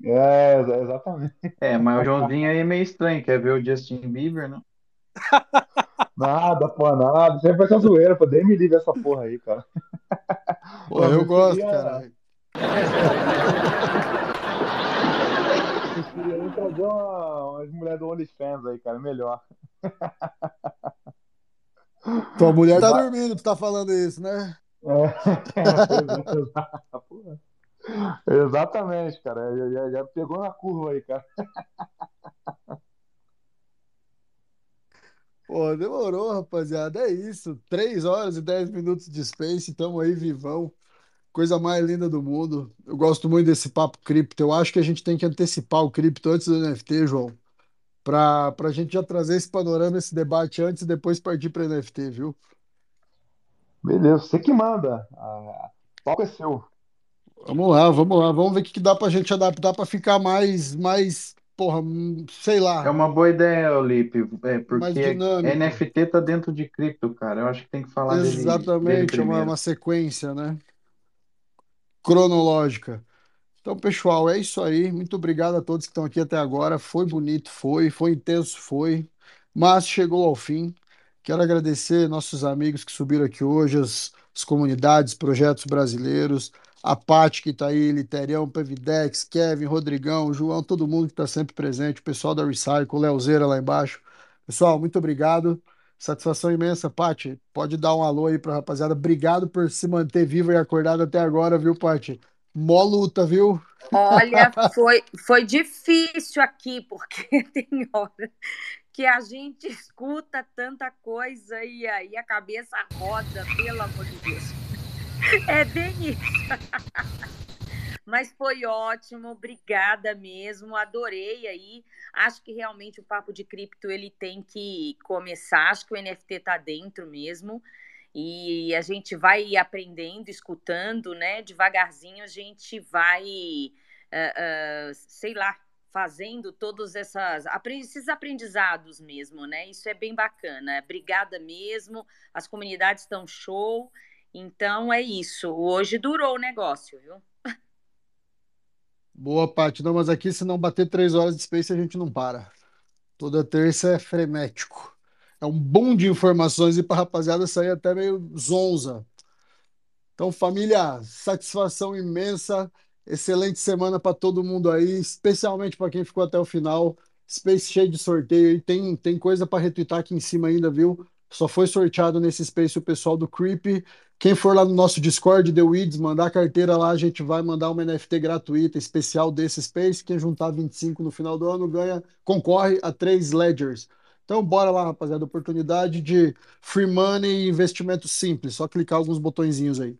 Speaker 12: É, exatamente.
Speaker 15: É, mas o Joãozinho aí é meio estranho, quer ver o Justin Bieber, né? [LAUGHS]
Speaker 12: Nada, pô, nada. Sempre vai ser zoeira, pô. Nem me livre essa porra aí, cara.
Speaker 1: Pô, eu, eu gosto, queria... cara.
Speaker 12: Eu queria trazer uma, umas mulheres do OnlyFans aí, cara. Melhor.
Speaker 1: Tua mulher tá dormindo, tu tá falando isso, né?
Speaker 12: É, [LAUGHS] é, Exatamente, cara. Já, já, já, pegou na curva aí, cara.
Speaker 1: Pô, demorou, rapaziada. É isso. 3 horas e 10 minutos de Space. Tamo aí vivão. Coisa mais linda do mundo. Eu gosto muito desse papo cripto. Eu acho que a gente tem que antecipar o cripto antes do NFT, João. Para a gente já trazer esse panorama, esse debate antes e depois partir para NFT, viu?
Speaker 12: Beleza, você que manda. A palco é seu.
Speaker 1: Vamos lá, vamos lá. Vamos ver o que, que dá para a gente adaptar para ficar mais, mais, porra, sei lá.
Speaker 15: É uma boa ideia, Olipe, é, porque NFT tá dentro de cripto, cara. Eu acho que tem que falar
Speaker 1: Exatamente,
Speaker 15: dele,
Speaker 1: dele é uma, uma sequência, né? Cronológica. Então, pessoal, é isso aí. Muito obrigado a todos que estão aqui até agora. Foi bonito, foi, foi intenso, foi, mas chegou ao fim. Quero agradecer nossos amigos que subiram aqui hoje, as, as comunidades, projetos brasileiros, a Paty que está aí, Literião, Pevidex, Kevin, Rodrigão, João, todo mundo que está sempre presente, o pessoal da Recycle, Leozeira lá embaixo. Pessoal, muito obrigado. Satisfação imensa, Paty. Pode dar um alô aí para a rapaziada. Obrigado por se manter viva e acordada até agora, viu, Paty? Mó luta, viu?
Speaker 2: Olha, foi, foi difícil aqui, porque [LAUGHS] tem hora que a gente escuta tanta coisa e aí a cabeça roda, pelo amor de Deus. É bem isso. [LAUGHS] Mas foi ótimo, obrigada mesmo, adorei aí. Acho que realmente o papo de cripto ele tem que começar, acho que o NFT tá dentro mesmo. E a gente vai aprendendo, escutando, né? Devagarzinho a gente vai, uh, uh, sei lá, fazendo todos essas, esses aprendizados mesmo, né? Isso é bem bacana. Obrigada mesmo. As comunidades estão show. Então é isso. Hoje durou o negócio, viu?
Speaker 1: Boa, Paty. Não, mas aqui, se não bater três horas de Space, a gente não para. Toda terça é frenético é um boom de informações e para rapaziada sair até meio zonza. Então, família, satisfação imensa. Excelente semana para todo mundo aí, especialmente para quem ficou até o final. Space cheio de sorteio e tem, tem coisa para retweetar aqui em cima ainda, viu? Só foi sorteado nesse Space o pessoal do Creepy. Quem for lá no nosso Discord, The Weeds, mandar a carteira lá, a gente vai mandar uma NFT gratuita especial desse Space. Quem juntar 25 no final do ano ganha, concorre a três Ledgers. Então, bora lá, rapaziada. Oportunidade de free money e investimento simples. Só clicar alguns botõezinhos aí.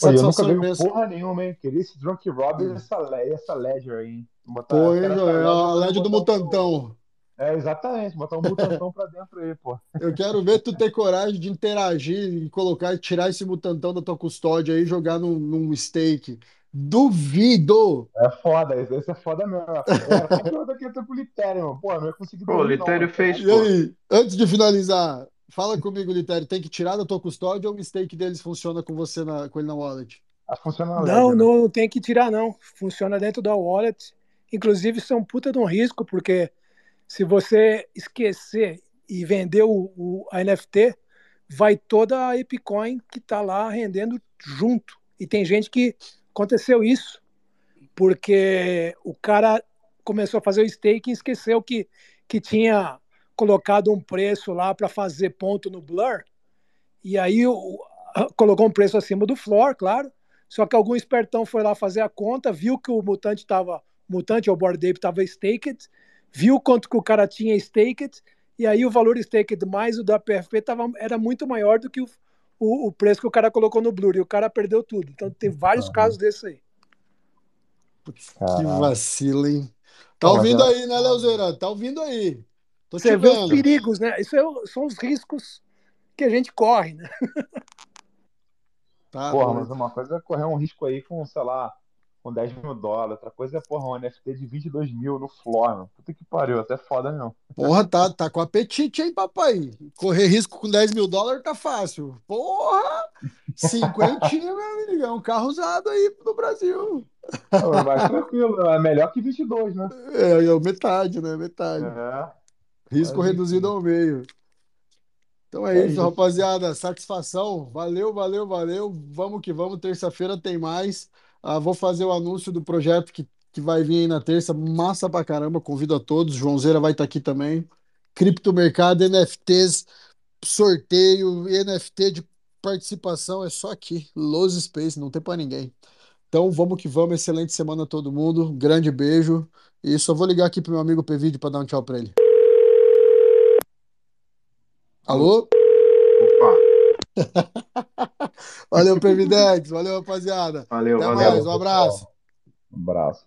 Speaker 12: Olha, eu nunca imensa. porra nenhuma, hein? Queria esse Drunk Rob e hum. essa, essa Ledger aí.
Speaker 1: Botar, Pô, é, a Ledger do Mutantão.
Speaker 12: É, exatamente, botar um mutantão pra dentro aí, pô.
Speaker 1: Eu quero ver tu ter coragem de interagir e colocar e tirar esse mutantão da tua custódia aí e jogar num, num stake. Duvido!
Speaker 12: É foda, esse é foda mesmo. É, qualquer aqui até pro Litério, pô, não ia conseguir
Speaker 15: Pô, o Litério fez.
Speaker 1: E aí, antes de finalizar, fala comigo, Litério, tem que tirar da tua custódia ou o stake deles funciona com você na, com ele na wallet?
Speaker 12: Ah, funciona na
Speaker 10: não, né? não, não tem que tirar, não. Funciona dentro da wallet. Inclusive, isso é um puta de um risco, porque se você esquecer e vender o, o a NFT, vai toda a Epicoin que tá lá rendendo junto. E tem gente que Aconteceu isso porque o cara começou a fazer o stake e esqueceu que, que tinha colocado um preço lá para fazer ponto no Blur. E aí o, colocou um preço acima do floor, claro. Só que algum espertão foi lá fazer a conta, viu que o mutante estava, mutante ou board ape estava staked, viu quanto que o cara tinha staked e aí o valor staked mais o da PFP tava, era muito maior do que o, o, o, preço que o cara colocou no Blur, e o cara perdeu tudo. Então tem vários casos desses aí.
Speaker 1: Que vacilo, hein? Tá ouvindo aí, né, Leozeira? Tá ouvindo aí.
Speaker 10: Tô Você vê os perigos, né? Isso é, são os riscos que a gente corre, né?
Speaker 12: Tá, Porra, mas uma coisa é correr um risco aí com, sei lá, com 10 mil dólares. Outra coisa é, porra, um NFT de 22 mil no floor, mano. Puta que pariu, até foda mesmo.
Speaker 1: Porra, tá, tá com apetite, hein, papai? Correr risco com 10 mil dólares tá fácil. Porra! Cinquentinha, [LAUGHS] meu amigo, é um carro usado aí no Brasil.
Speaker 12: Tranquilo, é melhor que 22, né?
Speaker 1: É, é metade, né? Metade. É. Risco reduzido ao meio. Então é, é isso, isso, rapaziada. Satisfação. Valeu, valeu, valeu. Vamos que vamos. Terça-feira tem mais. Ah, vou fazer o anúncio do projeto que, que vai vir aí na terça. Massa pra caramba. Convido a todos. Joãozeira vai estar aqui também. Criptomercado, NFTs, sorteio, NFT de participação. É só aqui. Los Space, não tem para ninguém. Então vamos que vamos. Excelente semana a todo mundo. Grande beijo. E só vou ligar aqui pro meu amigo Pvídeo para dar um tchau para ele. Alô? Valeu, Previdente. Valeu, rapaziada.
Speaker 12: Valeu,
Speaker 1: Até
Speaker 12: valeu.
Speaker 1: mais. Um abraço.
Speaker 12: Um abraço.